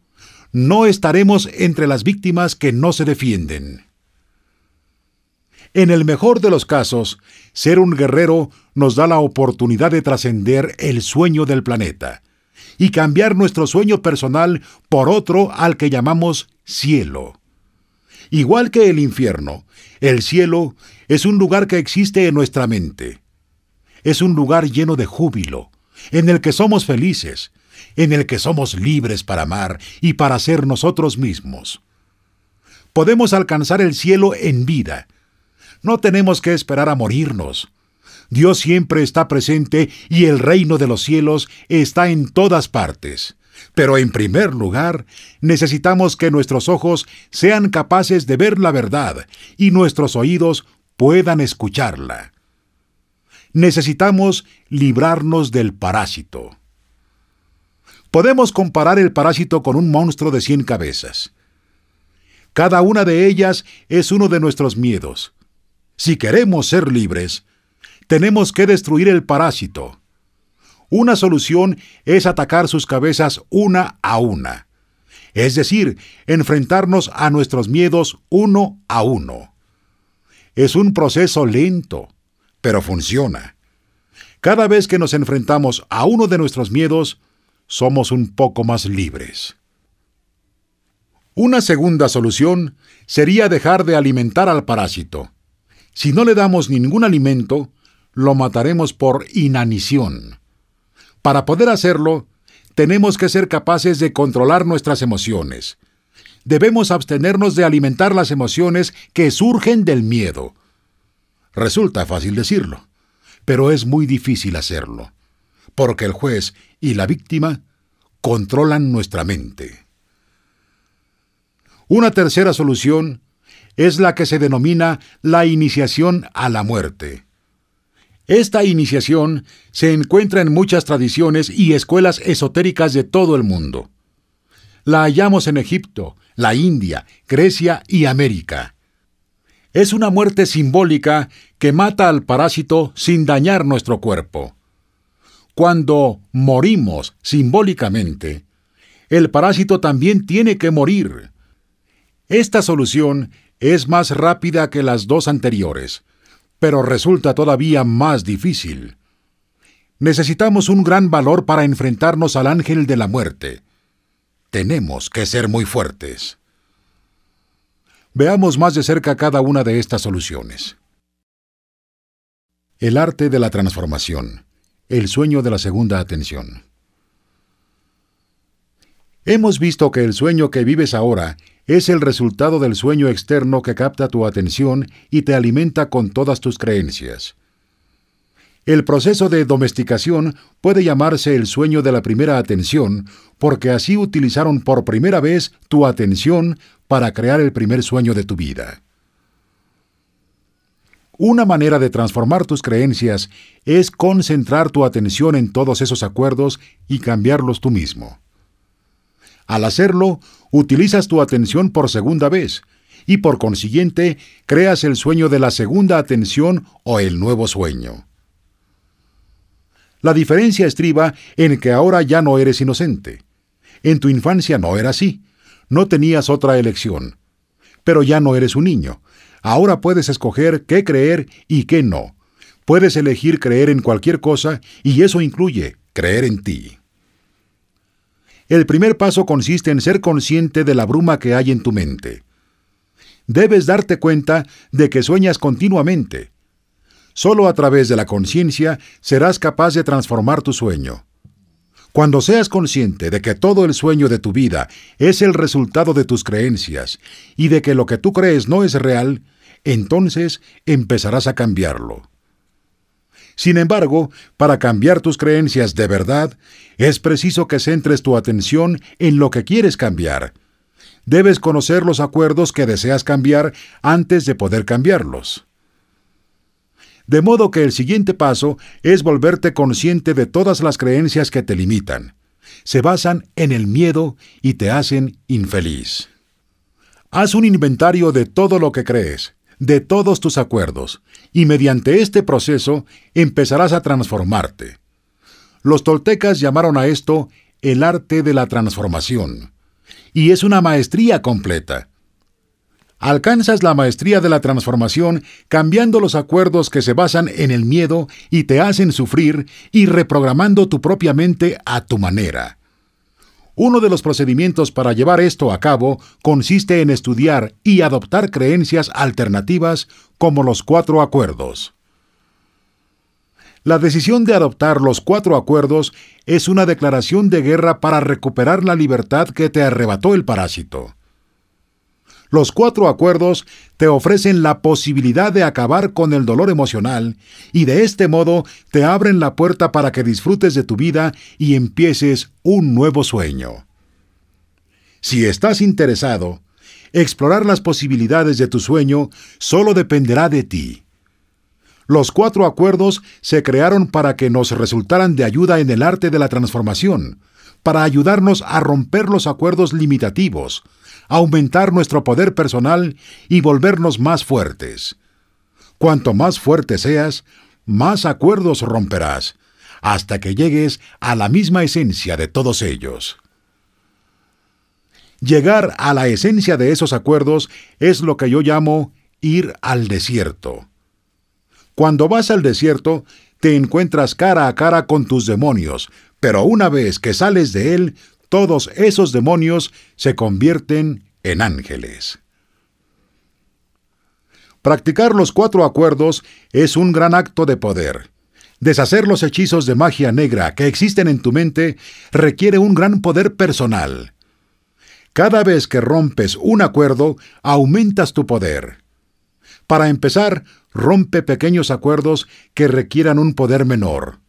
no estaremos entre las víctimas que no se defienden. En el mejor de los casos, ser un guerrero nos da la oportunidad de trascender el sueño del planeta y cambiar nuestro sueño personal por otro al que llamamos cielo. Igual que el infierno, el cielo es un lugar que existe en nuestra mente. Es un lugar lleno de júbilo, en el que somos felices, en el que somos libres para amar y para ser nosotros mismos. Podemos alcanzar el cielo en vida, no tenemos que esperar a morirnos. Dios siempre está presente y el reino de los cielos está en todas partes. Pero en primer lugar, necesitamos que nuestros ojos sean capaces de ver la verdad y nuestros oídos puedan escucharla. Necesitamos librarnos del parásito. Podemos comparar el parásito con un monstruo de cien cabezas. Cada una de ellas es uno de nuestros miedos. Si queremos ser libres, tenemos que destruir el parásito. Una solución es atacar sus cabezas una a una, es decir, enfrentarnos a nuestros miedos uno a uno. Es un proceso lento, pero funciona. Cada vez que nos enfrentamos a uno de nuestros miedos, somos un poco más libres. Una segunda solución sería dejar de alimentar al parásito. Si no le damos ningún alimento, lo mataremos por inanición. Para poder hacerlo, tenemos que ser capaces de controlar nuestras emociones. Debemos abstenernos de alimentar las emociones que surgen del miedo. Resulta fácil decirlo, pero es muy difícil hacerlo, porque el juez y la víctima controlan nuestra mente. Una tercera solución es la que se denomina la iniciación a la muerte. Esta iniciación se encuentra en muchas tradiciones y escuelas esotéricas de todo el mundo. La hallamos en Egipto, la India, Grecia y América. Es una muerte simbólica que mata al parásito sin dañar nuestro cuerpo. Cuando morimos simbólicamente, el parásito también tiene que morir. Esta solución es más rápida que las dos anteriores, pero resulta todavía más difícil. Necesitamos un gran valor para enfrentarnos al ángel de la muerte. Tenemos que ser muy fuertes. Veamos más de cerca cada una de estas soluciones. El arte de la transformación. El sueño de la segunda atención. Hemos visto que el sueño que vives ahora es el resultado del sueño externo que capta tu atención y te alimenta con todas tus creencias. El proceso de domesticación puede llamarse el sueño de la primera atención, porque así utilizaron por primera vez tu atención para crear el primer sueño de tu vida. Una manera de transformar tus creencias es concentrar tu atención en todos esos acuerdos y cambiarlos tú mismo. Al hacerlo, utilizas tu atención por segunda vez y por consiguiente creas el sueño de la segunda atención o el nuevo sueño. La diferencia estriba en que ahora ya no eres inocente. En tu infancia no era así. No tenías otra elección. Pero ya no eres un niño. Ahora puedes escoger qué creer y qué no. Puedes elegir creer en cualquier cosa y eso incluye creer en ti. El primer paso consiste en ser consciente de la bruma que hay en tu mente. Debes darte cuenta de que sueñas continuamente. Solo a través de la conciencia serás capaz de transformar tu sueño. Cuando seas consciente de que todo el sueño de tu vida es el resultado de tus creencias y de que lo que tú crees no es real, entonces empezarás a cambiarlo. Sin embargo, para cambiar tus creencias de verdad, es preciso que centres tu atención en lo que quieres cambiar. Debes conocer los acuerdos que deseas cambiar antes de poder cambiarlos. De modo que el siguiente paso es volverte consciente de todas las creencias que te limitan. Se basan en el miedo y te hacen infeliz. Haz un inventario de todo lo que crees de todos tus acuerdos, y mediante este proceso empezarás a transformarte. Los toltecas llamaron a esto el arte de la transformación, y es una maestría completa. Alcanzas la maestría de la transformación cambiando los acuerdos que se basan en el miedo y te hacen sufrir y reprogramando tu propia mente a tu manera. Uno de los procedimientos para llevar esto a cabo consiste en estudiar y adoptar creencias alternativas como los cuatro acuerdos. La decisión de adoptar los cuatro acuerdos es una declaración de guerra para recuperar la libertad que te arrebató el parásito. Los cuatro acuerdos te ofrecen la posibilidad de acabar con el dolor emocional y de este modo te abren la puerta para que disfrutes de tu vida y empieces un nuevo sueño. Si estás interesado, explorar las posibilidades de tu sueño solo dependerá de ti. Los cuatro acuerdos se crearon para que nos resultaran de ayuda en el arte de la transformación, para ayudarnos a romper los acuerdos limitativos, aumentar nuestro poder personal y volvernos más fuertes. Cuanto más fuerte seas, más acuerdos romperás, hasta que llegues a la misma esencia de todos ellos. Llegar a la esencia de esos acuerdos es lo que yo llamo ir al desierto. Cuando vas al desierto, te encuentras cara a cara con tus demonios, pero una vez que sales de él, todos esos demonios se convierten en ángeles. Practicar los cuatro acuerdos es un gran acto de poder. Deshacer los hechizos de magia negra que existen en tu mente requiere un gran poder personal. Cada vez que rompes un acuerdo, aumentas tu poder. Para empezar, rompe pequeños acuerdos que requieran un poder menor.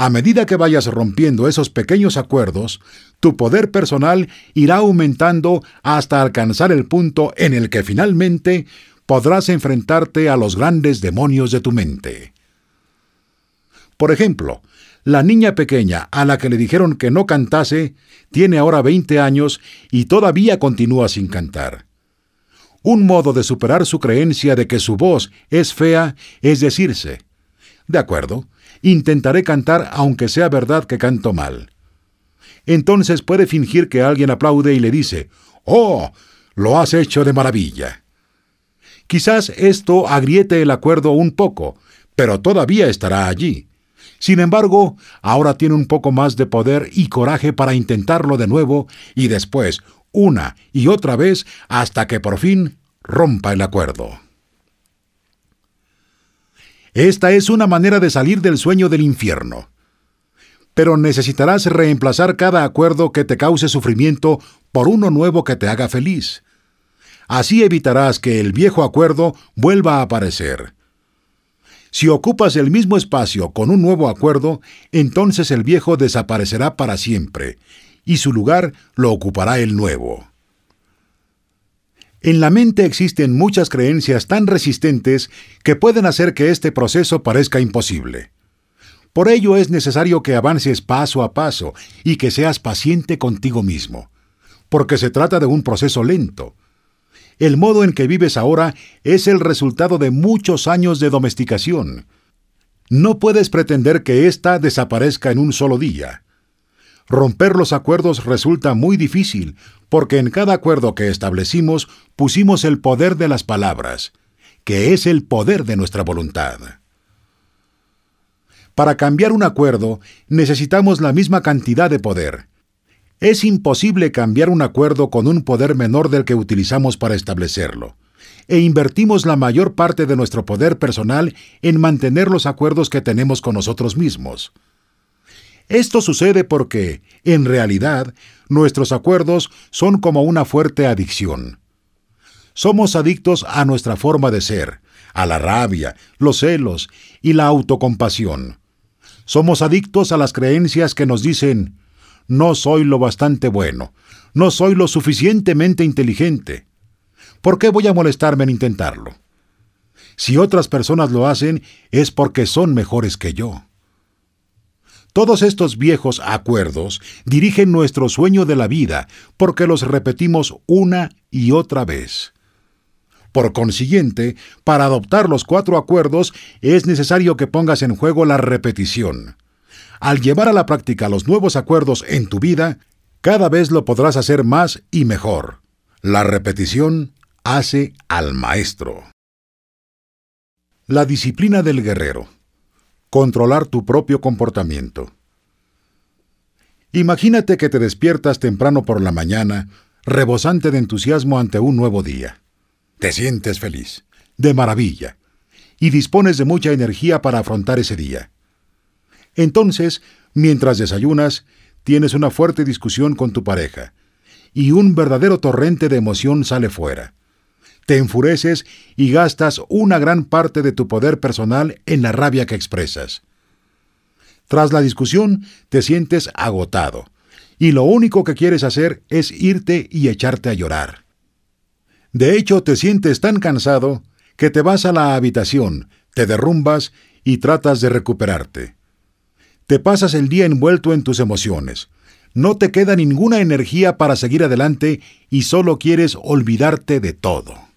A medida que vayas rompiendo esos pequeños acuerdos, tu poder personal irá aumentando hasta alcanzar el punto en el que finalmente podrás enfrentarte a los grandes demonios de tu mente. Por ejemplo, la niña pequeña a la que le dijeron que no cantase tiene ahora 20 años y todavía continúa sin cantar. Un modo de superar su creencia de que su voz es fea es decirse, de acuerdo, intentaré cantar aunque sea verdad que canto mal. Entonces puede fingir que alguien aplaude y le dice, ¡Oh! Lo has hecho de maravilla. Quizás esto agriete el acuerdo un poco, pero todavía estará allí. Sin embargo, ahora tiene un poco más de poder y coraje para intentarlo de nuevo y después, una y otra vez, hasta que por fin rompa el acuerdo. Esta es una manera de salir del sueño del infierno. Pero necesitarás reemplazar cada acuerdo que te cause sufrimiento por uno nuevo que te haga feliz. Así evitarás que el viejo acuerdo vuelva a aparecer. Si ocupas el mismo espacio con un nuevo acuerdo, entonces el viejo desaparecerá para siempre, y su lugar lo ocupará el nuevo. En la mente existen muchas creencias tan resistentes que pueden hacer que este proceso parezca imposible. Por ello es necesario que avances paso a paso y que seas paciente contigo mismo, porque se trata de un proceso lento. El modo en que vives ahora es el resultado de muchos años de domesticación. No puedes pretender que ésta desaparezca en un solo día. Romper los acuerdos resulta muy difícil, porque en cada acuerdo que establecimos pusimos el poder de las palabras, que es el poder de nuestra voluntad. Para cambiar un acuerdo necesitamos la misma cantidad de poder. Es imposible cambiar un acuerdo con un poder menor del que utilizamos para establecerlo, e invertimos la mayor parte de nuestro poder personal en mantener los acuerdos que tenemos con nosotros mismos. Esto sucede porque, en realidad, nuestros acuerdos son como una fuerte adicción. Somos adictos a nuestra forma de ser, a la rabia, los celos y la autocompasión. Somos adictos a las creencias que nos dicen, no soy lo bastante bueno, no soy lo suficientemente inteligente. ¿Por qué voy a molestarme en intentarlo? Si otras personas lo hacen, es porque son mejores que yo. Todos estos viejos acuerdos dirigen nuestro sueño de la vida porque los repetimos una y otra vez. Por consiguiente, para adoptar los cuatro acuerdos es necesario que pongas en juego la repetición. Al llevar a la práctica los nuevos acuerdos en tu vida, cada vez lo podrás hacer más y mejor. La repetición hace al maestro. La disciplina del guerrero. Controlar tu propio comportamiento. Imagínate que te despiertas temprano por la mañana, rebosante de entusiasmo ante un nuevo día. Te sientes feliz, de maravilla, y dispones de mucha energía para afrontar ese día. Entonces, mientras desayunas, tienes una fuerte discusión con tu pareja, y un verdadero torrente de emoción sale fuera te enfureces y gastas una gran parte de tu poder personal en la rabia que expresas. Tras la discusión, te sientes agotado, y lo único que quieres hacer es irte y echarte a llorar. De hecho, te sientes tan cansado que te vas a la habitación, te derrumbas y tratas de recuperarte. Te pasas el día envuelto en tus emociones. No te queda ninguna energía para seguir adelante y solo quieres olvidarte de todo.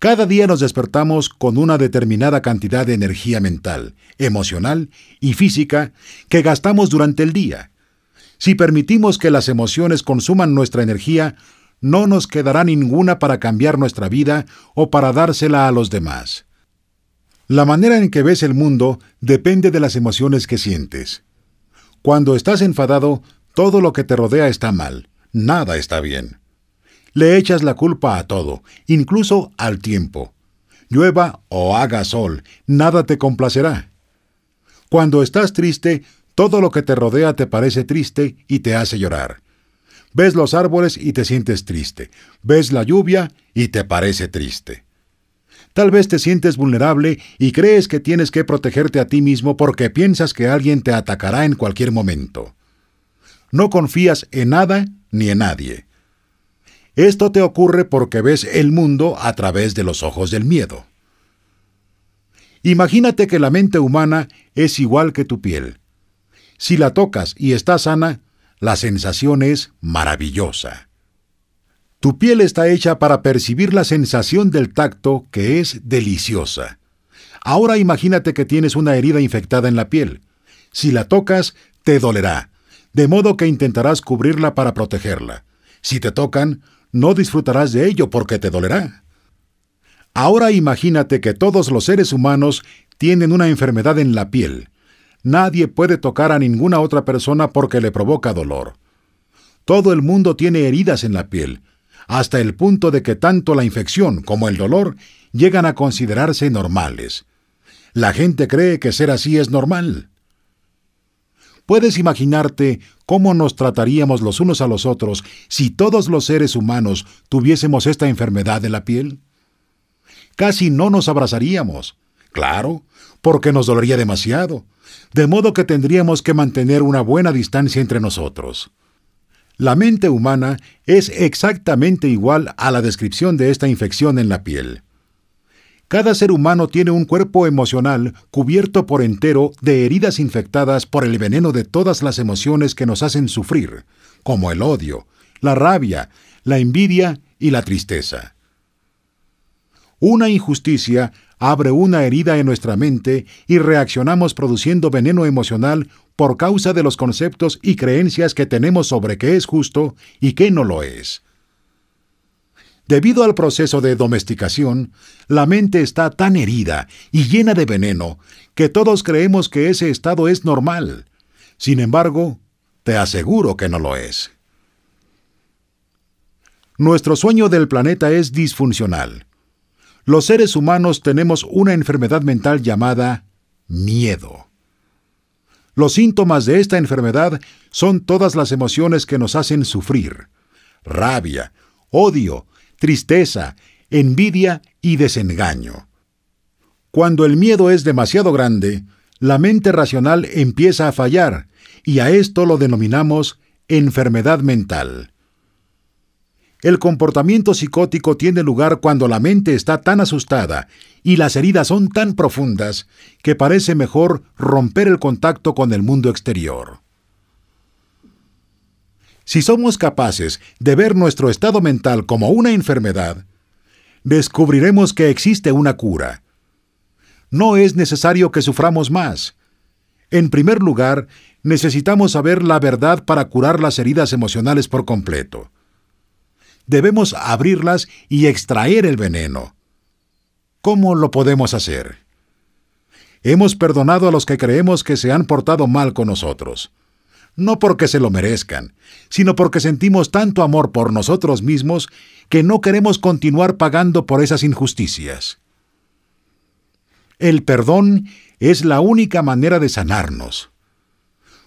Cada día nos despertamos con una determinada cantidad de energía mental, emocional y física que gastamos durante el día. Si permitimos que las emociones consuman nuestra energía, no nos quedará ninguna para cambiar nuestra vida o para dársela a los demás. La manera en que ves el mundo depende de las emociones que sientes. Cuando estás enfadado, todo lo que te rodea está mal, nada está bien. Le echas la culpa a todo, incluso al tiempo. Llueva o haga sol, nada te complacerá. Cuando estás triste, todo lo que te rodea te parece triste y te hace llorar. Ves los árboles y te sientes triste. Ves la lluvia y te parece triste. Tal vez te sientes vulnerable y crees que tienes que protegerte a ti mismo porque piensas que alguien te atacará en cualquier momento. No confías en nada ni en nadie. Esto te ocurre porque ves el mundo a través de los ojos del miedo. Imagínate que la mente humana es igual que tu piel. Si la tocas y está sana, la sensación es maravillosa. Tu piel está hecha para percibir la sensación del tacto que es deliciosa. Ahora imagínate que tienes una herida infectada en la piel. Si la tocas, te dolerá, de modo que intentarás cubrirla para protegerla. Si te tocan, no disfrutarás de ello porque te dolerá. Ahora imagínate que todos los seres humanos tienen una enfermedad en la piel. Nadie puede tocar a ninguna otra persona porque le provoca dolor. Todo el mundo tiene heridas en la piel. hasta el punto de que tanto la infección como el dolor llegan a considerarse normales. La gente cree que ser así es normal. ¿Puedes imaginarte cómo nos trataríamos los unos a los otros si todos los seres humanos tuviésemos esta enfermedad de la piel? Casi no nos abrazaríamos. Claro, porque nos dolería demasiado, de modo que tendríamos que mantener una buena distancia entre nosotros. La mente humana es exactamente igual a la descripción de esta infección en la piel. Cada ser humano tiene un cuerpo emocional cubierto por entero de heridas infectadas por el veneno de todas las emociones que nos hacen sufrir, como el odio, la rabia, la envidia y la tristeza. Una injusticia abre una herida en nuestra mente y reaccionamos produciendo veneno emocional por causa de los conceptos y creencias que tenemos sobre qué es justo y qué no lo es. Debido al proceso de domesticación, la mente está tan herida y llena de veneno que todos creemos que ese estado es normal. Sin embargo, te aseguro que no lo es. Nuestro sueño del planeta es disfuncional. Los seres humanos tenemos una enfermedad mental llamada miedo. Los síntomas de esta enfermedad son todas las emociones que nos hacen sufrir. Rabia, odio, tristeza, envidia y desengaño. Cuando el miedo es demasiado grande, la mente racional empieza a fallar, y a esto lo denominamos enfermedad mental. El comportamiento psicótico tiene lugar cuando la mente está tan asustada y las heridas son tan profundas que parece mejor romper el contacto con el mundo exterior. Si somos capaces de ver nuestro estado mental como una enfermedad, descubriremos que existe una cura. No es necesario que suframos más. En primer lugar, necesitamos saber la verdad para curar las heridas emocionales por completo. Debemos abrirlas y extraer el veneno. ¿Cómo lo podemos hacer? Hemos perdonado a los que creemos que se han portado mal con nosotros no porque se lo merezcan, sino porque sentimos tanto amor por nosotros mismos que no queremos continuar pagando por esas injusticias. El perdón es la única manera de sanarnos.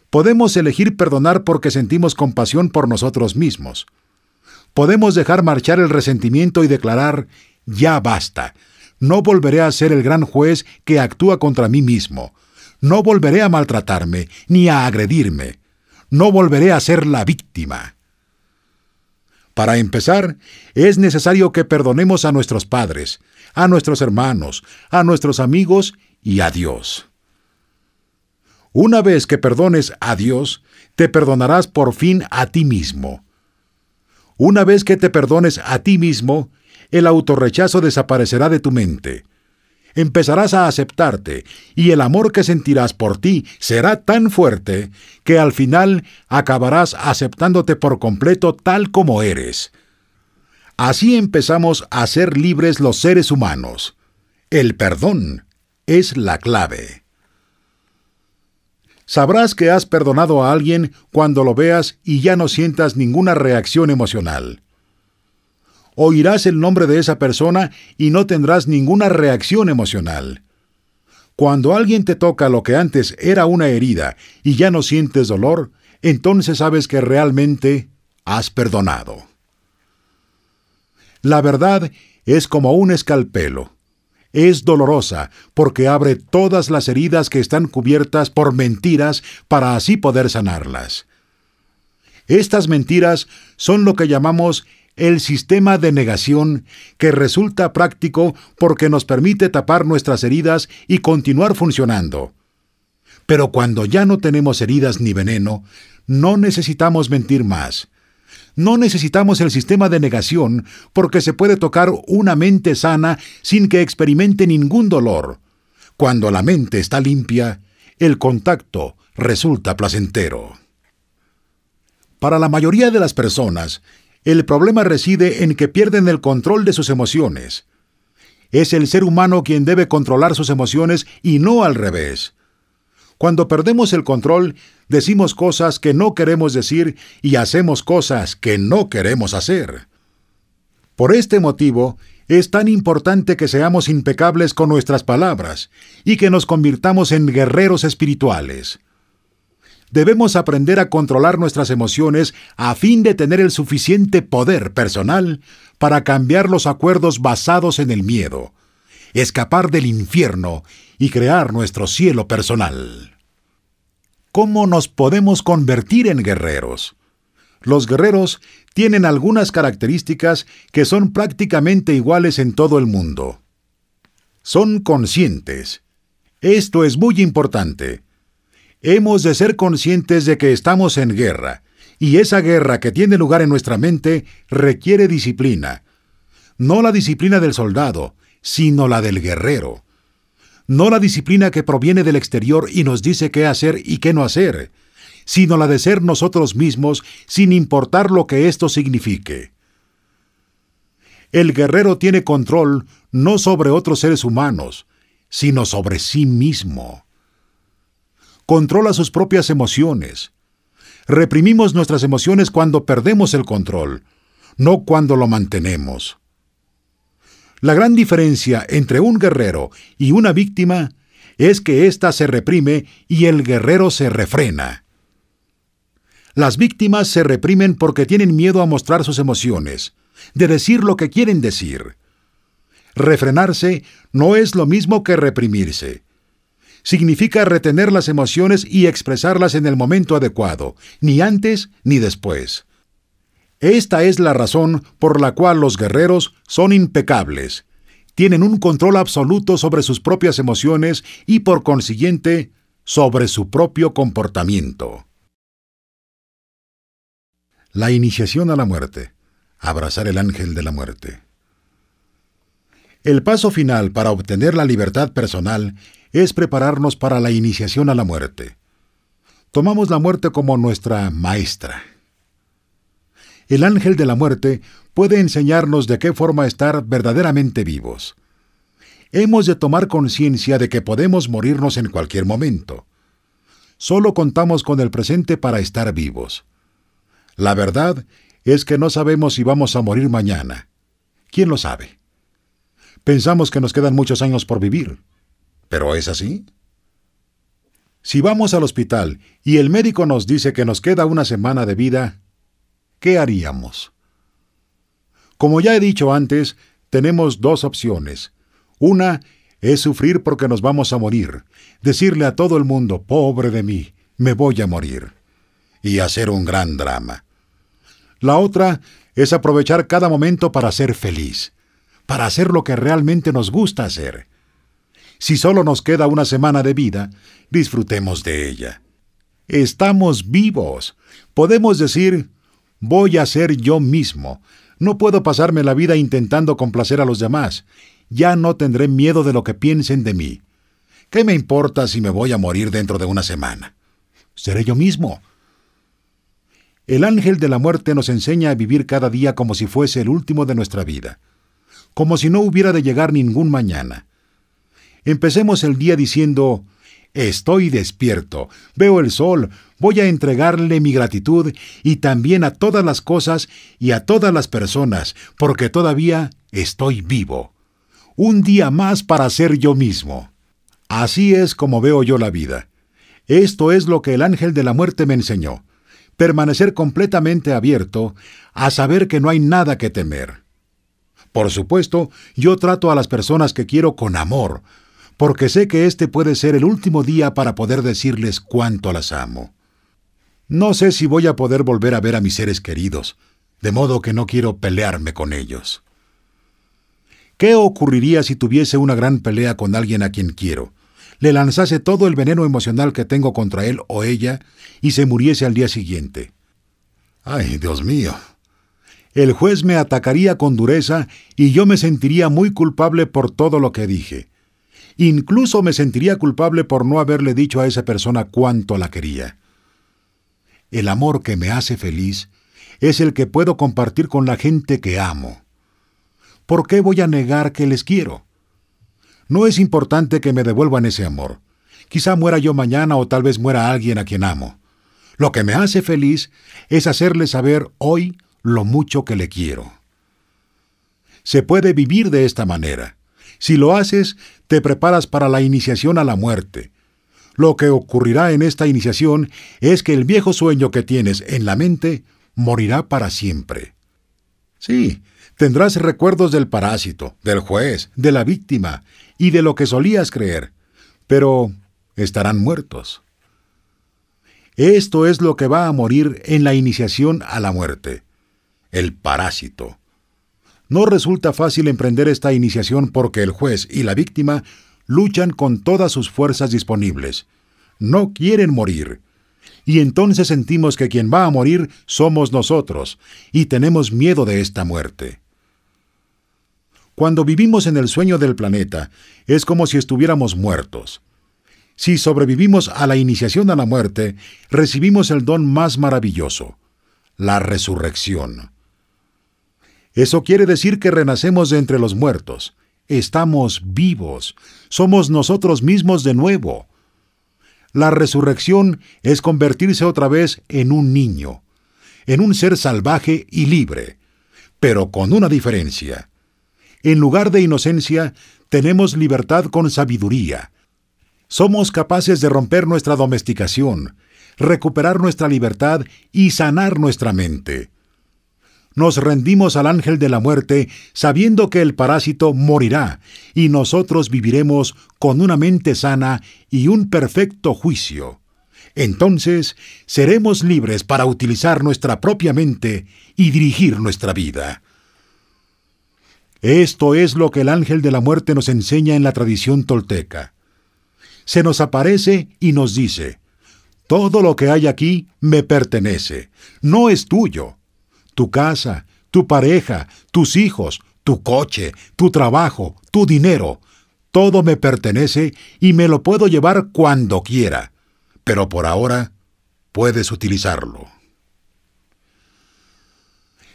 Podemos elegir perdonar porque sentimos compasión por nosotros mismos. Podemos dejar marchar el resentimiento y declarar, ya basta, no volveré a ser el gran juez que actúa contra mí mismo. No volveré a maltratarme ni a agredirme no volveré a ser la víctima. Para empezar, es necesario que perdonemos a nuestros padres, a nuestros hermanos, a nuestros amigos y a Dios. Una vez que perdones a Dios, te perdonarás por fin a ti mismo. Una vez que te perdones a ti mismo, el autorrechazo desaparecerá de tu mente empezarás a aceptarte y el amor que sentirás por ti será tan fuerte que al final acabarás aceptándote por completo tal como eres. Así empezamos a ser libres los seres humanos. El perdón es la clave. Sabrás que has perdonado a alguien cuando lo veas y ya no sientas ninguna reacción emocional oirás el nombre de esa persona y no tendrás ninguna reacción emocional. Cuando alguien te toca lo que antes era una herida y ya no sientes dolor, entonces sabes que realmente has perdonado. La verdad es como un escalpelo. Es dolorosa porque abre todas las heridas que están cubiertas por mentiras para así poder sanarlas. Estas mentiras son lo que llamamos el sistema de negación que resulta práctico porque nos permite tapar nuestras heridas y continuar funcionando. Pero cuando ya no tenemos heridas ni veneno, no necesitamos mentir más. No necesitamos el sistema de negación porque se puede tocar una mente sana sin que experimente ningún dolor. Cuando la mente está limpia, el contacto resulta placentero. Para la mayoría de las personas, el problema reside en que pierden el control de sus emociones. Es el ser humano quien debe controlar sus emociones y no al revés. Cuando perdemos el control, decimos cosas que no queremos decir y hacemos cosas que no queremos hacer. Por este motivo, es tan importante que seamos impecables con nuestras palabras y que nos convirtamos en guerreros espirituales. Debemos aprender a controlar nuestras emociones a fin de tener el suficiente poder personal para cambiar los acuerdos basados en el miedo, escapar del infierno y crear nuestro cielo personal. ¿Cómo nos podemos convertir en guerreros? Los guerreros tienen algunas características que son prácticamente iguales en todo el mundo. Son conscientes. Esto es muy importante. Hemos de ser conscientes de que estamos en guerra, y esa guerra que tiene lugar en nuestra mente requiere disciplina. No la disciplina del soldado, sino la del guerrero. No la disciplina que proviene del exterior y nos dice qué hacer y qué no hacer, sino la de ser nosotros mismos sin importar lo que esto signifique. El guerrero tiene control no sobre otros seres humanos, sino sobre sí mismo. Controla sus propias emociones. Reprimimos nuestras emociones cuando perdemos el control, no cuando lo mantenemos. La gran diferencia entre un guerrero y una víctima es que ésta se reprime y el guerrero se refrena. Las víctimas se reprimen porque tienen miedo a mostrar sus emociones, de decir lo que quieren decir. Refrenarse no es lo mismo que reprimirse. Significa retener las emociones y expresarlas en el momento adecuado, ni antes ni después. Esta es la razón por la cual los guerreros son impecables. Tienen un control absoluto sobre sus propias emociones y por consiguiente sobre su propio comportamiento. La iniciación a la muerte. Abrazar el ángel de la muerte. El paso final para obtener la libertad personal es prepararnos para la iniciación a la muerte. Tomamos la muerte como nuestra maestra. El ángel de la muerte puede enseñarnos de qué forma estar verdaderamente vivos. Hemos de tomar conciencia de que podemos morirnos en cualquier momento. Solo contamos con el presente para estar vivos. La verdad es que no sabemos si vamos a morir mañana. ¿Quién lo sabe? Pensamos que nos quedan muchos años por vivir. ¿Pero es así? Si vamos al hospital y el médico nos dice que nos queda una semana de vida, ¿qué haríamos? Como ya he dicho antes, tenemos dos opciones. Una es sufrir porque nos vamos a morir, decirle a todo el mundo, pobre de mí, me voy a morir y hacer un gran drama. La otra es aprovechar cada momento para ser feliz, para hacer lo que realmente nos gusta hacer. Si solo nos queda una semana de vida, disfrutemos de ella. Estamos vivos. Podemos decir, voy a ser yo mismo. No puedo pasarme la vida intentando complacer a los demás. Ya no tendré miedo de lo que piensen de mí. ¿Qué me importa si me voy a morir dentro de una semana? Seré yo mismo. El ángel de la muerte nos enseña a vivir cada día como si fuese el último de nuestra vida, como si no hubiera de llegar ningún mañana. Empecemos el día diciendo, Estoy despierto, veo el sol, voy a entregarle mi gratitud y también a todas las cosas y a todas las personas, porque todavía estoy vivo. Un día más para ser yo mismo. Así es como veo yo la vida. Esto es lo que el ángel de la muerte me enseñó permanecer completamente abierto a saber que no hay nada que temer. Por supuesto, yo trato a las personas que quiero con amor, porque sé que este puede ser el último día para poder decirles cuánto las amo. No sé si voy a poder volver a ver a mis seres queridos, de modo que no quiero pelearme con ellos. ¿Qué ocurriría si tuviese una gran pelea con alguien a quien quiero? le lanzase todo el veneno emocional que tengo contra él o ella y se muriese al día siguiente. Ay, Dios mío. El juez me atacaría con dureza y yo me sentiría muy culpable por todo lo que dije. Incluso me sentiría culpable por no haberle dicho a esa persona cuánto la quería. El amor que me hace feliz es el que puedo compartir con la gente que amo. ¿Por qué voy a negar que les quiero? No es importante que me devuelvan ese amor. Quizá muera yo mañana o tal vez muera alguien a quien amo. Lo que me hace feliz es hacerle saber hoy lo mucho que le quiero. se puede vivir de esta manera. Si lo haces, te preparas para la iniciación a la muerte. Lo que ocurrirá en esta iniciación es que el viejo sueño que tienes en la mente morirá para siempre. Sí, tendrás recuerdos del parásito, del juez, de la víctima y de lo que solías creer, pero estarán muertos. Esto es lo que va a morir en la iniciación a la muerte, el parásito. No resulta fácil emprender esta iniciación porque el juez y la víctima luchan con todas sus fuerzas disponibles. No quieren morir. Y entonces sentimos que quien va a morir somos nosotros, y tenemos miedo de esta muerte. Cuando vivimos en el sueño del planeta, es como si estuviéramos muertos. Si sobrevivimos a la iniciación a la muerte, recibimos el don más maravilloso, la resurrección. Eso quiere decir que renacemos de entre los muertos. Estamos vivos. Somos nosotros mismos de nuevo. La resurrección es convertirse otra vez en un niño, en un ser salvaje y libre, pero con una diferencia. En lugar de inocencia, tenemos libertad con sabiduría, somos capaces de romper nuestra domesticación, recuperar nuestra libertad y sanar nuestra mente. Nos rendimos al ángel de la muerte sabiendo que el parásito morirá y nosotros viviremos con una mente sana y un perfecto juicio. Entonces seremos libres para utilizar nuestra propia mente y dirigir nuestra vida. Esto es lo que el ángel de la muerte nos enseña en la tradición tolteca se nos aparece y nos dice, todo lo que hay aquí me pertenece, no es tuyo. Tu casa, tu pareja, tus hijos, tu coche, tu trabajo, tu dinero, todo me pertenece y me lo puedo llevar cuando quiera, pero por ahora puedes utilizarlo.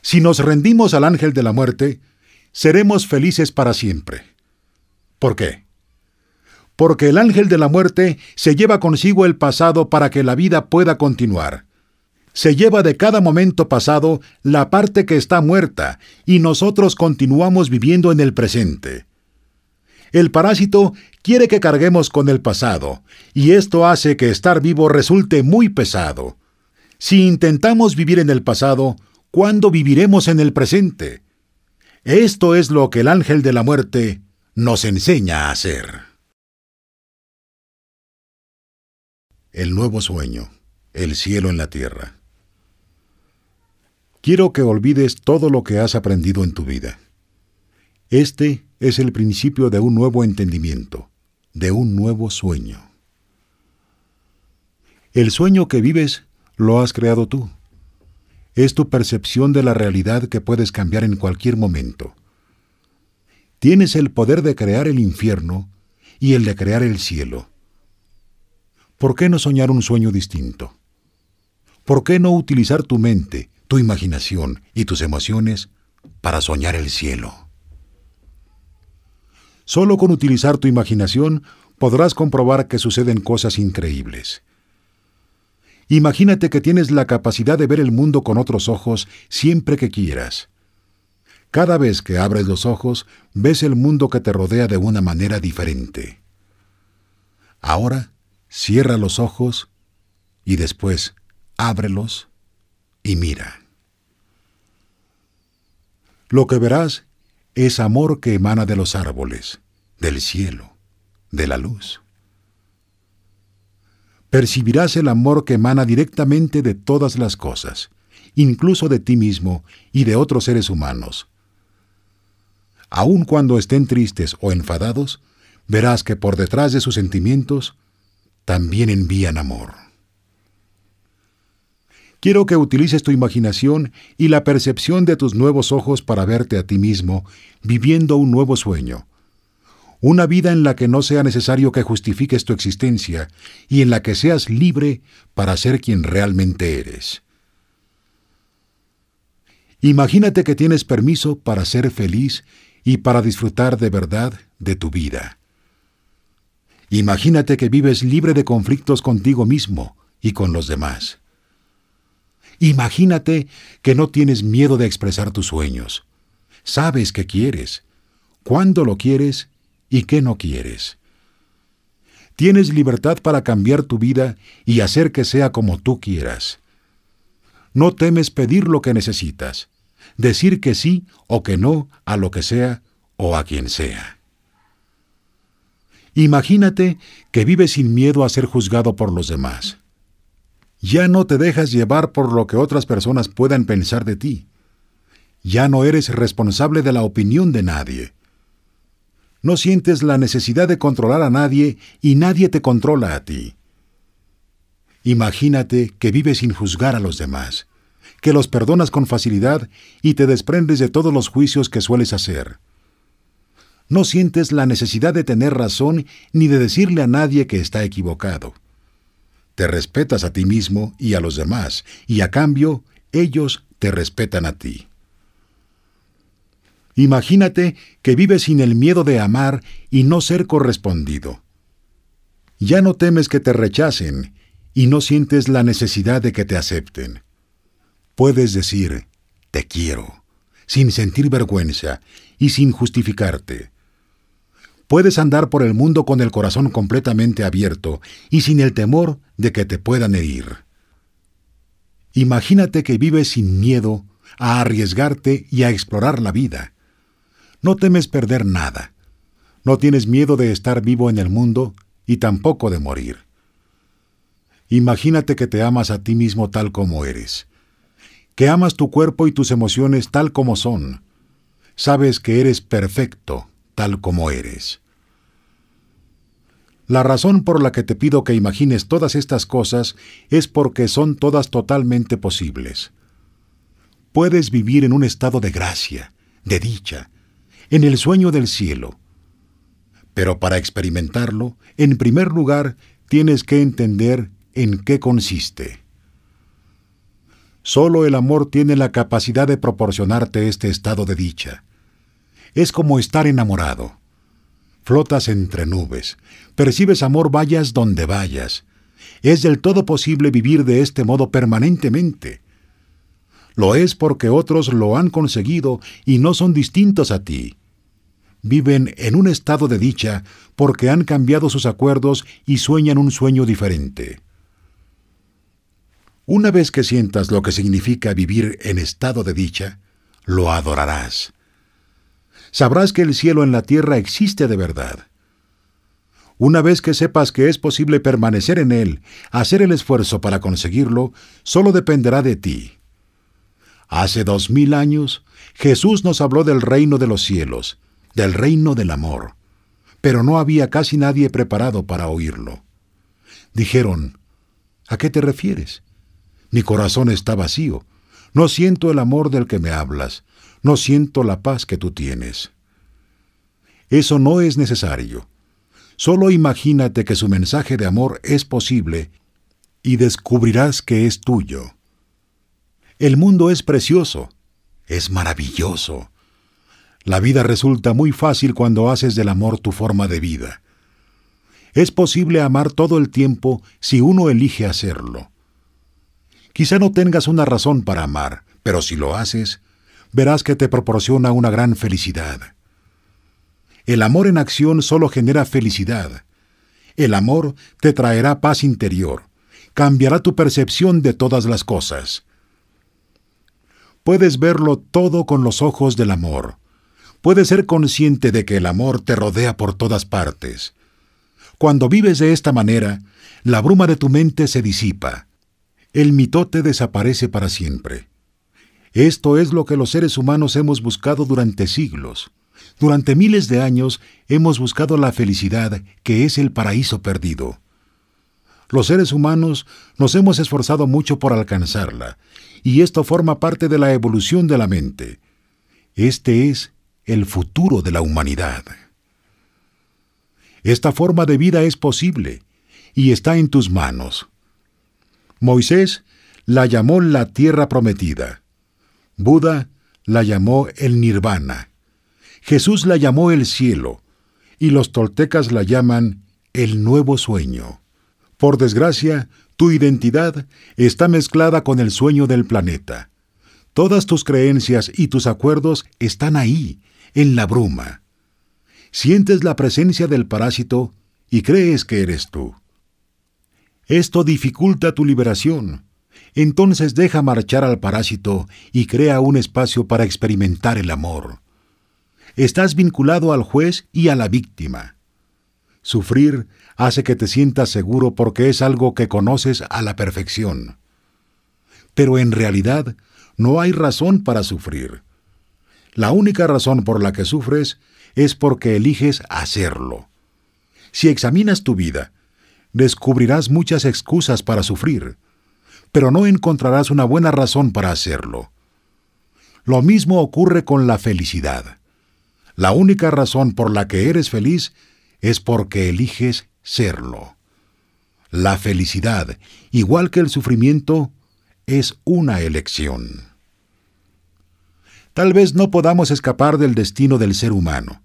Si nos rendimos al ángel de la muerte, seremos felices para siempre. ¿Por qué? porque el ángel de la muerte se lleva consigo el pasado para que la vida pueda continuar. Se lleva de cada momento pasado la parte que está muerta y nosotros continuamos viviendo en el presente. El parásito quiere que carguemos con el pasado, y esto hace que estar vivo resulte muy pesado. Si intentamos vivir en el pasado, ¿cuándo viviremos en el presente? Esto es lo que el ángel de la muerte nos enseña a hacer. el nuevo sueño, el cielo en la tierra. Quiero que olvides todo lo que has aprendido en tu vida. Este es el principio de un nuevo entendimiento, de un nuevo sueño. El sueño que vives lo has creado tú. Es tu percepción de la realidad que puedes cambiar en cualquier momento. Tienes el poder de crear el infierno y el de crear el cielo ¿por qué no soñar un sueño distinto? ¿Por qué no utilizar tu mente, tu imaginación y tus emociones para soñar el cielo? Solo con utilizar tu imaginación podrás comprobar que suceden cosas increíbles. Imagínate que tienes la capacidad de ver el mundo con otros ojos siempre que quieras. Cada vez que abres los ojos, ves el mundo que te rodea de una manera diferente. Ahora, Cierra los ojos y después ábrelos y mira. Lo que verás es amor que emana de los árboles, del cielo, de la luz. Percibirás el amor que emana directamente de todas las cosas, incluso de ti mismo y de otros seres humanos. Aun cuando estén tristes o enfadados, verás que por detrás de sus sentimientos también envían amor. Quiero que utilices tu imaginación y la percepción de tus nuevos ojos para verte a ti mismo viviendo un nuevo sueño. Una vida en la que no sea necesario que justifiques tu existencia y en la que seas libre para ser quien realmente eres. Imagínate que tienes permiso para ser feliz y para disfrutar de verdad de tu vida. Imagínate que vives libre de conflictos contigo mismo y con los demás. Imagínate que no tienes miedo de expresar tus sueños. sabes qué quieres, cuándo lo quieres y qué no quieres. Tienes libertad para cambiar tu vida y hacer que sea como tú quieras. No temes pedir lo que necesitas, decir que sí o que no a lo que sea o a quien sea. Imagínate que vives sin miedo a ser juzgado por los demás. Ya no te dejas llevar por lo que otras personas puedan pensar de ti. Ya no eres responsable de la opinión de nadie. No sientes la necesidad de controlar a nadie y nadie te controla a ti. Imagínate que vives sin juzgar a los demás, que los perdonas con facilidad y te desprendes de todos los juicios que sueles hacer. No sientes la necesidad de tener razón ni de decirle a nadie que está equivocado. Te respetas a ti mismo y a los demás, y a cambio ellos te respetan a ti. Imagínate que vives sin el miedo de amar y no ser correspondido. Ya no temes que te rechacen y no sientes la necesidad de que te acepten. Puedes decir, te quiero, sin sentir vergüenza y sin justificarte. Puedes andar por el mundo con el corazón completamente abierto y sin el temor de que te puedan herir. Imagínate que vives sin miedo a arriesgarte y a explorar la vida no temes perder nada. No tienes miedo de estar vivo en el mundo y tampoco de morir. Imagínate que te amas a ti mismo tal como eres, que amas tu cuerpo y tus emociones tal como son. Sabes que eres perfecto tal como eres. La razón por la que te pido que imagines todas estas cosas es porque son todas totalmente posibles. Puedes vivir en un estado de gracia, de dicha, en el sueño del cielo. Pero para experimentarlo, en primer lugar, tienes que entender en qué consiste. Solo el amor tiene la capacidad de proporcionarte este estado de dicha. Es como estar enamorado. Flotas entre nubes, percibes amor vayas donde vayas. Es del todo posible vivir de este modo permanentemente. Lo es porque otros lo han conseguido y no son distintos a ti. Viven en un estado de dicha porque han cambiado sus acuerdos y sueñan un sueño diferente. Una vez que sientas lo que significa vivir en estado de dicha, lo adorarás. Sabrás que el cielo en la tierra existe de verdad. Una vez que sepas que es posible permanecer en él, hacer el esfuerzo para conseguirlo, solo dependerá de ti. Hace dos mil años, Jesús nos habló del reino de los cielos, del reino del amor, pero no había casi nadie preparado para oírlo. Dijeron, ¿A qué te refieres? Mi corazón está vacío, no siento el amor del que me hablas, no siento la paz que tú tienes. Eso no es necesario. Solo imagínate que su mensaje de amor es posible y descubrirás que es tuyo. El mundo es precioso, es maravilloso. La vida resulta muy fácil cuando haces del amor tu forma de vida. Es posible amar todo el tiempo si uno elige hacerlo. Quizá no tengas una razón para amar, pero si lo haces, verás que te proporciona una gran felicidad. El amor en acción solo genera felicidad. El amor te traerá paz interior, cambiará tu percepción de todas las cosas puedes verlo todo con los ojos del amor. Puedes ser consciente de que el amor te rodea por todas partes. Cuando vives de esta manera, la bruma de tu mente se disipa. El mitote desaparece para siempre. Esto es lo que los seres humanos hemos buscado durante siglos. Durante miles de años hemos buscado la felicidad que es el paraíso perdido. Los seres humanos nos hemos esforzado mucho por alcanzarla, y esto forma parte de la evolución de la mente. Este es el futuro de la humanidad. Esta forma de vida es posible y está en tus manos. Moisés la llamó la tierra prometida. Buda la llamó el nirvana. Jesús la llamó el cielo y los toltecas la llaman el nuevo sueño. Por desgracia, tu identidad está mezclada con el sueño del planeta. Todas tus creencias y tus acuerdos están ahí, en la bruma. Sientes la presencia del parásito y crees que eres tú. Esto dificulta tu liberación. Entonces deja marchar al parásito y crea un espacio para experimentar el amor. Estás vinculado al juez y a la víctima. Sufrir hace que te sientas seguro porque es algo que conoces a la perfección. Pero en realidad no hay razón para sufrir. La única razón por la que sufres es porque eliges hacerlo. Si examinas tu vida, descubrirás muchas excusas para sufrir, pero no encontrarás una buena razón para hacerlo. Lo mismo ocurre con la felicidad. La única razón por la que eres feliz es porque eliges serlo. La felicidad, igual que el sufrimiento, es una elección. Tal vez no podamos escapar del destino del ser humano,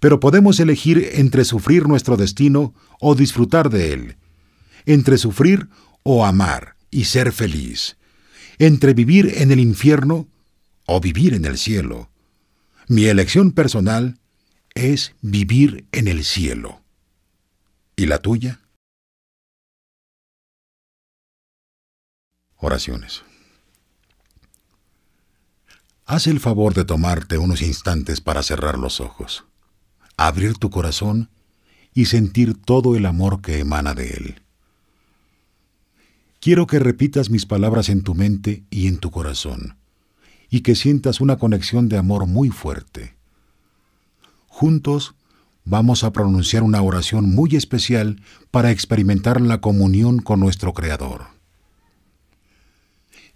pero podemos elegir entre sufrir nuestro destino o disfrutar de él, entre sufrir o amar y ser feliz, entre vivir en el infierno o vivir en el cielo. Mi elección personal es vivir en el cielo. ¿Y la tuya? Oraciones. Haz el favor de tomarte unos instantes para cerrar los ojos abrir tu corazón y sentir todo el amor que emana de él. Quiero que repitas mis palabras en tu mente y en tu corazón, y que sientas una conexión de amor muy fuerte. Juntos vamos a pronunciar una oración muy especial para experimentar la comunión con nuestro Creador.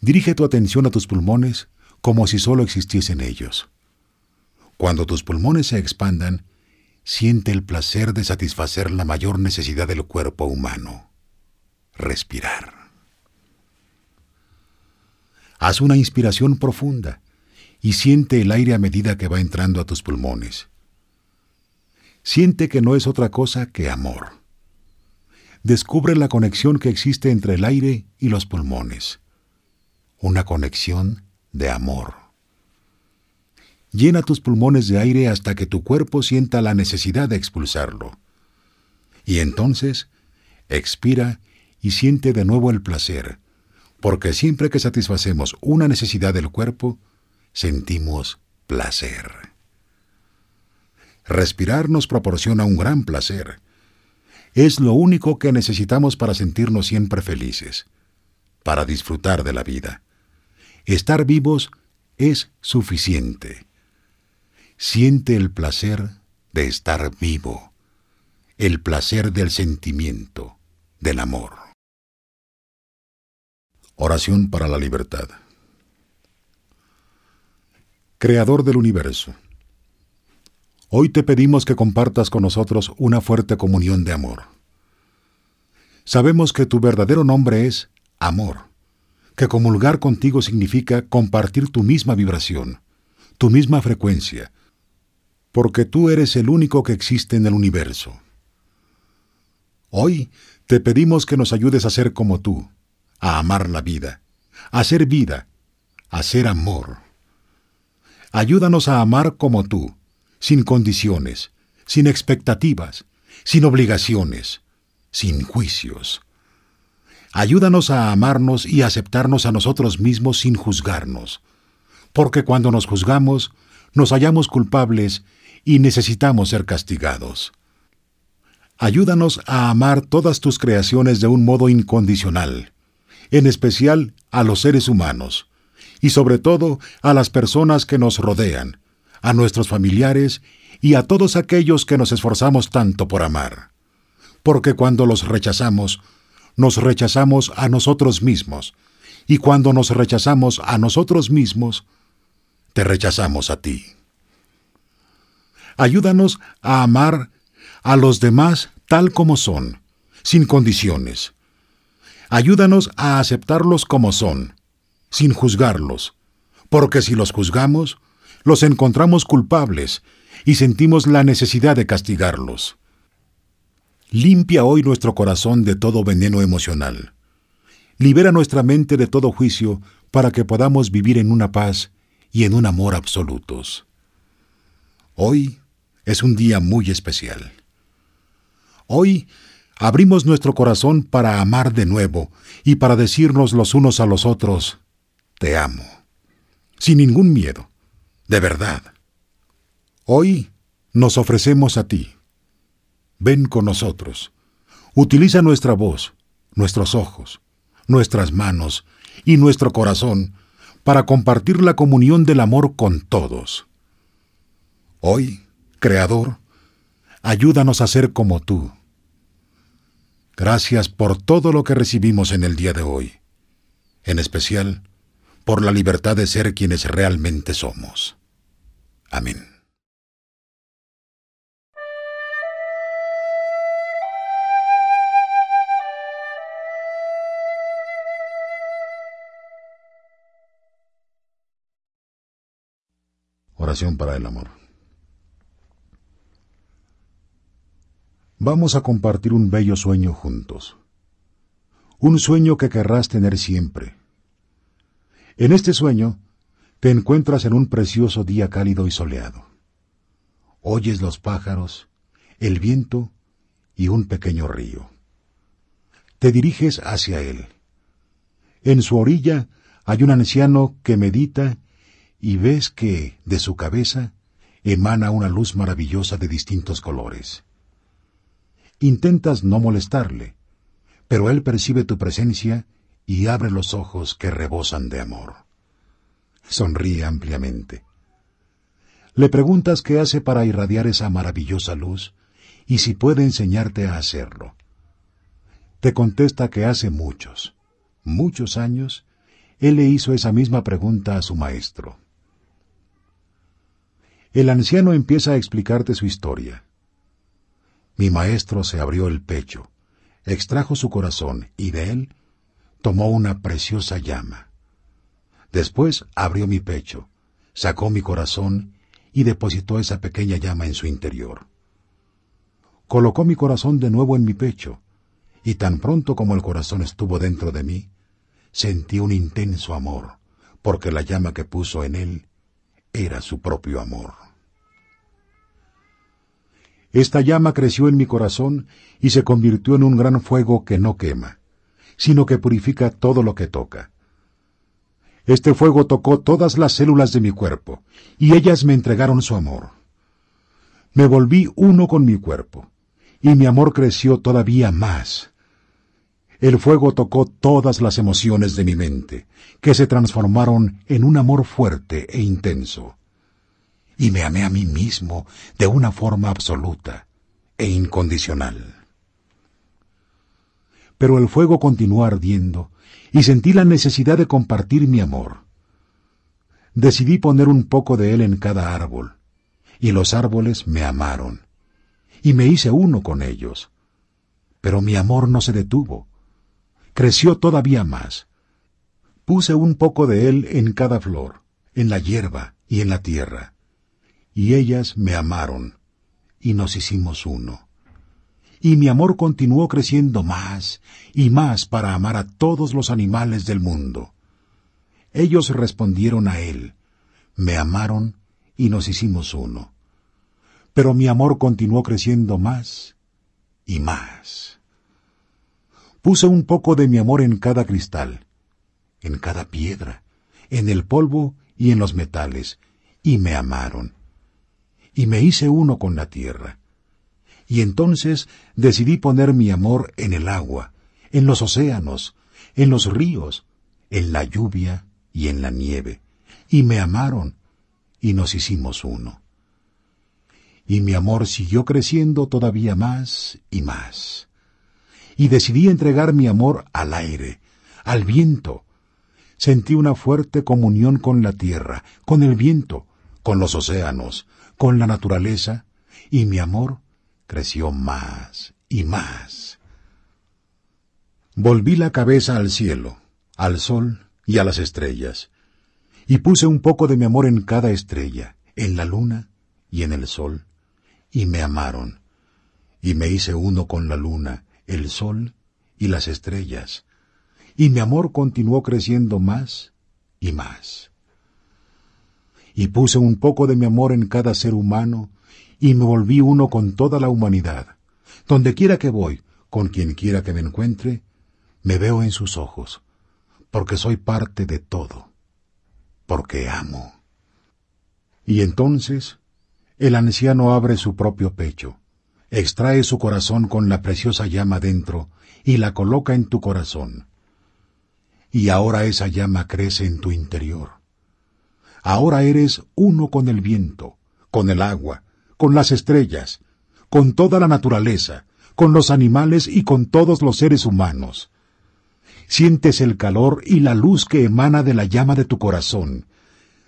Dirige tu atención a tus pulmones como si solo existiesen ellos. Cuando tus pulmones se expandan, siente el placer de satisfacer la mayor necesidad del cuerpo humano, respirar. Haz una inspiración profunda y siente el aire a medida que va entrando a tus pulmones. Siente que no es otra cosa que amor. Descubre la conexión que existe entre el aire y los pulmones. Una conexión de amor. Llena tus pulmones de aire hasta que tu cuerpo sienta la necesidad de expulsarlo. Y entonces, expira y siente de nuevo el placer, porque siempre que satisfacemos una necesidad del cuerpo, sentimos placer. Respirar nos proporciona un gran placer. Es lo único que necesitamos para sentirnos siempre felices, para disfrutar de la vida. Estar vivos es suficiente siente el placer de estar vivo, el placer del sentimiento, del amor. Oración para la libertad. Creador del universo, hoy te pedimos que compartas con nosotros una fuerte comunión de amor. Sabemos que tu verdadero nombre es amor, que comulgar contigo significa compartir tu misma vibración, tu misma frecuencia, porque tú eres el único que existe en el universo. Hoy te pedimos que nos ayudes a ser como tú, a amar la vida, a ser vida, a ser amor. Ayúdanos a amar como tú, sin condiciones, sin expectativas, sin obligaciones, sin juicios. Ayúdanos a amarnos y aceptarnos a nosotros mismos sin juzgarnos, porque cuando nos juzgamos, nos hallamos culpables y necesitamos ser castigados. Ayúdanos a amar todas tus creaciones de un modo incondicional, en especial a los seres humanos, y sobre todo a las personas que nos rodean, a nuestros familiares y a todos aquellos que nos esforzamos tanto por amar. Porque cuando los rechazamos, nos rechazamos a nosotros mismos, y cuando nos rechazamos a nosotros mismos, te rechazamos a ti. Ayúdanos a amar a los demás tal como son, sin condiciones. Ayúdanos a aceptarlos como son, sin juzgarlos, porque si los juzgamos, los encontramos culpables y sentimos la necesidad de castigarlos. Limpia hoy nuestro corazón de todo veneno emocional. libera nuestra mente de todo juicio para que podamos vivir en una paz y en un amor absolutos. Hoy es un día muy especial. Hoy abrimos nuestro corazón para amar de nuevo y para decirnos los unos a los otros, te amo, sin ningún miedo, de verdad. Hoy nos ofrecemos a ti. Ven con nosotros. Utiliza nuestra voz, nuestros ojos, nuestras manos y nuestro corazón para compartir la comunión del amor con todos. Hoy, Creador, ayúdanos a ser como tú. Gracias por todo lo que recibimos en el día de hoy, en especial por la libertad de ser quienes realmente somos. Amén. Oración para el amor. Vamos a compartir un bello sueño juntos. Un sueño que querrás tener siempre. En este sueño te encuentras en un precioso día cálido y soleado. Oyes los pájaros, el viento y un pequeño río. Te diriges hacia él. En su orilla hay un anciano que medita y ves que, de su cabeza, emana una luz maravillosa de distintos colores. Intentas no molestarle, pero él percibe tu presencia y abre los ojos que rebosan de amor. Sonríe ampliamente. Le preguntas qué hace para irradiar esa maravillosa luz y si puede enseñarte a hacerlo. Te contesta que hace muchos, muchos años, él le hizo esa misma pregunta a su maestro. El anciano empieza a explicarte su historia. Mi maestro se abrió el pecho, extrajo su corazón y de él tomó una preciosa llama. Después abrió mi pecho, sacó mi corazón y depositó esa pequeña llama en su interior. Colocó mi corazón de nuevo en mi pecho, y tan pronto como el corazón estuvo dentro de mí, sentí un intenso amor, porque la llama que puso en él era su propio amor. Esta llama creció en mi corazón y se convirtió en un gran fuego que no quema, sino que purifica todo lo que toca. Este fuego tocó todas las células de mi cuerpo, y ellas me entregaron su amor. Me volví uno con mi cuerpo, y mi amor creció todavía más. El fuego tocó todas las emociones de mi mente, que se transformaron en un amor fuerte e intenso y me amé a mí mismo de una forma absoluta e incondicional. Pero el fuego continuó ardiendo y sentí la necesidad de compartir mi amor. Decidí poner un poco de él en cada árbol, y los árboles me amaron, y me hice uno con ellos. Pero mi amor no se detuvo, creció todavía más. Puse un poco de él en cada flor, en la hierba y en la tierra y ellas me amaron, y nos hicimos uno. Y mi amor continuó creciendo más y más para amar a todos los animales del mundo. Ellos respondieron a él, me amaron y nos hicimos uno. Pero mi amor continuó creciendo más y más. Puse un poco de mi amor en cada cristal, en cada piedra, en el polvo y en los metales, y me amaron y me hice uno con la tierra. Y entonces decidí poner mi amor en el agua, en los océanos, en los ríos, en la lluvia y en la nieve, y me amaron, y nos hicimos uno. Y mi amor siguió creciendo todavía más y más. Y decidí entregar mi amor al aire, al viento. Sentí una fuerte comunión con la tierra, con el viento, con los océanos, con la naturaleza, y mi amor creció más y más. Volví la cabeza al cielo, al sol y a las estrellas, y puse un poco de mi amor en cada estrella, en la luna y en el sol, y me amaron, y me hice uno con la luna, el sol y las estrellas, y mi amor continuó creciendo más y más. Y puse un poco de mi amor en cada ser humano, y me volví uno con toda la humanidad. Donde quiera que voy, con quien quiera que me encuentre, me veo en sus ojos, porque soy parte de todo, porque amo. Y entonces el anciano abre su propio pecho, extrae su corazón con la preciosa llama dentro y la coloca en tu corazón. Y ahora esa llama crece en tu interior. Ahora eres uno con el viento, con el agua, con las estrellas, con toda la naturaleza, con los animales y con todos los seres humanos. Sientes el calor y la luz que emana de la llama de tu corazón.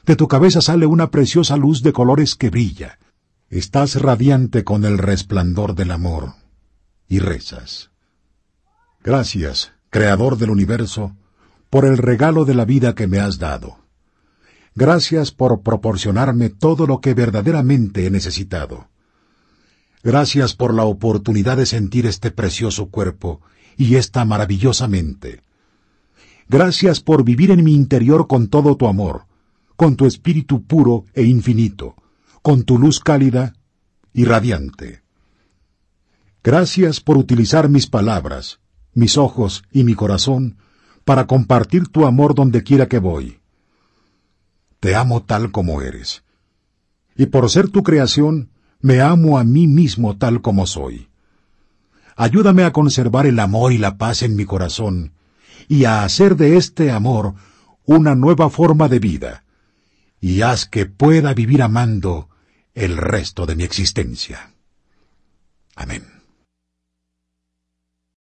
De tu cabeza sale una preciosa luz de colores que brilla. Estás radiante con el resplandor del amor. Y rezas. Gracias, Creador del universo, por el regalo de la vida que me has dado. Gracias por proporcionarme todo lo que verdaderamente he necesitado. Gracias por la oportunidad de sentir este precioso cuerpo y esta maravillosa mente. Gracias por vivir en mi interior con todo tu amor, con tu espíritu puro e infinito, con tu luz cálida y radiante. Gracias por utilizar mis palabras, mis ojos y mi corazón para compartir tu amor donde quiera que voy. Te amo tal como eres. Y por ser tu creación, me amo a mí mismo tal como soy. Ayúdame a conservar el amor y la paz en mi corazón, y a hacer de este amor una nueva forma de vida, y haz que pueda vivir amando el resto de mi existencia. Amén.